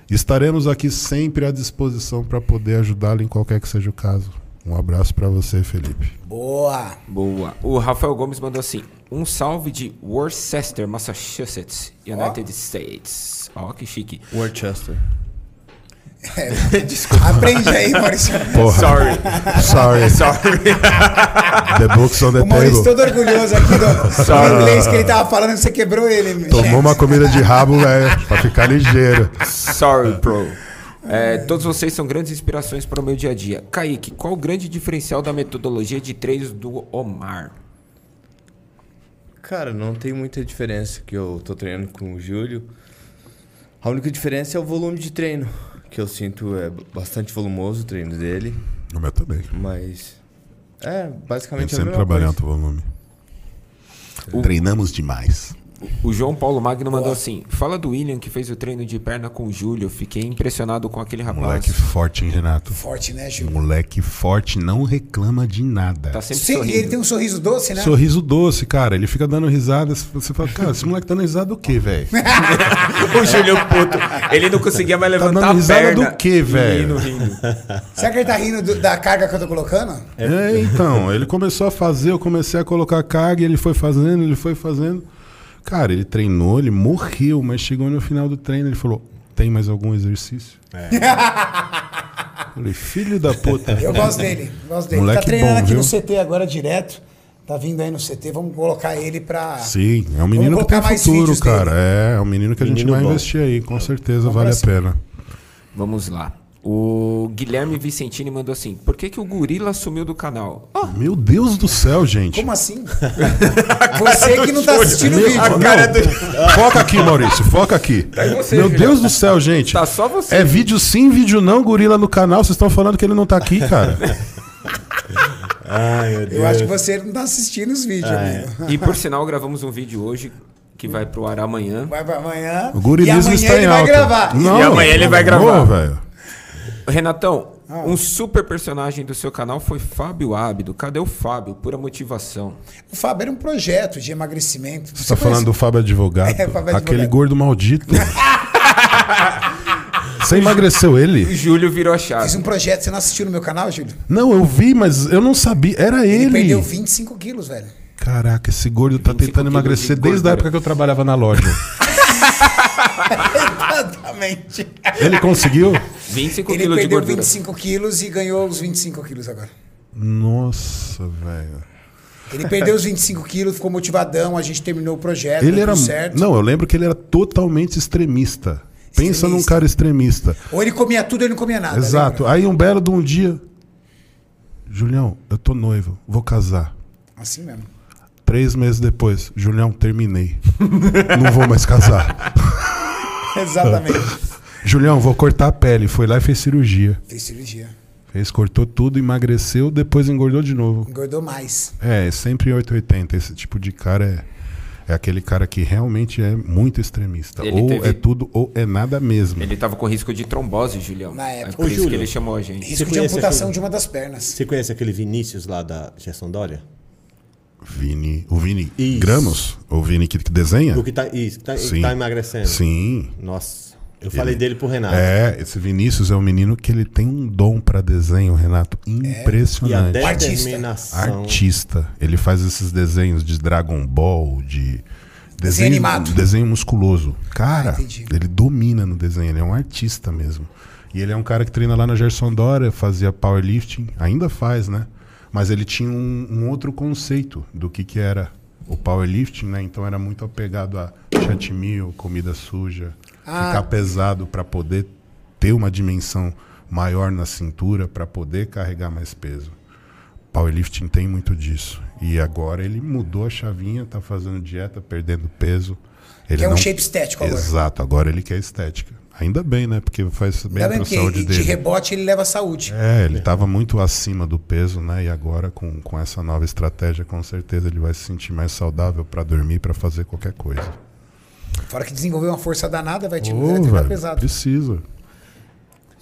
estaremos aqui sempre à disposição para poder ajudá-lo em qualquer que seja o caso. Um abraço para você, Felipe. Boa! Boa. O Rafael Gomes mandou assim: um salve de Worcester, Massachusetts, United States. Ó, que chique. Worcester. Aprende aí, Maurício. Porra. Sorry. Sorry. Sorry. The books on the O Maurício table. todo orgulhoso aqui do, do inglês que ele tava falando que você quebrou ele. Tomou uma comida de rabo, velho, pra ficar ligeiro. Sorry, bro. É, todos vocês são grandes inspirações para o meu dia a dia. Kaique, qual o grande diferencial da metodologia de treinos do Omar? Cara, não tem muita diferença que eu tô treinando com o Júlio. A única diferença é o volume de treino, que eu sinto é bastante volumoso o treino dele, O meu também. mas é A gente basicamente a sempre mesma trabalha em coisa. alto volume. Treinamos demais. O João Paulo Magno mandou assim: Fala do William que fez o treino de perna com o Júlio. Fiquei impressionado com aquele rapaz. Moleque forte, hein, Renato? Forte, né, Gil? Moleque forte, não reclama de nada. Tá sempre Sim, e sorrindo. ele tem um sorriso doce, né? Sorriso doce, cara. Ele fica dando risada. Você fala, cara, esse moleque tá dando risada do quê, velho? o Júlio puto. Ele não conseguia mais levantar dando a risada perna. do quê, velho? Rindo, rindo. Será que ele tá rindo do- da carga que eu tô colocando? É, então, ele começou a fazer, eu comecei a colocar carga, e ele foi fazendo, ele foi fazendo. Cara, ele treinou, ele morreu, mas chegou no final do treino, ele falou: tem mais algum exercício? Falei, filho da puta. Eu gosto dele, gosto dele. Moleque tá treinando bom, aqui viu? no CT agora direto. Tá vindo aí no CT, vamos colocar ele pra. Sim, é um menino Vamos que tem futuro, cara. dele. É, é um menino que a gente Menino vai bom. investir aí, com certeza Vamos vale a pena. Vamos lá. O Guilherme Vicentini mandou assim: Por que, que o gorila sumiu do canal? Meu Deus do céu, gente. Como assim? Você que não tá assistindo o vídeo. Não, Foca aqui, Maurício, foca aqui. você, Meu Julião. Deus do céu, gente. Tá só você. É vídeo sim, vídeo não, gorila no canal. Vocês estão falando que ele não tá aqui, cara. Ai, meu Deus. Eu acho que você não tá assistindo os vídeos, amigo. E por sinal, gravamos um vídeo hoje que vai pro ar amanhã. Vai pra amanhã. O gorilismo e amanhã está ele em vai alta. gravar. Não, E amanhã ele vai gravar. Ô, velho. Renatão, um super personagem do seu canal foi Fábio Ábido. Cadê o Fábio? Pura motivação. O Fábio era um projeto de emagrecimento. Você tá falando do Fábio Advogado? É, Fábio Aquele Advogado. gordo maldito. Você emagreceu O ele? Júlio virou a Fiz chave. um projeto. Você não assistiu no meu canal, Júlio? Não, eu vi, mas eu não sabia. Era Ele, ele. perdeu 25 quilos, velho. Caraca, esse gordo tá 25 tentando emagrecer de desde a época que eu trabalhava na loja. Exatamente. Ele conseguiu? 25 Ele quilos de perdeu gordura. 25 quilos e ganhou os 25 quilos agora. Nossa, velho. Ele perdeu os 25 quilos, ficou motivadão, a gente terminou o projeto, Ele era. certo. Não, eu lembro que ele era totalmente extremista. Pensa Extremista. num cara extremista. Ou ele comia tudo ou ele não comia nada. Exato. lembra? Aí um belo de um dia. Julião, eu tô noivo, vou casar. Assim mesmo. Três meses depois, Julião, terminei. Não vou mais casar. Exatamente. Julião, vou cortar a pele. Foi lá e fez cirurgia. Fez cirurgia. Fez, cortou tudo, emagreceu, depois engordou de novo. Engordou mais. É, sempre 880. Esse tipo de cara é, é aquele cara que realmente é muito extremista. Ele ou teve- é tudo ou é nada mesmo. Ele tava com risco de trombose, Julião. Na É época. por Ô, isso que Júlio. ele chamou a gente. Risco de amputação aquele- de uma das pernas. Você conhece aquele Vinícius lá da Gerson Dória? Vini, o Vini Isso. Gramos? O Vini que, que desenha? O que tá, isso, que tá, Sim. tá emagrecendo. Sim. Nossa, eu falei dele pro Renato. É, esse Vinícius é um menino que ele tem um dom pra desenho, Renato, E a impressionante. determinação. Artista. Ele faz esses desenhos de Dragon Ball, de desenho, animado. desenho musculoso. Cara, Ah, entendi. ele domina no desenho, ele é um artista mesmo. E ele é um cara que treina lá na Gerson Dória, fazia powerlifting, ainda faz, né? Mas ele tinha um, um outro conceito do que, que era o powerlifting, né? Então era muito apegado a chat meal, comida suja, Ah. ficar pesado para poder ter uma dimensão maior na cintura, para poder carregar mais peso. Powerlifting tem muito disso. E agora ele mudou a chavinha, tá fazendo dieta, perdendo peso. Ele Quer um não- shape estético agora. Exato, agora ele quer estética. Ainda bem, né? Porque faz bem pra que saúde de dele. rebote ele leva saúde. É, ele estava muito acima do peso, né? E agora, com, com essa nova estratégia, com certeza ele vai se sentir mais saudável para dormir, para fazer qualquer coisa. Fora que desenvolveu uma força danada, vai te vai velho, pesado. precisa.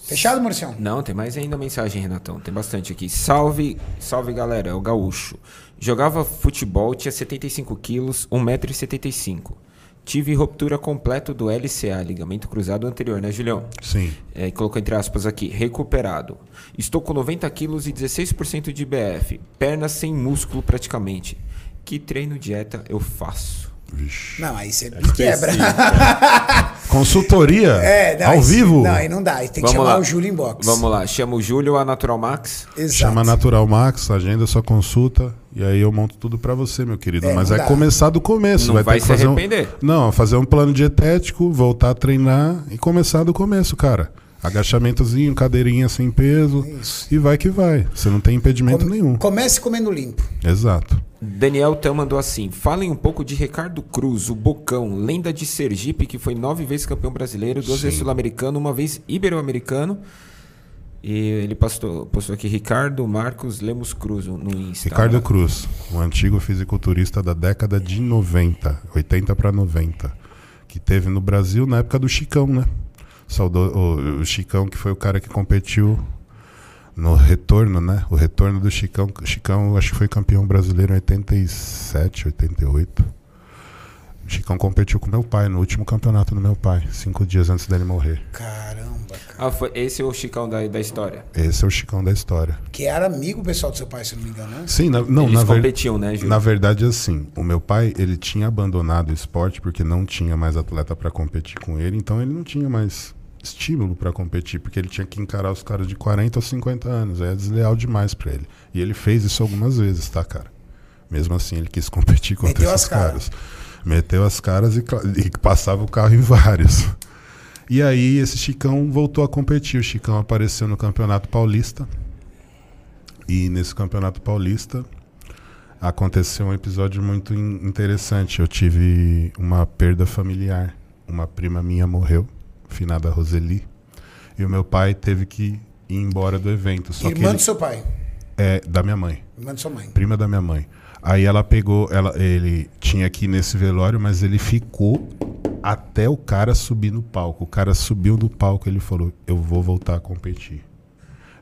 Fechado, Mauricião? Não, tem mais ainda mensagem, Renatão. Tem bastante aqui. Salve, salve galera, é o Gaúcho. Jogava futebol, tinha 75 quilos, 1,75m. Tive ruptura completa do LCA, ligamento cruzado anterior, né, Julião? Sim. É, colocou entre aspas aqui, recuperado. Estou com 90 quilos e 16% de BF. Pernas sem músculo praticamente. Que treino dieta eu faço? Vixe. Não, aí você me quebra. Consultoria É, não, ao vivo. Não, aí não dá. Aí tem que Vamos chamar lá. o Júlio em box. Vamos lá, chama o Júlio, a Natural Max. Exato. Chama Natural Max, agenda sua consulta e aí eu monto tudo pra você, meu querido. É, Mas é dá. começar do começo. Não vai, vai ter que se fazer arrepender. Um, não, fazer um plano dietético, voltar a treinar e começar do começo, cara. Agachamentozinho, cadeirinha sem peso Isso. e vai que vai. Você não tem impedimento Com- nenhum. Comece comendo limpo. Exato. Daniel Tam mandou assim: falem um pouco de Ricardo Cruz, o Bocão, lenda de Sergipe, que foi nove vezes campeão brasileiro, duas vezes sul-americano, uma vez ibero-americano. E ele postou, postou aqui Ricardo Marcos Lemos Cruz no Insta. Ricardo Cruz, um antigo fisiculturista da década de 90, 80 para 90, que teve no Brasil na época do Chicão, né? Saudou, o, o Chicão que foi o cara que competiu no retorno, né? O retorno do Chicão. Chicão acho que foi campeão brasileiro em 87, 88. O Chicão competiu com meu pai no último campeonato do meu pai, cinco dias antes dele morrer. Caramba, cara. Ah, foi, esse é o Chicão da, da história. Esse é o Chicão da história. Que era amigo pessoal do seu pai, se eu não me engano, né? Sim, na, não, Eles na verdade. competiam, né, Júlio? Na verdade, assim, o meu pai, ele tinha abandonado o esporte porque não tinha mais atleta para competir com ele, então ele não tinha mais estímulo para competir, porque ele tinha que encarar os caras de 40 ou 50 anos, é desleal demais para ele. E ele fez isso algumas vezes, tá, cara? Mesmo assim, ele quis competir contra Meteu esses as caras. caras. Meteu as caras e, e passava o carro em vários. E aí esse Chicão voltou a competir. O Chicão apareceu no Campeonato Paulista. E nesse Campeonato Paulista aconteceu um episódio muito in- interessante. Eu tive uma perda familiar. Uma prima minha morreu, finada Roseli. E o meu pai teve que ir embora do evento. Só que Irmã ele, do seu pai. é da minha mãe Irmã da sua mãe. prima da minha mãe. Aí ela pegou, ela, ele tinha aqui nesse velório, mas ele ficou até o cara subir no palco. O cara subiu no palco, ele falou: "Eu vou voltar a competir".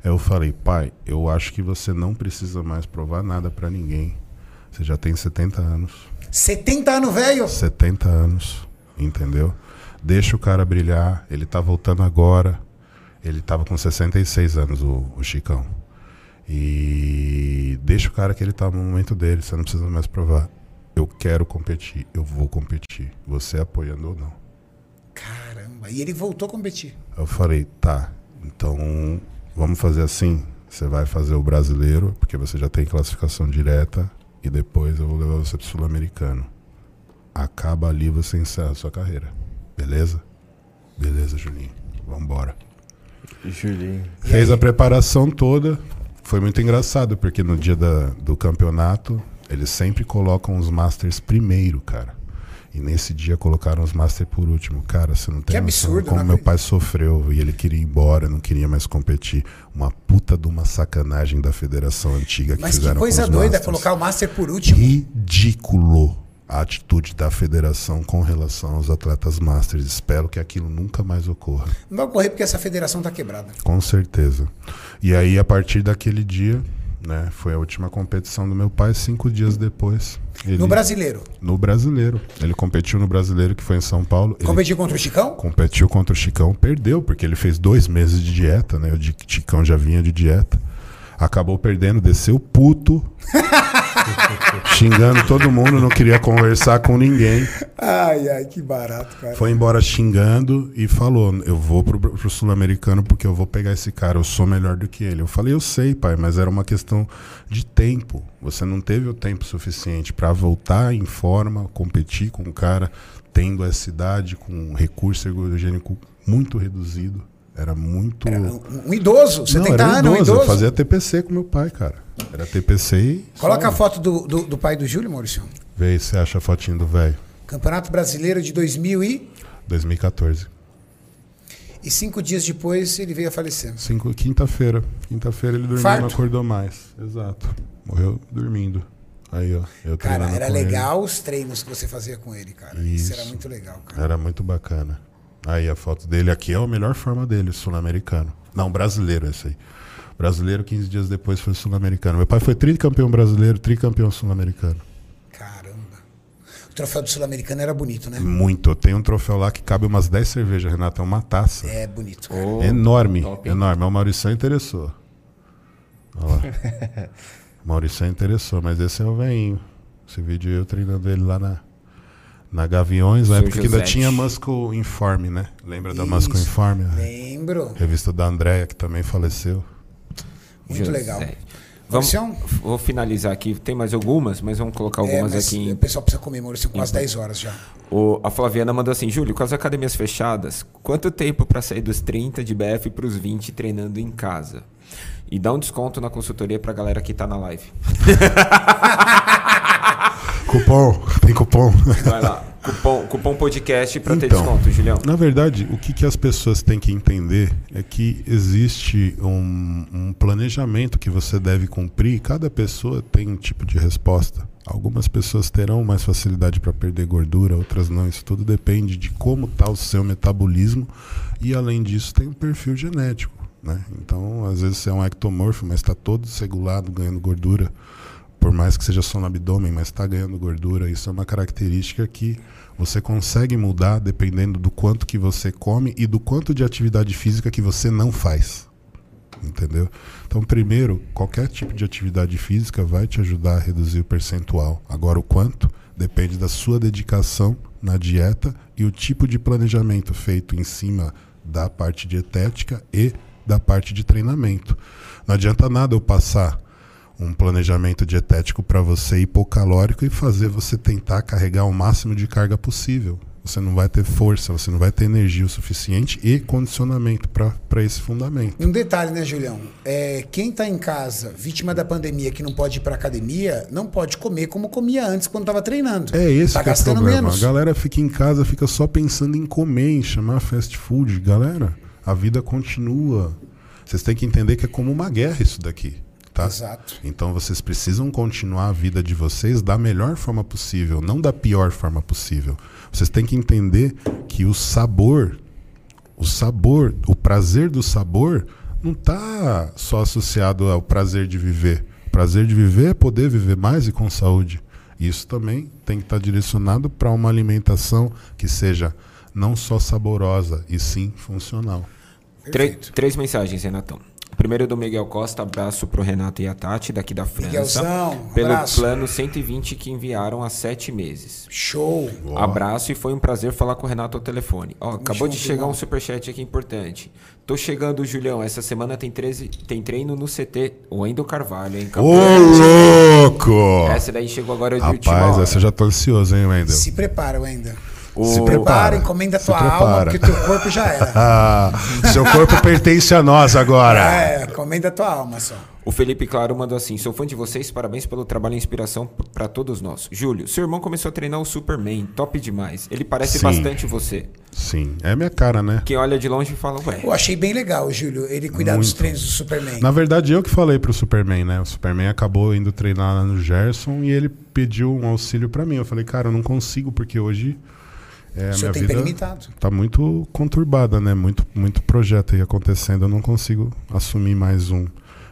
Aí eu falei: "Pai, eu acho que você não precisa mais provar nada pra ninguém. Você já tem 70 anos. 70 anos, velho. 70 anos, entendeu? Deixa o cara brilhar, ele tá voltando agora. Ele tava com 66 anos, o, o Chicão. E deixa o cara que ele tá no momento dele, você não precisa mais provar. Eu quero competir, eu vou competir. Você apoiando ou não. Caramba. E ele voltou a competir. Eu falei, tá, então vamos fazer assim. Você vai fazer o brasileiro, porque você já tem classificação direta, e depois eu vou levar você pro sul-americano. Acaba ali, você encerra a sua carreira. Beleza? Beleza, Julinho. Vambora. Julinho. Fez a preparação toda. Foi muito engraçado, porque no dia da, do campeonato, eles sempre colocam os Masters primeiro, cara. E nesse dia colocaram os Masters por último. Cara, você não tem Que absurdo, como né, meu velho? pai sofreu e ele queria ir embora, não queria mais competir. Uma puta de uma sacanagem da federação antiga que Mas que fizeram coisa com os doida Masters. colocar o Master por último. Ridículo a atitude da federação com relação aos atletas Masters. Espero que aquilo nunca mais ocorra. Não vai ocorrer porque essa federação tá quebrada. Com certeza. E aí, a partir daquele dia, né, foi a última competição do meu pai. Cinco dias depois, ele, No brasileiro. no brasileiro. Ele competiu no brasileiro, que foi em São Paulo. Competiu contra o Chicão? competiu contra o Chicão, perdeu, porque ele fez dois meses de dieta, né? O Chicão já vinha de dieta. Acabou perdendo, desceu puto. xingando todo mundo, não queria conversar com ninguém. Ai, ai, que barato, cara. Foi embora xingando e falou: Eu vou pro, pro Sul-Americano porque eu vou pegar esse cara, eu sou melhor do que ele. Eu falei: Eu sei, pai, mas era uma questão de tempo. Você não teve o tempo suficiente para voltar em forma, competir com o cara, tendo essa idade, com um recurso ergogênico muito reduzido. Era muito. Um, um idoso, 70 não, era anos, um idoso. idoso. Eu fazia TPC com meu pai, cara. Era TPC e. Coloca a foto do, do, do pai do Júlio, Maurício. Vê aí se você acha a fotinho do velho. Campeonato Brasileiro de 2000 e... 2014. E cinco dias depois ele veio a falecer. Cinco, quinta-feira. Quinta-feira ele dormiu, Farto. não acordou mais. Exato. Morreu dormindo. Aí, ó. Eu Cara, era com ele. legal os treinos que você fazia com ele, cara. Isso, Isso. era muito legal, cara. Era muito bacana. Aí a foto dele aqui é a melhor forma dele, sul-americano. Não, brasileiro esse aí. Brasileiro, 15 dias depois foi sul-americano. Meu pai foi tricampeão brasileiro, tricampeão sul-americano. Caramba. O troféu do Sul-Americano era bonito, né? Muito. Tem um troféu lá que cabe umas 10 cervejas, Renato. É uma taça. É bonito. cara. Ô, enorme, top, enorme. O Maurição interessou. Olha lá. O Maurição interessou, mas esse é o veinho. Esse vídeo eu treinando ele lá na, na Gaviões, na época que ainda tinha Muscle Informe, né? Lembra da Isso. Muscle Informe? Lembro. Revista da Andréia, que também faleceu. Muito José. legal. Vamos, Maurício? vou finalizar aqui. Tem mais algumas, mas vamos colocar É, algumas mas aqui. em- o pessoal precisa Maurício, são quase 10 horas já. O- a Flaviana mandou assim: Júlio, com as academias fechadas, quanto tempo para sair dos 30 de BF para os 20 treinando em casa? E dá um desconto na consultoria pra galera que tá na live. Cupom, tem cupom. Vai lá. Cupom, cupom podcast pra ter Então. desconto, Julião. Na verdade, o que, que as pessoas têm que entender é que existe um, um planejamento que você deve cumprir. Cada pessoa tem um tipo de resposta. Algumas pessoas terão mais facilidade para perder gordura, outras não. Isso tudo depende de como está o seu metabolismo e, além disso, tem um perfil genético. Né? Então, às vezes você é um ectomorfo, mas está todo segulado, ganhando gordura por mais que seja só no abdômen, mas está ganhando gordura, isso é uma característica que você consegue mudar dependendo do quanto que você come e do quanto de atividade física que você não faz. Entendeu? Então, primeiro, qualquer tipo de atividade física vai te ajudar a reduzir o percentual. Agora, o quanto depende da sua dedicação na dieta e o tipo de planejamento feito em cima da parte dietética e da parte de treinamento. Não adianta nada eu passar um planejamento dietético para você hipocalórico e fazer você tentar carregar o máximo de carga possível. Você não vai ter força, você não vai ter energia o suficiente e condicionamento para esse fundamento. E um detalhe, né, Julião? É, quem está em casa, vítima da pandemia, que não pode ir para academia, não pode comer como comia antes quando estava treinando. É esse tá que é o problema. menos. A galera fica em casa, fica só pensando em comer, em chamar fast food. Galera, a vida continua. Vocês têm que entender que é como uma guerra isso daqui. Tá? Exato. Então vocês precisam continuar a vida de vocês da melhor forma possível, não da pior forma possível. Vocês têm que entender que o sabor, o sabor, o prazer do sabor não está só associado ao prazer de viver. O prazer de viver é poder viver mais e com saúde. Isso também tem que estar direcionado para uma alimentação que seja não só saborosa, e sim funcional. Perfeito. três mensagens, Renatão. Primeiro do Miguel Costa, abraço pro Renato e a Tati, daqui da França. Miguelzão, pelo abraço. plano 120 que enviaram há sete meses. Show. Abraço e foi um prazer falar com o Renato ao telefone. Ó, acabou de chegar um superchat aqui importante. Tô chegando, Julião. Essa semana tem, 13, tem treino no CT. O Wendel Carvalho, hein? Ô, louco! Essa daí chegou agora de última Rapaz, hora. essa eu já tô ansioso, hein, Wendel? Se prepara, ainda. O- Se prepara, encomenda tua alma, prepara. porque teu corpo já era. Ah, seu corpo pertence a nós agora. É, encomenda tua alma só. O Felipe Claro mandou assim: sou fã de vocês, parabéns pelo trabalho e inspiração p- pra todos nós. Júlio, seu irmão começou a treinar o Superman, top demais. Ele parece Sim. bastante você. Sim, é minha cara, né? Quem olha de longe fala, ué. Eu achei bem legal, Júlio, ele cuidar dos Muito. treinos do Superman. Na verdade, eu que falei pro Superman, né? O Superman acabou indo treinar lá no Gerson e ele pediu um auxílio pra mim. Eu falei, cara, eu não consigo porque hoje é, o a seu minha tempo é vida limitado. tá muito conturbada, né? Muito, muito projeto aí acontecendo. Eu não consigo assumir mais um.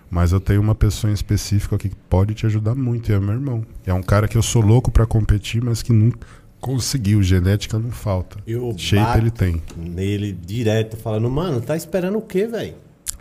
Mas eu tenho uma pessoa em específico aqui que pode te ajudar muito, e é meu irmão. É um cara que eu sou louco pra competir, mas que nunca conseguiu. Genética não falta. Eu Shape ele tem. Nele direto, falando, mano, tá esperando o quê, velho?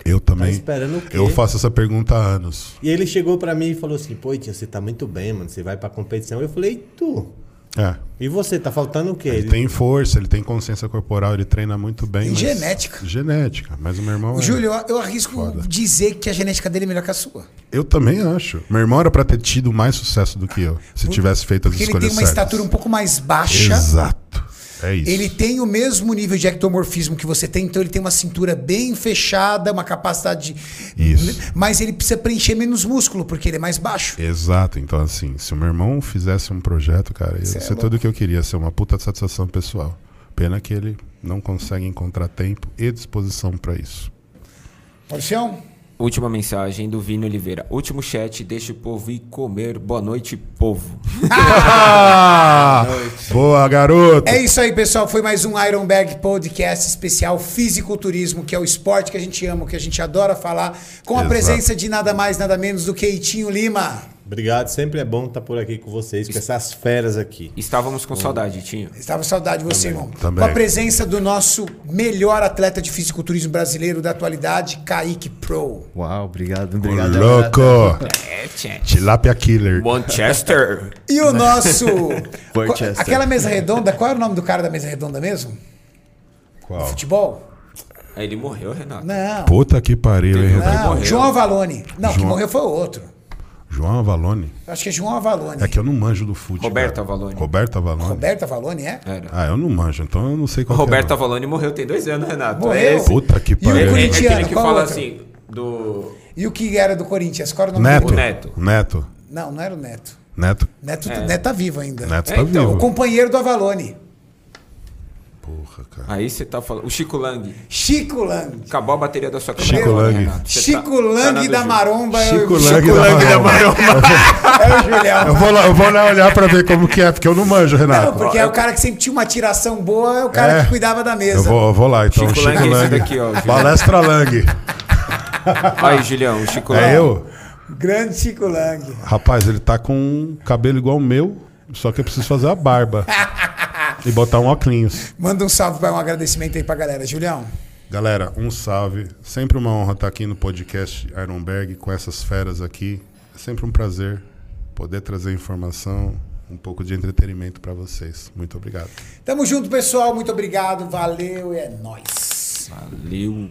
Eu também. Tá esperando o quê? eu faço essa pergunta há anos. E ele chegou pra mim e falou assim, pô, tia, você tá muito bem, mano. Você vai pra competição. Eu falei, e tu? É. E você, tá faltando o quê? Ele tem força, ele tem consciência corporal, ele treina muito bem. Tem mas- genética. Genética, mas o meu irmão. O é- Júlio, eu, arrisco Foda. dizer que a genética dele é melhor que a sua. Eu também acho. Meu irmão era pra ter tido mais sucesso do que eu, se tivesse feito as Porque ele escolhas tem uma certas. estatura um pouco mais baixa. Exato. É isso. Ele tem o mesmo nível de ectomorfismo que você tem, então ele tem uma cintura bem fechada, uma capacidade. de- Isso. Mas ele precisa preencher menos músculo, porque ele é mais baixo. Exato. Então, assim, se o meu irmão fizesse um projeto, cara, ia é ser tudo o que eu queria, ser uma puta satisfação pessoal. Pena que ele não consegue encontrar tempo e disposição para isso. Marcião? Última mensagem do Vini Oliveira. Último chat, deixa o povo ir comer. Boa noite, povo. Ah! Boa, garoto! É isso aí, pessoal. Foi mais um Iron Bag Podcast especial Fisiculturismo, que é o esporte que a gente ama, que a gente adora falar, com a Exato. presença de nada mais, nada menos do que Itinho Lima. Obrigado, sempre é bom estar por aqui com vocês, com essas feras aqui. Estávamos com saudade, Tinho. Estava com saudade de você, irmão. também. Com a presença do nosso melhor atleta de fisiculturismo brasileiro da atualidade, Kaique Pro. Uau, obrigado, Ô, obrigado. louco! É, chat. Tilapia Killer. Manchester. E o nosso. Aquela mesa redonda, qual era o nome do cara da mesa redonda mesmo? Qual? Futebol? Aí ele morreu, Renato. Não. Puta que pariu, hein, Renato? Não, morreu. João Avalone. Não, que João- morreu foi o outro. João Avalone? Eu Acho que é João Avalone. É que eu não manjo do futebol. Roberto Avalone. Roberto Avalone? Roberto Avalone, é? Era. Ah, eu não manjo, então eu não sei qual que é, Roberto não. Avalone morreu tem dois anos, Renato. Morreu? É. Puta que E o pariu. É, é Corintiano, aquele que qual fala outro? assim, do... E o que era do Corinthians? Qual era o nome Neto. dele? O Neto. Neto. Não, não era o Neto. Neto. Neto, É. Neto tá vivo ainda. Neto É, tá então, O vivo. companheiro do Avalone. Porra, cara. Aí você tá falando... O Chico Lang. Chico Lang. Acabou a bateria da sua câmera Chico agora, Lang. Renato. Você Chico tá- tá Lang da. Maromba. é Chico Lang da Maromba. É o Julião. Eu vou, lá, eu vou lá olhar pra ver como que é, porque eu não manjo, Renato. Não, porque é o cara que sempre tinha uma tiração boa, é o cara É. que cuidava da mesa. Eu vou, eu vou lá, então. Chico Chico, Lang é esse Lang. daqui, ó. Palestra Lang. Aí, Julião, o Chico Lang. É eu? Grande Chico Lang. Rapaz, ele tá com um cabelo igual o meu, só que eu preciso fazer a barba. e botar um óculos. Manda um salve para um agradecimento aí pra galera. Julião. Galera, um salve. Sempre uma honra estar aqui no podcast Ironberg com essas feras aqui. É sempre um prazer poder trazer informação, um pouco de entretenimento para vocês. Muito obrigado. Tamo junto, pessoal. Muito obrigado. Valeu e é nóis. Valeu.